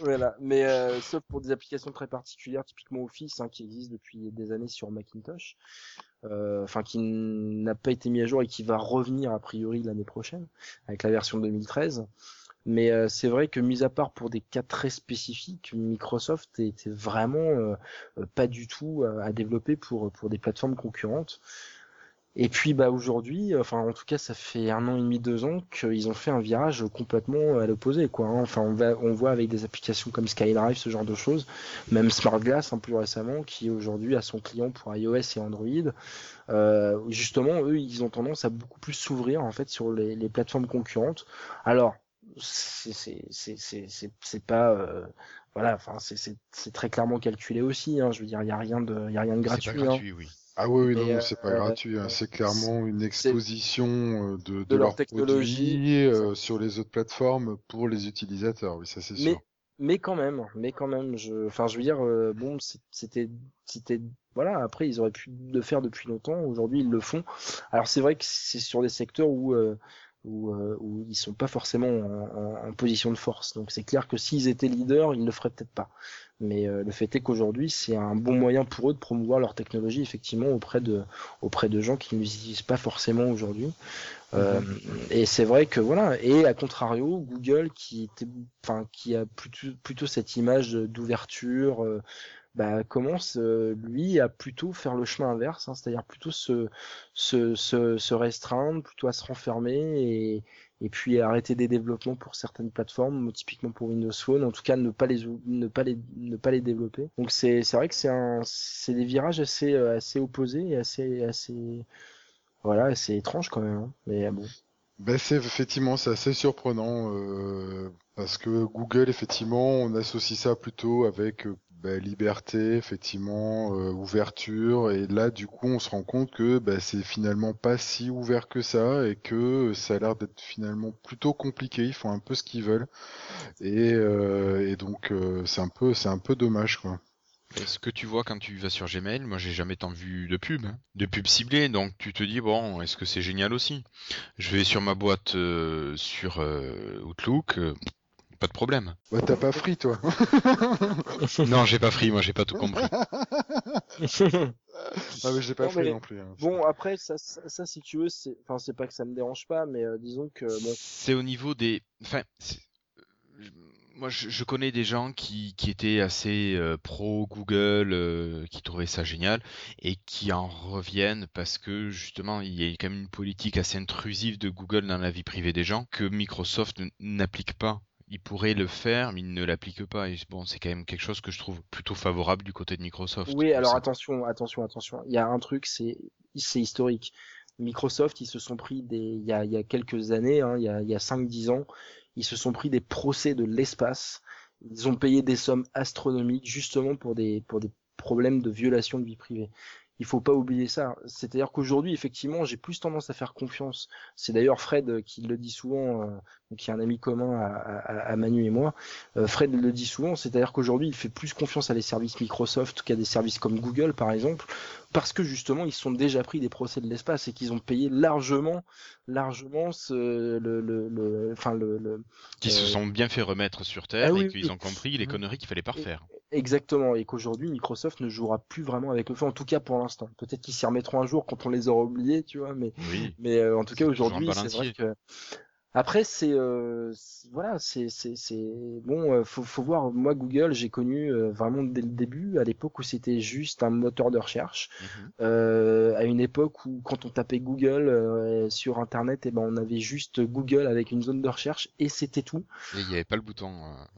Voilà, mais sauf pour des applications très particulières, typiquement Office, hein, qui existe depuis des années sur Macintosh. Euh, enfin qui n'a pas été mis à jour et qui va revenir a priori l'année prochaine avec la version 2013. Mais euh, c'est vrai que mis à part pour des cas très spécifiques, Microsoft était vraiment euh, pas du tout à développer pour pour des plateformes concurrentes. Et puis bah aujourd'hui, enfin en tout cas ça fait un an et demi, deux ans qu'ils ont fait un virage complètement à l'opposé quoi. Hein. Enfin on, va, on voit avec des applications comme SkyDrive, ce genre de choses, même SmartGlass hein, plus récemment, qui aujourd'hui a son client pour iOS et Android. Euh, justement eux ils ont tendance à beaucoup plus s'ouvrir en fait sur les, les plateformes concurrentes. Alors c'est c'est pas euh, voilà enfin c'est très clairement calculé aussi hein, je veux dire il y a rien de il y a rien de gratuit, pas gratuit hein. oui. Ah oui, non, euh, c'est pas gratuit. Hein. C'est clairement une exposition euh, de, de, leur, technologie euh, sur les autres plateformes pour les utilisateurs. Oui, ça c'est sûr. Mais quand même, mais quand même, je, enfin, je veux dire, bon, c'était, c'était, voilà. Après, ils auraient pu le faire depuis longtemps. Aujourd'hui, ils le font. Alors, c'est vrai que c'est sur des secteurs où où, où ils sont pas forcément en, en position de force. Donc, c'est clair que s'ils étaient leaders, ils ne le feraient peut-être pas. Mais euh, le fait est qu'aujourd'hui, c'est un bon moyen pour eux de promouvoir leur technologie effectivement auprès de, auprès de gens qui ne l'utilisent pas forcément aujourd'hui. Euh, et c'est vrai que voilà. Et à contrario, Google qui était, enfin, qui a plutôt, plutôt cette image d'ouverture, euh, bah, commence lui à plutôt faire le chemin inverse, hein, c'est-à-dire plutôt se, se, se, se, restreindre, plutôt à se renfermer et, et puis arrêter des développements pour certaines plateformes, typiquement pour Windows Phone, en tout cas ne pas les ne pas les ne pas les développer. Donc c'est vrai que c'est des virages assez assez opposés et assez assez voilà, c'est étrange quand même, hein. mais bon. Ben c'est effectivement c'est assez surprenant euh, parce que Google effectivement on associe ça plutôt avec euh, bah, liberté, effectivement, euh, ouverture, et là du coup on se rend compte que bah, c'est finalement pas si ouvert que ça et que ça a l'air d'être finalement plutôt compliqué. Ils font un peu ce qu'ils veulent et, euh, et donc euh, c'est un peu c'est un peu dommage quoi. Ce que tu vois quand tu vas sur Gmail, moi j'ai jamais tant vu de pub, hein. de pub ciblée, donc tu te dis bon, est-ce que c'est génial aussi? Je vais sur ma boîte sur Outlook, pas de problème. Ouais, t'as pas free, toi. non, j'ai pas free, moi j'ai pas tout compris. ah mais j'ai pas free non plus. Hein. Bon après ça, ça, si tu veux c'est enfin c'est pas que ça me dérange pas mais euh, disons que bon. C'est au niveau des enfin moi je, connais des gens qui, qui étaient assez euh, pro Google, euh, qui trouvaient ça génial et qui en reviennent parce que justement il y a quand même une politique assez intrusive de Google dans la vie privée des gens que Microsoft n'applique pas il pourrait le faire, mais il ne l'applique pas. Et bon, c'est quand même quelque chose que je trouve plutôt favorable du côté de Microsoft. Oui, alors attention, attention, attention. Il y a un truc, c'est c'est historique. Microsoft, ils se sont pris des, il y a, il y a quelques années, hein, il y a, il y a 5-10 ans, ils se sont pris des procès de l'espace. Ils ont payé des sommes astronomiques justement pour des, pour des problèmes de violation de vie privée il faut pas oublier ça. C'est-à-dire qu'aujourd'hui, effectivement, j'ai plus tendance à faire confiance. C'est d'ailleurs Fred qui le dit souvent, euh, qui est un ami commun à, Manu et moi. Euh, Fred le dit souvent, c'est-à-dire qu'aujourd'hui, il fait plus confiance à des services Microsoft qu'à des services comme Google, par exemple, parce que justement, ils sont déjà pris des procès de l'espace et qu'ils ont payé largement, largement ce, le, le, enfin le, le qui se euh, sont bien fait remettre sur terre ah et qu'ils ont compris les conneries qu'il fallait pas refaire. Exactement, et qu'aujourd'hui Microsoft ne jouera plus vraiment avec le feu, en tout cas pour l'instant. Peut-être qu'ils s'y remettront un jour quand on les aura oubliés, tu vois, mais, mais euh, en tout cas aujourd'hui, c'est vrai que après, c'est euh, voilà, c'est c'est bon. Euh, faut faut voir. Moi, Google, j'ai connu euh, vraiment dès le début, à l'époque où c'était juste un moteur de recherche. Mhm. euh, à une époque où quand on tapait Google sur Internet, et eh ben on avait juste Google avec une zone de recherche et c'était tout. Et il n'y avait pas le bouton.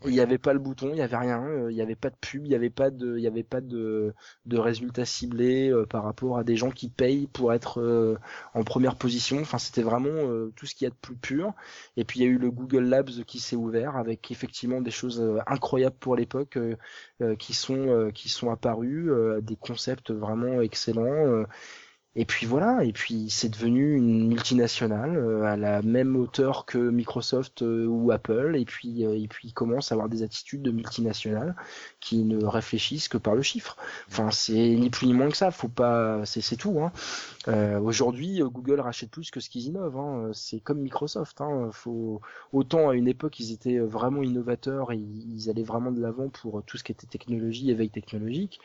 Il n'y avait pas le bouton, il n'y avait rien. Il n'y avait pas de pub, il n'y avait pas de, il y avait pas de de résultats ciblés par rapport à des gens qui payent pour être en première position. Enfin, c'était vraiment tout ce qu'il y a de plus pur. Et puis il y a eu le Google Labs qui s'est ouvert avec effectivement des choses euh, incroyables pour l'époque euh, euh, qui sont qui sont apparus, des concepts vraiment excellents. Et puis voilà, et puis c'est devenu une multinationale euh, à la même hauteur que Microsoft euh, ou Apple, et puis euh, et puis commence à avoir des attitudes de multinationales qui ne réfléchissent que par le chiffre. Enfin, c'est ni plus ni moins que ça. Faut pas, c'est tout. Hein. Aujourd'hui, Google rachète plus que ce qu'ils innovent. Hein. C'est comme Microsoft. Hein. Faut autant à une époque ils étaient vraiment innovateurs et ils allaient vraiment de l'avant pour tout ce qui était technologie, éveil technologique.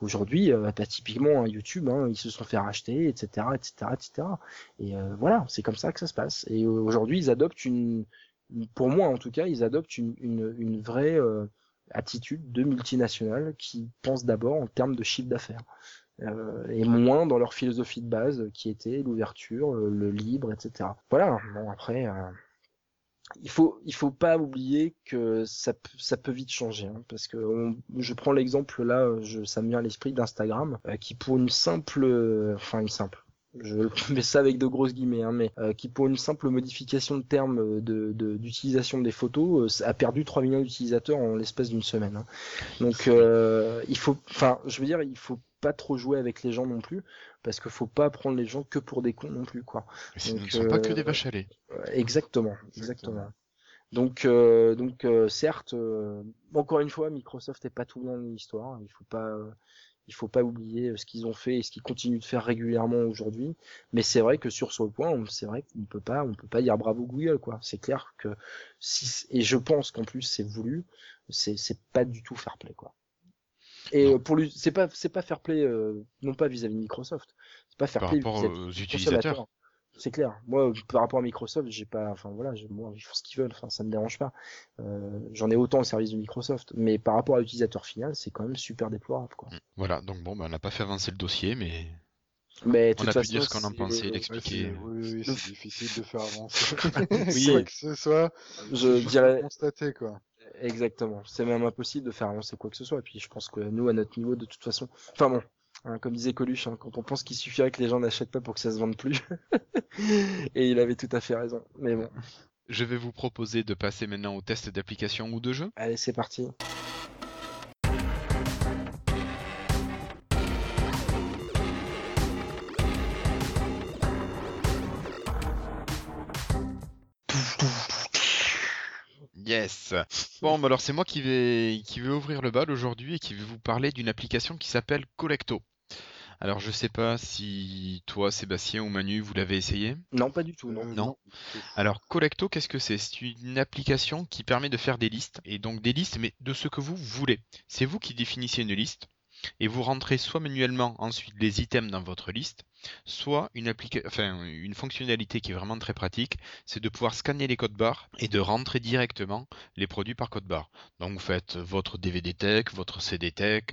Aujourd'hui, euh, bah, typiquement YouTube, hein, ils se sont fait racheter, etc., etc., etc. Et euh, voilà, c'est comme ça que ça se passe. Et euh, aujourd'hui, ils adoptent une, pour moi en tout cas, ils adoptent une, une, une vraie euh, attitude de multinationale qui pense d'abord en termes de chiffre d'affaires. et moins dans leur philosophie de base qui était l'ouverture, le libre, etc. Voilà. Bon après, il faut il faut pas oublier que ça ça peut vite changer hein, parce que je prends l'exemple là ça me vient à l'esprit d'Instagram euh, qui pour une simple une simple je mets ça avec de grosses guillemets, hein, mais euh, qui pour une simple modification de terme de, d'utilisation des photos euh, a perdu 3 millions d'utilisateurs en l'espace d'une semaine. Hein. Donc il faut, enfin, je veux dire, il faut pas trop jouer avec les gens non plus, parce qu'il faut pas prendre les gens que pour des cons non plus, quoi. ce ne sont pas que des vaches à lait. Exactement, exactement. Donc, euh, donc euh, certes, euh, encore une fois, Microsoft n'est pas tout dans l'histoire. Il faut pas, il faut pas oublier ce qu'ils ont fait et ce qu'ils continuent de faire régulièrement aujourd'hui. Mais c'est vrai que sur ce point, c'est vrai qu'on peut pas, on peut pas dire bravo Google, quoi. C'est clair que si, et je pense qu'en plus c'est voulu, c'est, c'est pas du tout fair play, quoi. Et pour lui, c'est pas, c'est pas fair play, non pas vis-à-vis de Microsoft, c'est pas fair Par play rapport aux utilisateurs c'est clair. Moi, par rapport à Microsoft, j'ai pas, enfin voilà, moi, ils font ce qu'ils veulent, enfin ça me dérange pas. Euh, J'en ai autant au service de Microsoft, mais par rapport à l'utilisateur final, c'est quand même super déplorable, quoi. Mm. Voilà, donc bon, ben, on n'a pas fait avancer le dossier, mais mais on a façon, pu dire ce qu'on en pensait, l'expliquer. Oui, oui, c'est difficile de faire avancer. oui, quoi que ce soit, je dirais. Constater, quoi. Exactement. C'est même impossible de faire avancer quoi que ce soit. Et puis je pense que nous, à notre niveau, de toute façon, enfin bon, Hein, comme disait Coluche, hein, quand on pense qu'il suffirait que les gens n'achètent pas pour que ça se vende plus. et il avait tout à fait raison. Mais bon. Je vais vous proposer de passer maintenant au test d'application ou de jeu. Allez, c'est parti. Yes. Bon, bah alors c'est moi qui vais qui vais ouvrir le bal aujourd'hui et qui vais vous parler d'une application qui s'appelle Collecto. Alors je sais pas si toi, Sébastien ou Manu, vous l'avez essayé Non, pas du tout, non. Non. Alors Collecto, qu'est-ce que c'est? C'est une application qui permet de faire des listes, et donc des listes, mais de ce que vous voulez. C'est vous qui définissez une liste, et vous rentrez soit manuellement ensuite les items dans votre liste, soit une, fonctionnalité qui est vraiment très pratique, c'est de pouvoir scanner les codes barres et de rentrer directement les produits par code barre. Donc vous faites votre DVD tech, votre CD tech,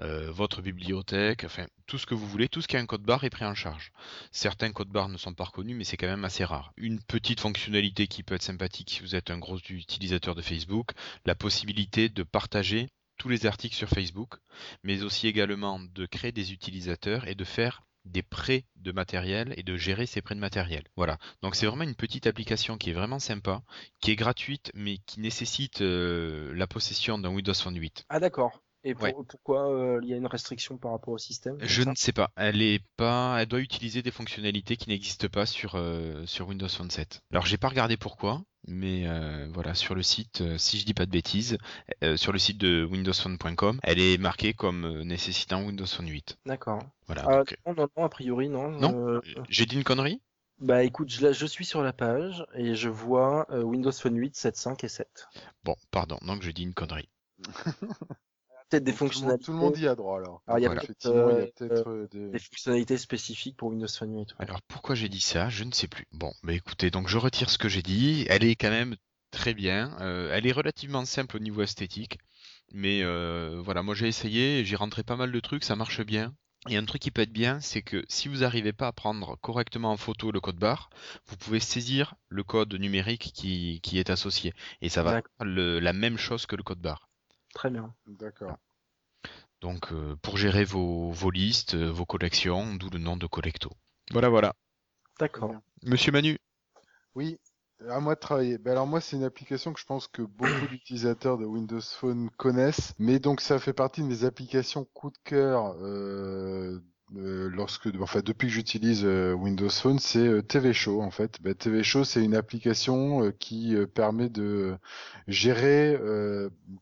euh, votre bibliothèque, enfin tout ce que vous voulez, tout ce qui a un code barre est pris en charge. Certains codes barres ne sont pas reconnus, mais c'est quand même assez rare. Une petite fonctionnalité qui peut être sympathique si vous êtes un gros utilisateur de Facebook, la possibilité de partager tous les articles sur Facebook, mais aussi également de créer des utilisateurs et de faire des prêts de matériel et de gérer ces prêts de matériel. Voilà. Donc c'est vraiment une petite application qui est vraiment sympa, qui est gratuite mais qui nécessite euh, la possession d'un Windows Phone 8. Ah d'accord. Et pourquoi euh, il y a une restriction par rapport au système Je ne sais pas. Elle est pas, elle doit utiliser des fonctionnalités qui n'existent pas sur euh, sur Windows Phone 7. Alors j'ai pas regardé pourquoi, mais euh, voilà sur le site, si je dis pas de bêtises, sur le site de windowsphone.com, elle est marquée comme nécessitant Windows Phone 8. D'accord. Voilà. Ah, non, non, a priori non. Non. J'ai dit une connerie? Bah écoute, je, je, suis sur la page et je vois Windows Phone 8, 7.5 et 7. Bon, pardon, donc je dis une connerie. peut-être des fonctionnalités. Tout le monde y a droit alors. Alors il y a peut-être euh, euh, des... des... fonctionnalités spécifiques pour Windows Phone 8. Alors pourquoi j'ai dit ça? Je ne sais plus. Bon, bah écoutez, donc je retire ce que j'ai dit. Elle est quand même très bien. Euh, elle est relativement simple au niveau esthétique. Mais euh, voilà, moi j'ai essayé, j'ai rentré pas mal de trucs, ça marche bien. Et un truc qui peut être bien, c'est que si vous n'arrivez pas à prendre correctement en photo le code barre, vous pouvez saisir le code numérique qui, qui est associé. Et ça va faire la même chose que le code barre. Très bien. D'accord. Donc euh, pour gérer vos, vos listes, euh, vos collections, d'où le nom de Collecto. Voilà, voilà. D'accord. Monsieur Manu. Oui, à moi de travailler. Ben alors moi c'est une application que je pense que beaucoup d'utilisateurs de Windows Phone connaissent, mais donc ça fait partie de mes applications coup de cœur euh, euh, lorsque, enfin depuis que j'utilise euh, Windows Phone, c'est euh, TV Show en fait. Bah, TV Show, c'est une application qui permet de gérer,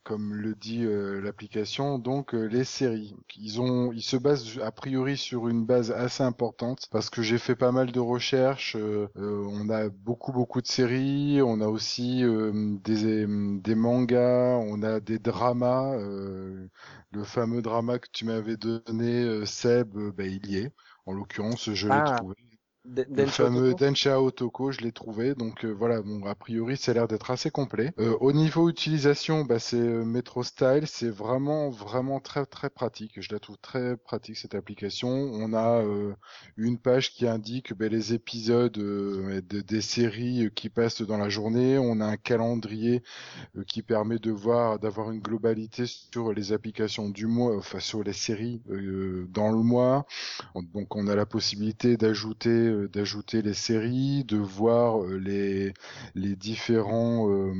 comme le dit l'application, donc les séries. Ils ont, ils se basent a priori sur une base assez importante parce que j'ai fait pas mal de recherches. on a beaucoup beaucoup de séries, on a aussi des, des mangas, on a des dramas le fameux drama que tu m'avais donné, euh, Seb, euh, bah, il y est. En l'occurrence, je l'ai ah. trouvé le fameux Densha Otoko, je l'ai trouvé. Donc euh, voilà, bon, a priori, ça a l'air d'être assez complet. Euh, au niveau utilisation, bah, c'est euh, Metro Style, c'est vraiment, vraiment très, très pratique. Je la trouve très pratique cette application. On a une page qui indique bah, les épisodes des séries qui passent dans la journée. On a un calendrier qui permet de voir, d'avoir une globalité sur les applications du mois, enfin sur les séries dans le mois. Donc on a la possibilité d'ajouter euh, d'ajouter les séries, de voir euh, les différents euh,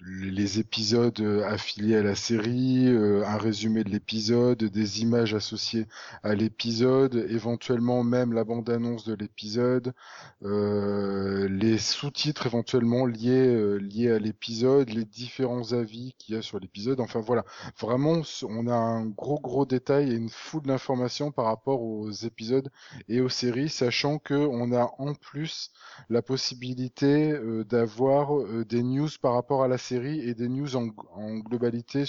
les épisodes affiliés à la série, un résumé de l'épisode, des images associées à l'épisode, éventuellement même la bande-annonce de l'épisode, les sous-titres éventuellement liés liés à l'épisode, les différents avis qu'il y a sur l'épisode. Enfin voilà, vraiment on a un gros gros détail et une foule d'informations par rapport aux épisodes et sachant que on a en plus la possibilité euh, d'avoir euh, des news par rapport à la série et des news en, globalité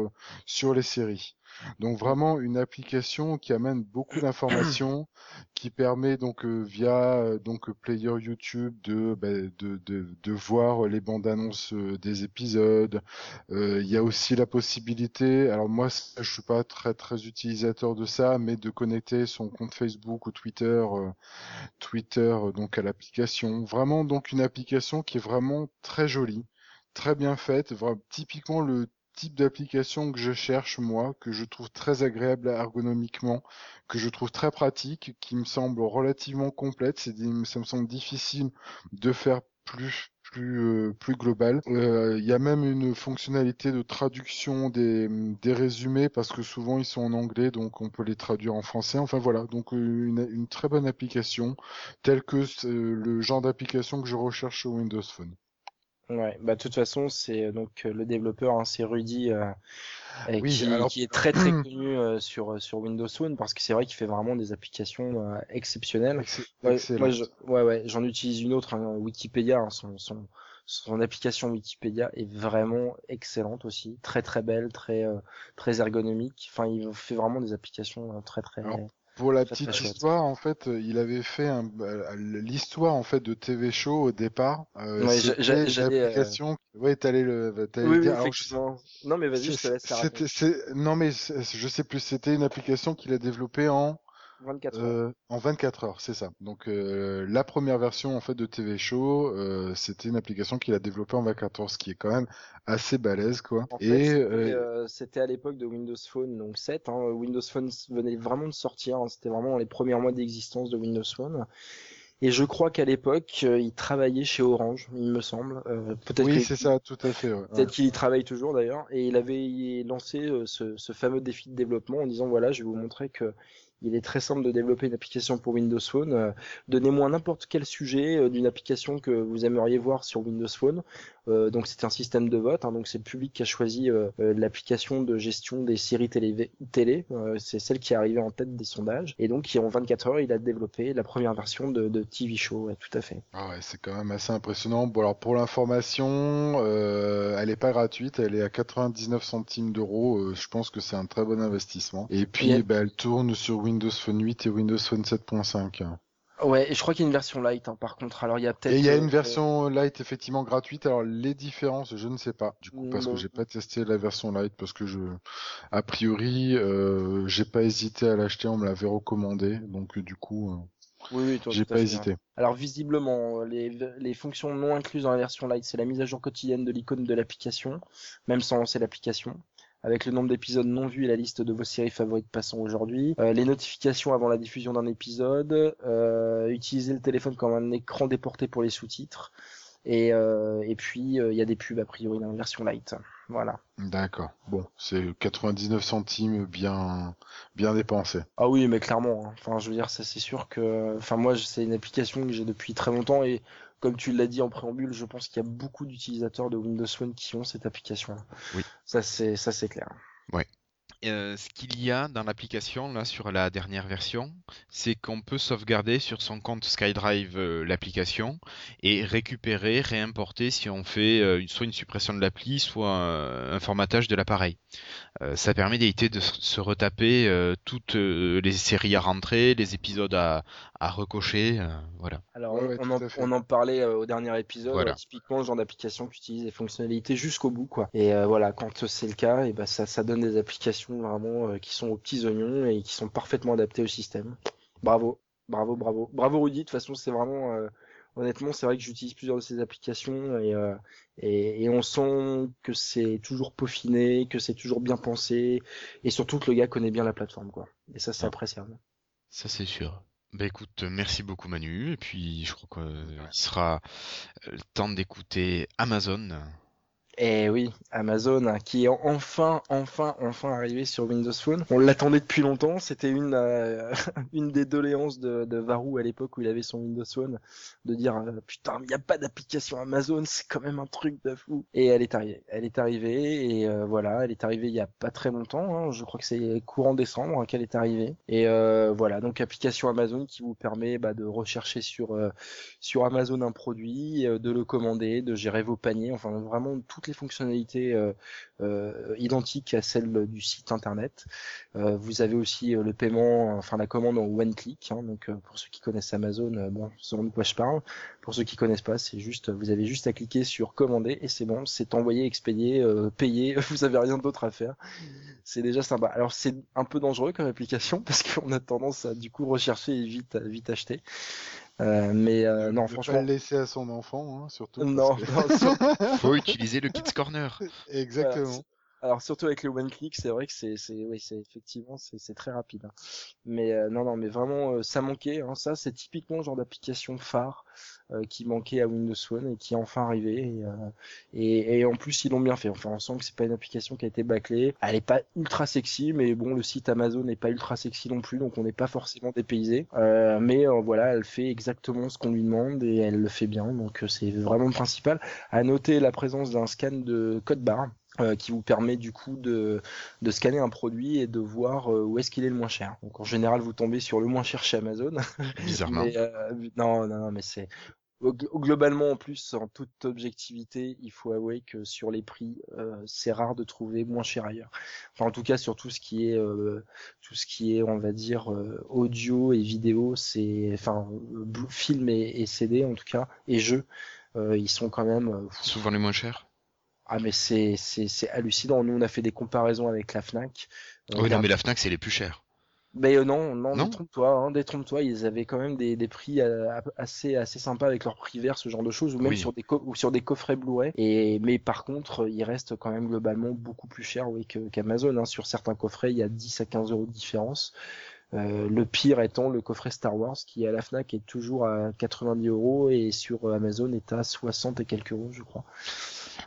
euh, sur les séries. Donc vraiment une application qui amène beaucoup d'informations, qui permet donc euh, via euh, donc player YouTube de, bah, de, de, de voir les bandes annonces euh, des épisodes. Il y a aussi la possibilité, alors moi je suis pas très très utilisateur de ça, mais de connecter son compte Facebook ou Twitter, Twitter donc à l'application. Vraiment donc une application qui est vraiment très jolie très bien faite, typiquement le type d'application que je cherche moi, que je trouve très agréable ergonomiquement, que je trouve très pratique, qui me semble relativement complète. C'est ça me semble difficile de faire plus plus euh, plus global. Euh, il y a même une fonctionnalité de traduction des, des résumés parce que souvent ils sont en anglais donc on peut les traduire en français. Enfin voilà, donc euh, une, une très bonne application telle que le genre d'application que je recherche sur Windows Phone. Ouais, bah de toute façon, c'est euh, donc euh, le développeur, hein, c'est Rudy, euh, qui, est très très connu sur sur Windows Phone parce que c'est vrai qu'il fait vraiment des applications exceptionnelles. Ouais, ouais, ouais, j'en utilise une autre, hein, Wikipédia, hein, son, son son application Wikipédia est vraiment excellente aussi, très très belle, très très ergonomique. Enfin, il fait vraiment des applications très très. Pour la petite histoire, en fait, euh, il avait fait un, bah, l'histoire en fait de TV Show au départ. Euh, ouais, j'ai l'application. Euh... Ouais, t'allais le, oui, dire. Oui, Non, mais vas-y, je te laisse. Non, mais je sais plus. C'était une application qu'il a développée en 24 heures. Euh, en 24 heures, c'est ça. Donc euh, la première version en fait de TV Show, euh, c'était une application qu'il a développée en 24 heures, ce qui est quand même assez balèze quoi. Et c'était à l'époque de Windows Phone donc 7. Hein. Windows Phone venait vraiment de sortir. Hein. C'était vraiment dans les premiers mois d'existence de Windows Phone. Et je crois qu'à l'époque, il travaillait chez Orange, il me semble. peut-être oui, c'est ça, tout à fait. Ouais. Peut-être qu'il y travaille toujours d'ailleurs. Et il avait lancé ce, ce, fameux défi de développement en disant voilà, je vais vous montrer que il est très simple de développer une application pour Windows Phone. Euh, donnez-moi n'importe quel sujet euh, d'une application que vous aimeriez voir sur Windows Phone. Euh, donc c'est un système de vote, hein, donc c'est le public qui a choisi l'application de gestion des séries télé. télé. c'est celle qui est arrivée en tête des sondages. Et donc en 24 heures, il a développé la première version de, de TV Show, tout à fait. Ah ouais, c'est quand même assez impressionnant. Bon alors pour l'information, elle est pas gratuite, elle est à 99 centimes d'euros. je pense que c'est un très bon investissement. Et puis bah, elle tourne sur Windows Phone 8 et Windows Phone 7.5. Ouais, et je crois qu'il y a une version light, hein, par contre. Alors il y a peut-être. Et il y a une euh, version light effectivement gratuite. Alors les différences, je ne sais pas. Du coup, parce que j'ai pas testé la version light, parce que je, a priori, euh, j'ai pas hésité à l'acheter. On me l'avait recommandé, donc du coup. Euh... Oui, oui, j'ai pas hésité. Hein. Alors visiblement, les, les fonctions non incluses dans la version light, c'est la mise à jour quotidienne de l'icône de l'application, même sans lancer l'application avec le nombre d'épisodes non vus et la liste de vos séries favorites passant aujourd'hui, euh, les notifications avant la diffusion d'un épisode, euh, utiliser le téléphone comme un écran déporté pour les sous-titres, et, euh, et puis il y a des pubs a priori dans la version light. Voilà. D'accord. Bon, c'est 99 centimes bien bien dépensés. Ah oui, mais clairement. Hein. Enfin, je veux dire, ça c'est sûr que. Enfin, moi, c'est une application que j'ai depuis très longtemps et comme tu l'as dit en préambule, je pense qu'il y a beaucoup d'utilisateurs de Windows Phone qui ont cette application. Oui. Ça c'est ça c'est clair. Ouais. Euh, ce qu'il y a dans l'application là sur la dernière version, c'est qu'on peut sauvegarder sur son compte SkyDrive euh, l'application et récupérer, réimporter si on fait euh, soit une suppression de l'appli, soit un formatage de l'appareil. ça permet d'éviter de se retaper toutes les séries à rentrer, les épisodes à, à recocher, voilà. Alors on, en, on, en, parlait au dernier épisode, typiquement le genre d'application qui utilise les fonctionnalités jusqu'au bout quoi. Et voilà, quand c'est le cas, et ben ça, ça donne des applications vraiment euh, qui sont aux petits oignons et qui sont parfaitement adaptés au système. Bravo, bravo, bravo, bravo Rudy. De toute façon, c'est vraiment euh, honnêtement, c'est vrai que j'utilise plusieurs de ces applications euh, et, et, on sent que c'est toujours peaufiné, que c'est toujours bien pensé et surtout que le gars connaît bien la plateforme quoi. Et ça c'est appréciable. Ça c'est sûr. Bah écoute, merci beaucoup Manu. Et puis je crois qu'il sera le temps d'écouter Amazon eh oui, Amazon hein, qui est enfin, enfin, enfin arrivé sur Windows Phone. On l'attendait depuis longtemps. C'était une euh, une des doléances de, de Varou à l'époque où il avait son Windows Phone, de dire euh, putain, il n'y a pas d'application Amazon, c'est quand même un truc de fou. Et elle est arrivée. Elle est arrivée et euh, voilà, elle est arrivée il y a pas très longtemps. Hein. Je crois que c'est courant décembre hein, qu'elle est arrivée. Et voilà, donc application Amazon qui vous permet bah, de rechercher sur sur Amazon un produit, de le commander, de gérer vos paniers, enfin vraiment toutes fonctionnalités identiques à celles du site internet. vous avez aussi le paiement, enfin la commande en one click. Hein, donc pour ceux qui connaissent Amazon, bon, sauront de quoi je parle. Pour ceux qui connaissent pas, c'est juste, vous avez juste à cliquer sur commander et c'est bon, c'est envoyé, expédié, payé. Vous avez rien d'autre à faire. C'est déjà sympa. Alors c'est un peu dangereux comme application parce qu'on a tendance à du coup rechercher et vite, vite acheter. Euh, mais euh, non, franchement. Pas le laisser à son enfant, hein, surtout. Non, faut utiliser le Kids Corner. Exactement. Alors surtout avec le one click, c'est vrai que c'est, c'est, oui, c'est effectivement, c'est, très rapide. Hein. Mais euh, non, non, mais vraiment, ça manquait. Hein, ça, c'est typiquement le genre d'application phare euh, qui manquait à Windows Phone et qui est enfin arrivé. Euh, et, et, en plus, ils l'ont bien fait. Enfin, on sent que c'est pas une application qui a été bâclée. Elle est pas ultra sexy, mais bon, le site Amazon n'est pas ultra sexy non plus, donc on n'est pas forcément dépaysé. Euh, mais voilà, elle fait exactement ce qu'on lui demande et elle le fait bien, donc c'est vraiment le principal. À noter la présence d'un scan de code barre. Qui vous permet du coup de, de scanner un produit et de voir où est-ce qu'il est le moins cher. Donc en général, vous tombez sur le moins cher chez Amazon. Bizarrement. non, non, non, mais c'est Globalement, en plus, en toute objectivité, il faut avouer que sur les prix, euh, c'est rare de trouver moins cher ailleurs. Enfin, en tout cas, sur tout ce qui est, euh, tout ce qui est, on va dire, euh, audio et vidéo, c'est, enfin, film et, CD en tout cas, et jeux, ils sont quand même souvent les moins chers. Ah mais c'est c'est hallucinant. Nous, on a fait des comparaisons avec la Fnac. oui, non, mais la Fnac, c'est les plus chers. Mais euh, non, non, détrompe-toi, hein, détrompe-toi, ils avaient quand même des, des prix euh, assez assez sympas avec leurs prix verts, ce genre de choses, ou même sur des ou sur des coffrets Blu-ray. Et mais par contre, ils restent quand même globalement beaucoup plus chers, oui, qu'Amazon. hein. Sur certains coffrets, il y a 10 à 15 euros de différence. Euh, le pire étant le coffret Star Wars qui à la Fnac est toujours à 90 euros et sur Amazon est à 60 et quelques euros, je crois.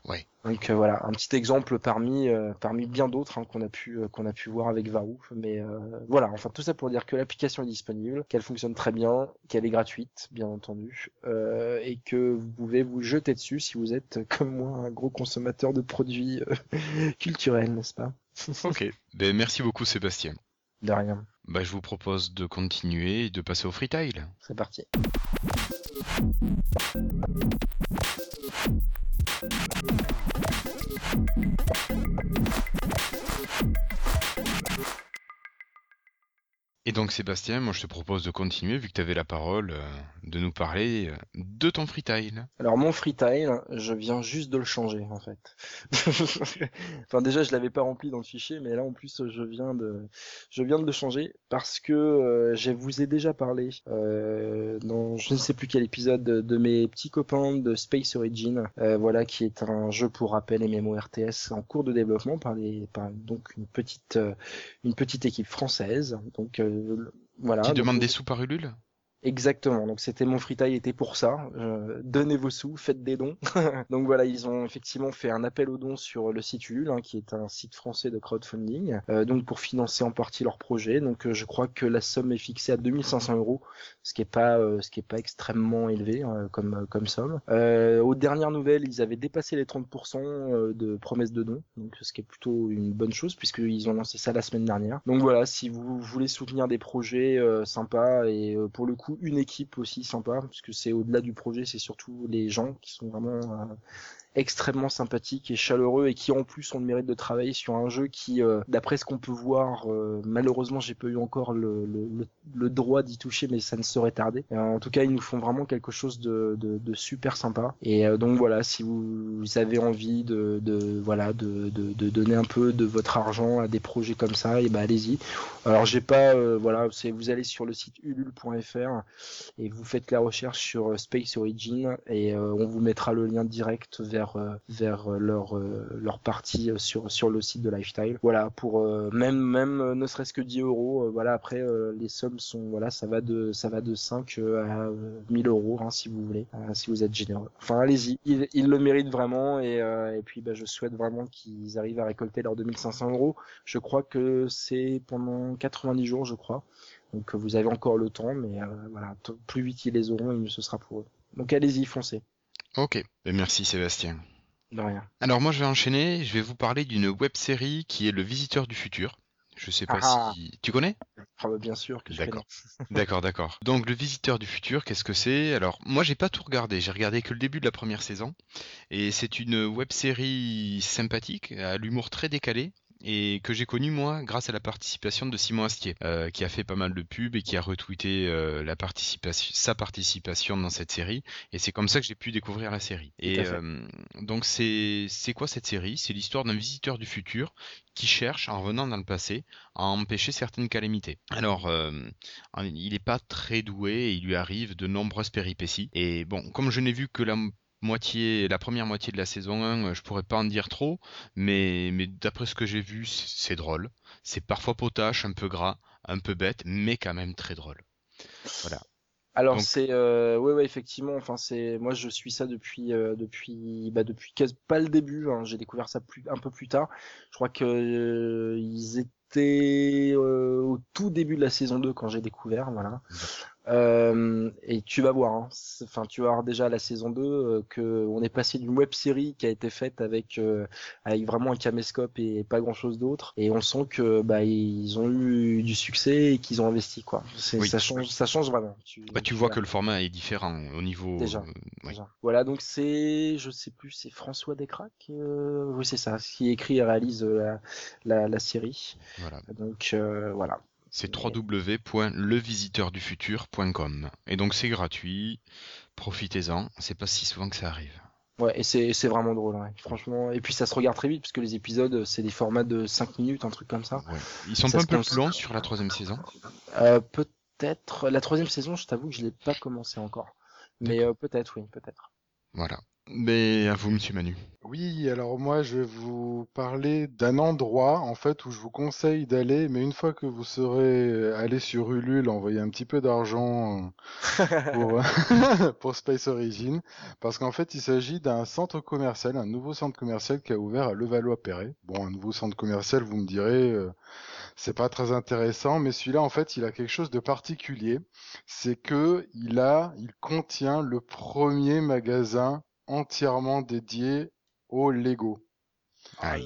Ouais. Donc euh, voilà, un petit exemple parmi euh, parmi bien d'autres hein, qu'on a pu euh, qu'on a pu voir avec Varou. Mais voilà, enfin tout ça pour dire que l'application est disponible, qu'elle fonctionne très bien, qu'elle est gratuite, bien entendu, et que vous pouvez vous jeter dessus si vous êtes comme moi un gros consommateur de produits culturels, n'est-ce pas? Ok. Ben merci beaucoup Sébastien. De rien. Bah, je vous propose de continuer et de passer au freetail. C'est parti. フフフフ。Et donc Sébastien, moi je te propose de continuer, vu que tu avais la parole, euh, de nous parler euh, de ton freetail. Alors mon freetail, je viens juste de le changer en fait. enfin déjà je l'avais pas rempli dans le fichier, mais là en plus je viens de, je viens de le changer parce que euh, je vous ai déjà parlé dans je ne sais plus quel épisode de, mes petits copains de Space Origin, voilà qui est un jeu pour rappel MMORTS en cours de développement par les, par donc une petite, une petite équipe française, donc voilà. Qui demande des sous par Ulule? Exactement. Donc c'était mon freetail était pour ça. Euh, donnez vos sous, faites des dons. donc voilà, ils ont effectivement fait un appel aux dons sur le site Ulule, hein, qui est un site français de crowdfunding, euh, donc pour financer en partie leur projet. Donc euh, je crois que la somme est fixée à 2500 euros, ce qui est pas ce qui est pas extrêmement élevé comme comme somme. aux dernières nouvelles, ils avaient dépassé les 30% de promesses de dons, donc ce qui est plutôt une bonne chose puisqu'ils ont lancé ça la semaine dernière. Donc voilà, si vous voulez soutenir des projets sympas et pour le coup une équipe aussi sympa, puisque c'est au-delà du projet, c'est surtout les gens qui sont vraiment euh, extrêmement sympathique et chaleureux et qui en plus ont le mérite de travailler sur un jeu qui, euh, d'après ce qu'on peut voir, euh, malheureusement j'ai pas eu encore le, le, droit d'y toucher, mais ça ne serait tardé. en tout cas, ils nous font vraiment quelque chose de, de, super sympa. Et euh, donc voilà, si vous, avez envie de, de voilà de, donner un peu de votre argent à des projets comme ça, et ben allez-y. Alors j'ai pas voilà, vous allez sur le site ulule.fr et vous faites la recherche sur Space Origin et on vous mettra le lien direct vers vers euh, leur euh, leur partie euh, sur le site de Lifestyle. Voilà pour même même ne serait-ce que 10 euros. Voilà après les sommes sont voilà ça va de ça va de 5 à 1000 euros hein, si vous voulez si vous êtes généreux. Enfin allez-y ils, le méritent vraiment et et puis bah, je souhaite vraiment qu'ils arrivent à récolter leurs 2500 euros. Je crois que c'est pendant 90 jours je crois. Donc vous avez encore le temps, mais voilà, plus vite ils les auront, et mieux ce sera pour eux. Donc allez-y, foncez. Ok, ben, merci Sébastien. De rien. Alors moi je vais enchaîner, je vais vous parler d'une web série qui est Le Visiteur du Futur. Je sais pas ah. si tu connais? Ah bah, bien sûr que je D'accord. D'accord, d'accord. Donc le visiteur du futur, qu'est-ce que c'est? Alors moi j'ai pas tout regardé, j'ai regardé que le début de la première saison et c'est une web série sympathique, à l'humour très décalé et que j'ai connu moi grâce à la participation de Simon Astier, euh, qui a fait pas mal de pubs et qui a retweeté euh, la participation, sa participation dans cette série. Et c'est comme ça que j'ai pu découvrir la série. Et euh, donc c'est c'est quoi cette série? C'est l'histoire d'un visiteur du futur qui cherche, en revenant dans le passé, à empêcher certaines calamités. Alors, il n'est pas très doué et il lui arrive de nombreuses péripéties. Et bon, comme je n'ai vu que la moitié, la première moitié de la saison 1, euh, je pourrais pas en dire trop, mais, mais d'après ce que j'ai vu, c'est drôle. C'est parfois potache, un peu gras, un peu bête, mais quand même très drôle. Voilà. Alors c'est euh, ouais ouais effectivement enfin c'est moi je suis ça depuis euh, depuis bah depuis quasi pas le début hein. j'ai découvert ça plus un peu plus tard je crois que euh, ils étaient au tout début de la saison 2 quand j'ai découvert voilà euh, et tu vas voir, hein, enfin tu vas voir déjà la saison 2 euh, que on est passé d'une web série qui a été faite avec euh, avec vraiment un caméscope et pas grand chose d'autre, et on sent que bah ils ont eu du succès et qu'ils ont investi quoi. Ça change, ça change vraiment. Tu, bah, tu vois que le format est différent au niveau. Déjà. Voilà donc c'est, je sais plus, c'est François Descraques, oui c'est ça, qui écrit et réalise la, la, la série. Voilà. Donc voilà c'est www.levisiteur-du-futur.com. Et donc c'est gratuit, profitez-en, c'est pas si souvent que ça arrive. Ouais, et c'est vraiment drôle, franchement. Et puis ça se regarde très vite, puisque les épisodes, c'est des formats de 5 minutes, un truc comme ça. Ils sont pas un peu plus longs sur la troisième saison? Euh, Peut-être. La troisième saison, je t'avoue que je l'ai pas commencé encore. Mais euh, peut-être, oui, peut-être. Voilà. Mais à vous, monsieur Manu. Oui, alors moi, je vais vous parler d'un endroit, en fait, où je vous conseille d'aller, mais une fois que vous serez allé sur Ulule, envoyer un petit peu d'argent pour, pour Space Origin, parce qu'en fait, il s'agit d'un centre commercial, un nouveau centre commercial qui a ouvert à Levallois-Perret. Bon, un nouveau centre commercial, vous me direz, euh, c'est pas très intéressant, mais celui-là, en fait, il a quelque chose de particulier. C'est que il a, il contient le premier magasin entièrement dédié au Lego.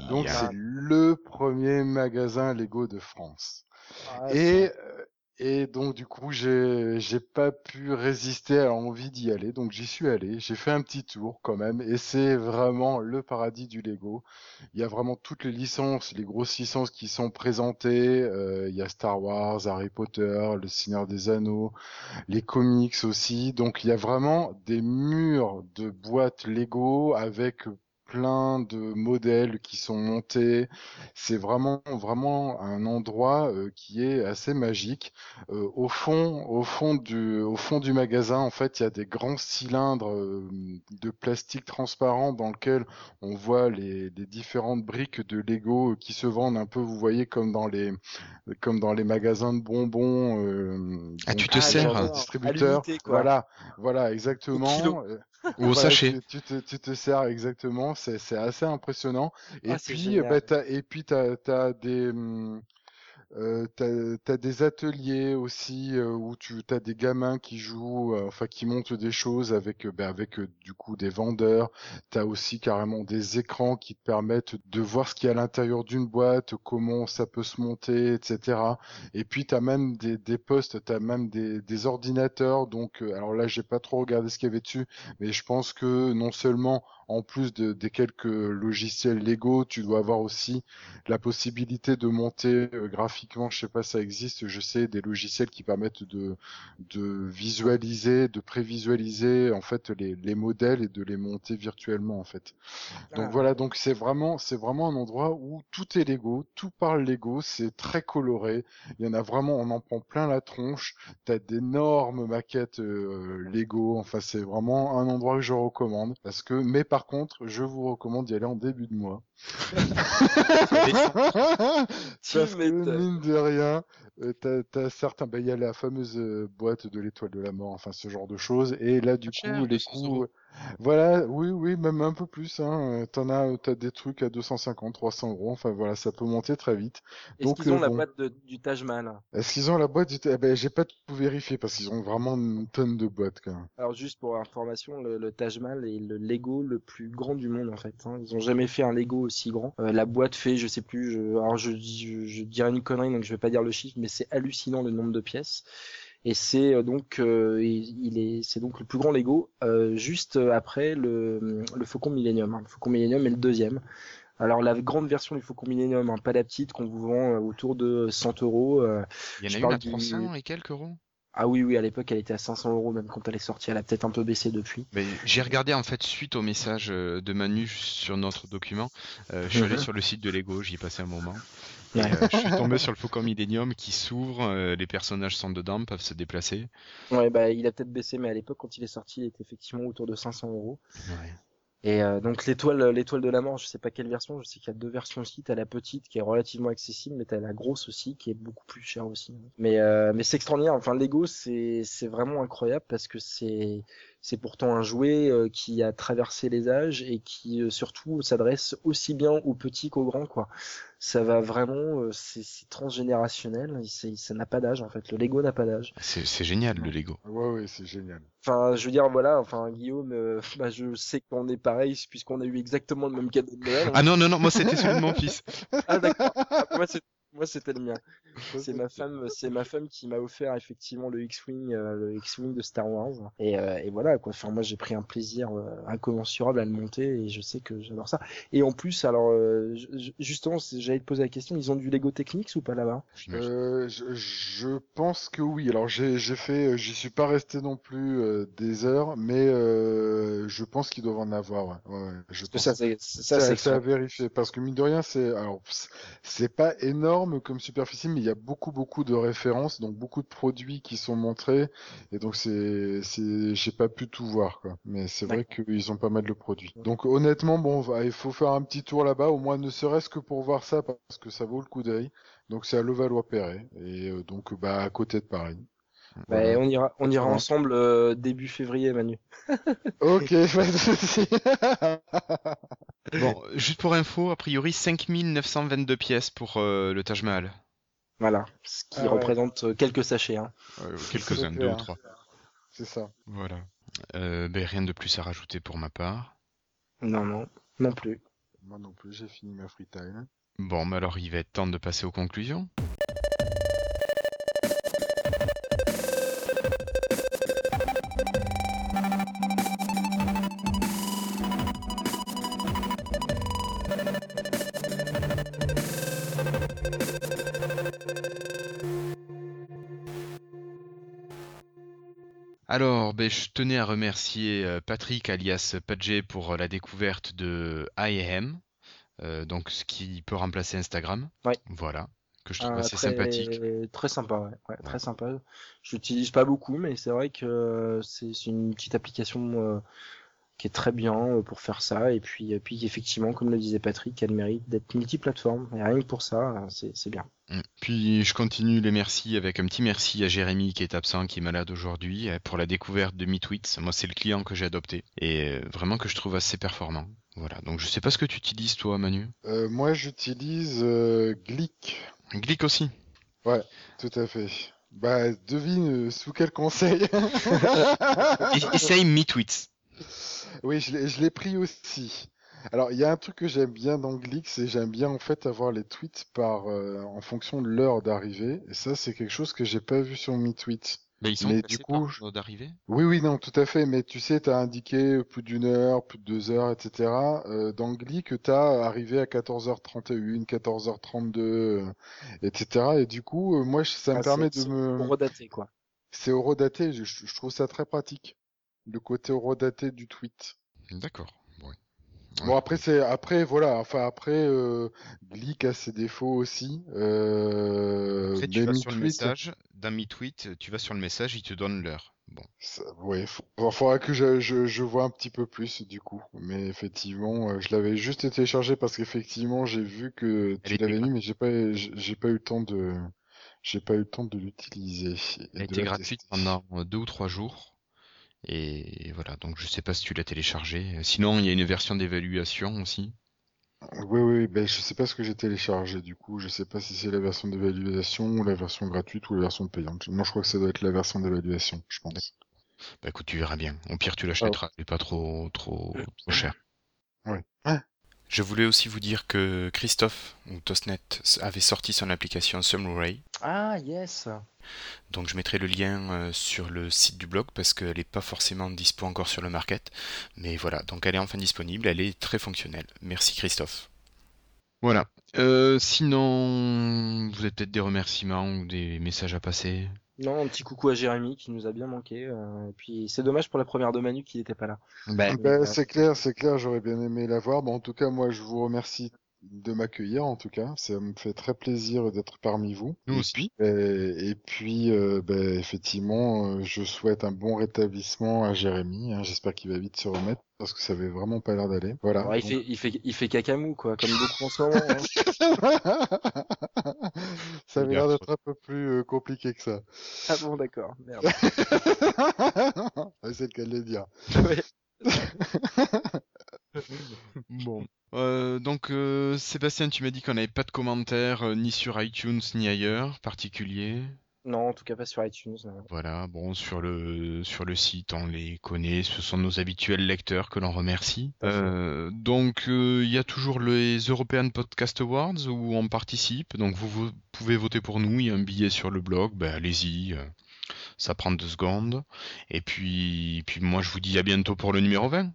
Donc c'est le premier magasin Lego de France. Ah, et euh, et donc du coup, j'ai j'ai pas pu résister à l'envie d'y aller, donc j'y suis allé. J'ai fait un petit tour quand même, et c'est vraiment le paradis du Lego. Il y a vraiment toutes les licences, les grosses licences qui sont présentées. Euh, il y a Star Wars, Harry Potter, Le Seigneur des Anneaux, les comics aussi. Donc il y a vraiment des murs de boîtes Lego avec plein de modèles qui sont montés. C'est vraiment vraiment un endroit euh, qui est assez magique. Euh, au fond, au fond du au fond du magasin, en fait, il y a des grands cylindres euh, de plastique transparent dans lequel on voit les, les, différentes briques de Lego qui se vendent un peu, vous voyez, comme dans les comme dans les magasins de bonbons. ah, tu te sers, distributeur. Voilà, voilà, exactement. Ou au sachet. Tu, te, tu, te, sers exactement, c'est assez impressionnant. Et, ah, puis, bah, et puis, tu as, des, hum, euh, t'as as des ateliers aussi euh, où tu as des gamins qui jouent, euh, enfin qui montent des choses avec euh, ben, avec du coup des vendeurs. T'as aussi carrément des écrans qui te permettent de voir ce qu'il y a à l'intérieur d'une boîte, comment ça peut se monter, etc. Et puis t'as même des, des postes, t'as même des, des ordinateurs. Donc alors là j'ai pas trop regardé ce qu'il y avait dessus, mais je pense que non seulement en plus de, des quelques logiciels Lego, tu dois avoir aussi la possibilité de monter euh, graphiquement, je sais pas, ça existe, je sais, des logiciels qui permettent de, de visualiser, de prévisualiser en fait les, les modèles et de les monter virtuellement en fait. Donc ah. voilà, donc c'est vraiment, c'est vraiment un endroit où tout est Lego, tout parle Lego, c'est très coloré. Il y en a vraiment, on en prend plein la tronche. T'as d'énormes maquettes euh, Lego. Enfin, c'est vraiment un endroit que je recommande parce que, mais par contre, je vous recommande d'y aller en début de mois. Parce que mine de rien, euh, t'as, t'as certains, bah, il y a la fameuse euh, boîte de l'étoile de la mort, enfin ce genre de choses, et là du coup les coûts, Voilà, oui, oui, même un peu plus. Hein. Euh, T'en as, t'as des trucs à 250, 300 euros. Enfin voilà, ça peut monter très vite. Est-ce Donc qu'ils ont euh, la boîte de- du Taj Mahal? Est-ce qu'ils ont la boîte du... Eh ben, j'ai pas tout vérifié parce qu'ils ont vraiment une tonne de boîtes quand même. Alors juste pour information, le, le Taj Mahal est le Lego le plus grand du monde en fait. hein. Ils ont jamais fait un Lego aussi grand. Euh, la boîte fait, je sais plus, je, alors je, je, je dirais une connerie donc je vais pas dire le chiffre, mais c'est hallucinant le nombre de pièces. Et c'est euh, donc, euh, il, est, c'est donc le plus grand Lego, euh, juste après le, le Faucon Millennium. hein. Le Faucon Millennium est le deuxième. Alors la grande version du Faucon Millennium, hein, pas la petite qu'on vous vend autour de 100 euros. Il y en a une à du- 300 et quelques euros Ah oui, oui, à l'époque elle était à 500 euros même quand elle est sortie. Elle a peut-être un peu baissé depuis. Mais j'ai regardé en fait suite au message de Manu sur notre document. euh, je suis allé Mhm. sur le site de Lego, j'y ai passé un moment. Et, euh, je suis tombé sur le Faucon Millennium qui s'ouvre, euh, les personnages sont dedans, peuvent se déplacer. Ouais, bah, il a peut-être baissé, mais à l'époque, quand il est sorti, il était effectivement autour de 500 euros. Ouais. Et euh, donc l'étoile, l'étoile de la mort, je sais pas quelle version. Je sais qu'il y a deux versions aussi. T'as la petite qui est relativement accessible, mais t'as la grosse aussi qui est beaucoup plus chère aussi. Mais euh, mais c'est extraordinaire. Enfin, Lego, c'est c'est vraiment incroyable parce que c'est c'est pourtant un jouet euh, qui a traversé les âges et qui euh, surtout s'adresse aussi bien aux petits qu'aux grands, quoi. Ça va vraiment, euh, c'est c'est transgénérationnel. Ça n'a pas d'âge en fait. Le Lego n'a pas d'âge. C'est c'est génial le Lego. Ouais, ouais, c'est génial. Enfin, je veux dire, voilà, enfin, Guillaume, euh, bah, je sais qu'on est pareil, puisqu'on a eu exactement le même cadeau de Noël. Ah non, non, non, moi c'était celui de mon fils. Ah, d'accord. Ah, moi, moi, c'était le mien. C'est ma femme, c'est ma femme qui m'a offert effectivement le X-Wing, euh, le X-Wing de Star Wars. Et, euh, et voilà, quoi. Enfin, moi, j'ai pris un plaisir euh, incommensurable à le monter et je sais que j'adore ça. Et en plus, alors, euh, ju- ju- justement, j'allais te poser la question, ils ont du Lego Technics ou pas là-bas? Euh, je, je pense que oui. Alors j'ai j'ai fait, j'y suis pas resté non plus euh, des heures, mais euh, je pense qu'ils doivent en avoir. Ouais. Ouais, ouais, je pense. ça, c'est, ça, Ça, à vérifier parce que mine de rien, c'est alors c'est pas énorme comme superficie, mais il y a beaucoup beaucoup de références, donc beaucoup de produits qui sont montrés, et donc c'est c'est j'ai pas pu tout voir quoi. Mais c'est vrai qu'ils ont pas mal de produits. Donc honnêtement, bon, il faut faire un petit tour là-bas, au moins ne serait-ce que pour voir ça, parce que ça vaut le coup d'œil. Donc c'est à Levallois-Perret, et euh, donc bah à côté de Paris. Bah, Voilà. on ira, on ira ensemble euh, début février, Manu. Ok, pas de souci. Bon, juste pour info, a priori 5922 pièces pour euh, le Taj Mahal. Voilà, ce qui Ah représente euh, quelques sachets. Hein. Euh, Quelques-uns, deux ou trois. C'est ça. Voilà. Euh, ben, rien de plus à rajouter pour ma part. Non, non, non plus. Moi non plus, j'ai fini ma free time. Bon, mais alors il va être temps de passer aux conclusions. Alors, ben, je tenais à remercier euh, Patrick alias Padgé pour euh, la découverte de IAM, euh, donc ce qui peut remplacer Instagram. Ouais. Voilà, que je trouve assez très, sympathique. Très sympa, ouais. Ouais, Ouais. Très sympa. Je l'utilise pas beaucoup, mais c'est vrai que c'est une petite application qui est très bien euh, pour faire ça. Et puis, et puis effectivement, comme le disait Patrick, elle mérite d'être multiplateforme. Et rien que pour ça, euh, c'est c'est bien. Mm. Puis je continue les merci avec un petit merci à Jérémy qui est absent, qui est malade aujourd'hui, euh, pour la découverte de MeTweets. Moi, c'est le client que j'ai adopté et vraiment que je trouve assez performant. Voilà, donc je sais pas ce que tu utilises toi, Manu. Euh, moi, j'utilise euh, Glick. Glick aussi. Tout à fait. Bah, devine euh, sous quel conseil? Essaye MeTweets. Oui, je l'ai je l'ai pris aussi. Alors, il y a un truc que j'aime bien dans Glick, c'est j'aime bien en fait avoir les tweets par euh, en fonction de l'heure d'arrivée. Et ça, c'est quelque chose que j'ai pas vu sur MeTweets. Ben, ils sont Mais du par coup, d'arrivée? Oui, oui, non, tout à fait. Mais tu sais, tu as indiqué plus d'une heure, plus de deux heures, etc. Euh, dans Glick, tu as arrivé à 14h31, 14h32, euh, etc. Et du coup, euh, moi, je- ça me Ah, permet c'est- de c'est me... Pour redater, quoi. C'est horodaté, je, je trouve ça très pratique. Le côté horodaté du tweet. D'accord. Bon. Bon après c'est après voilà enfin après euh, Glick a ses défauts aussi euh, Après, tu vas sur le message, dans MeTweet, tu vas sur le message, il te donne l'heure. Bon. ça- ouais faudra que je, je, je vois un petit peu plus du coup mais effectivement euh, je l'avais juste téléchargé parce qu'effectivement j'ai vu que tu l'avais mis mais j'ai pas j'ai pas eu le temps de j'ai pas eu le temps de l'utiliser Elle était gratuite pendant deux ou trois jours. Et voilà, donc je sais pas si tu l'as téléchargé. Sinon, il y a une version d'évaluation aussi. Oui, oui, ben, je sais pas ce que j'ai téléchargé du coup. Je sais pas si c'est la version d'évaluation ou la version gratuite ou la version payante. Moi, je crois que ça doit être la version d'évaluation, je pense. Bah écoute, tu verras bien. Au pire, tu l'achèteras. Elle est pas trop, trop, trop cher. Ouais. Ouais. Je voulais aussi vous dire que Christophe, ou Tosnet, avait sorti son application Sumray. Ah, yes. Donc je mettrai le lien euh, sur le site du blog parce qu'elle n'est pas forcément dispo encore sur le market. Mais voilà, donc elle est enfin disponible, elle est très fonctionnelle. Merci Christophe. Voilà. Euh, sinon, vous avez peut-être des remerciements ou des messages à passer? Non, un petit coucou à Jérémy qui nous a bien manqué. euh, et puis c'est dommage pour la première de Manu qui n'était pas là. Ben, Ben, euh, c'est clair, c'est clair, j'aurais bien aimé la voir. Bon, en tout cas, moi, je vous remercie de m'accueillir, en tout cas. Ça me fait très plaisir d'être parmi vous. nous aussi. Et, et puis, euh, ben, effectivement, euh, je souhaite un bon rétablissement à Jérémy. hein. J'espère qu'il va vite se remettre parce que ça avait vraiment pas l'air d'aller. Voilà. alors, il, fait, il, fait, il fait cacamou, quoi, comme beaucoup en ce moment. hein. ça avait l'air d'être un peu plus euh, compliqué que ça. Ah bon, d'accord. Merde. Ouais, c'est le cas de le dire. Ouais. Bon. Euh, donc euh, Sébastien, tu m'as dit qu'on n'avait pas de commentaires euh, ni sur iTunes ni ailleurs particulier. Non, en tout cas pas sur iTunes. non. Voilà, bon, sur le, sur le site, on les connaît, ce sont nos habituels lecteurs que l'on remercie. Euh, donc, euh, il y a toujours les European Podcast Awards où on participe, donc vous, vous pouvez voter pour nous, il y a un billet sur le blog, ben allez-y, euh, ça prend deux secondes. Et puis, puis moi je vous dis à bientôt pour le numéro 20.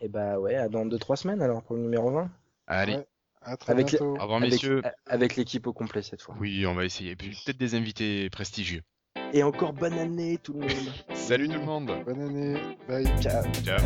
Et bah ouais, à dans 2-3 semaines alors pour le numéro 20. Allez, Ouais. À très Avec les- bientôt. au revoir Avec, messieurs. avec l'équipe au complet cette fois. Oui, on va essayer, et puis peut-être des invités prestigieux. Et encore bonne année tout le monde. Salut tout le monde Bonne année. Bye. Ciao. Ciao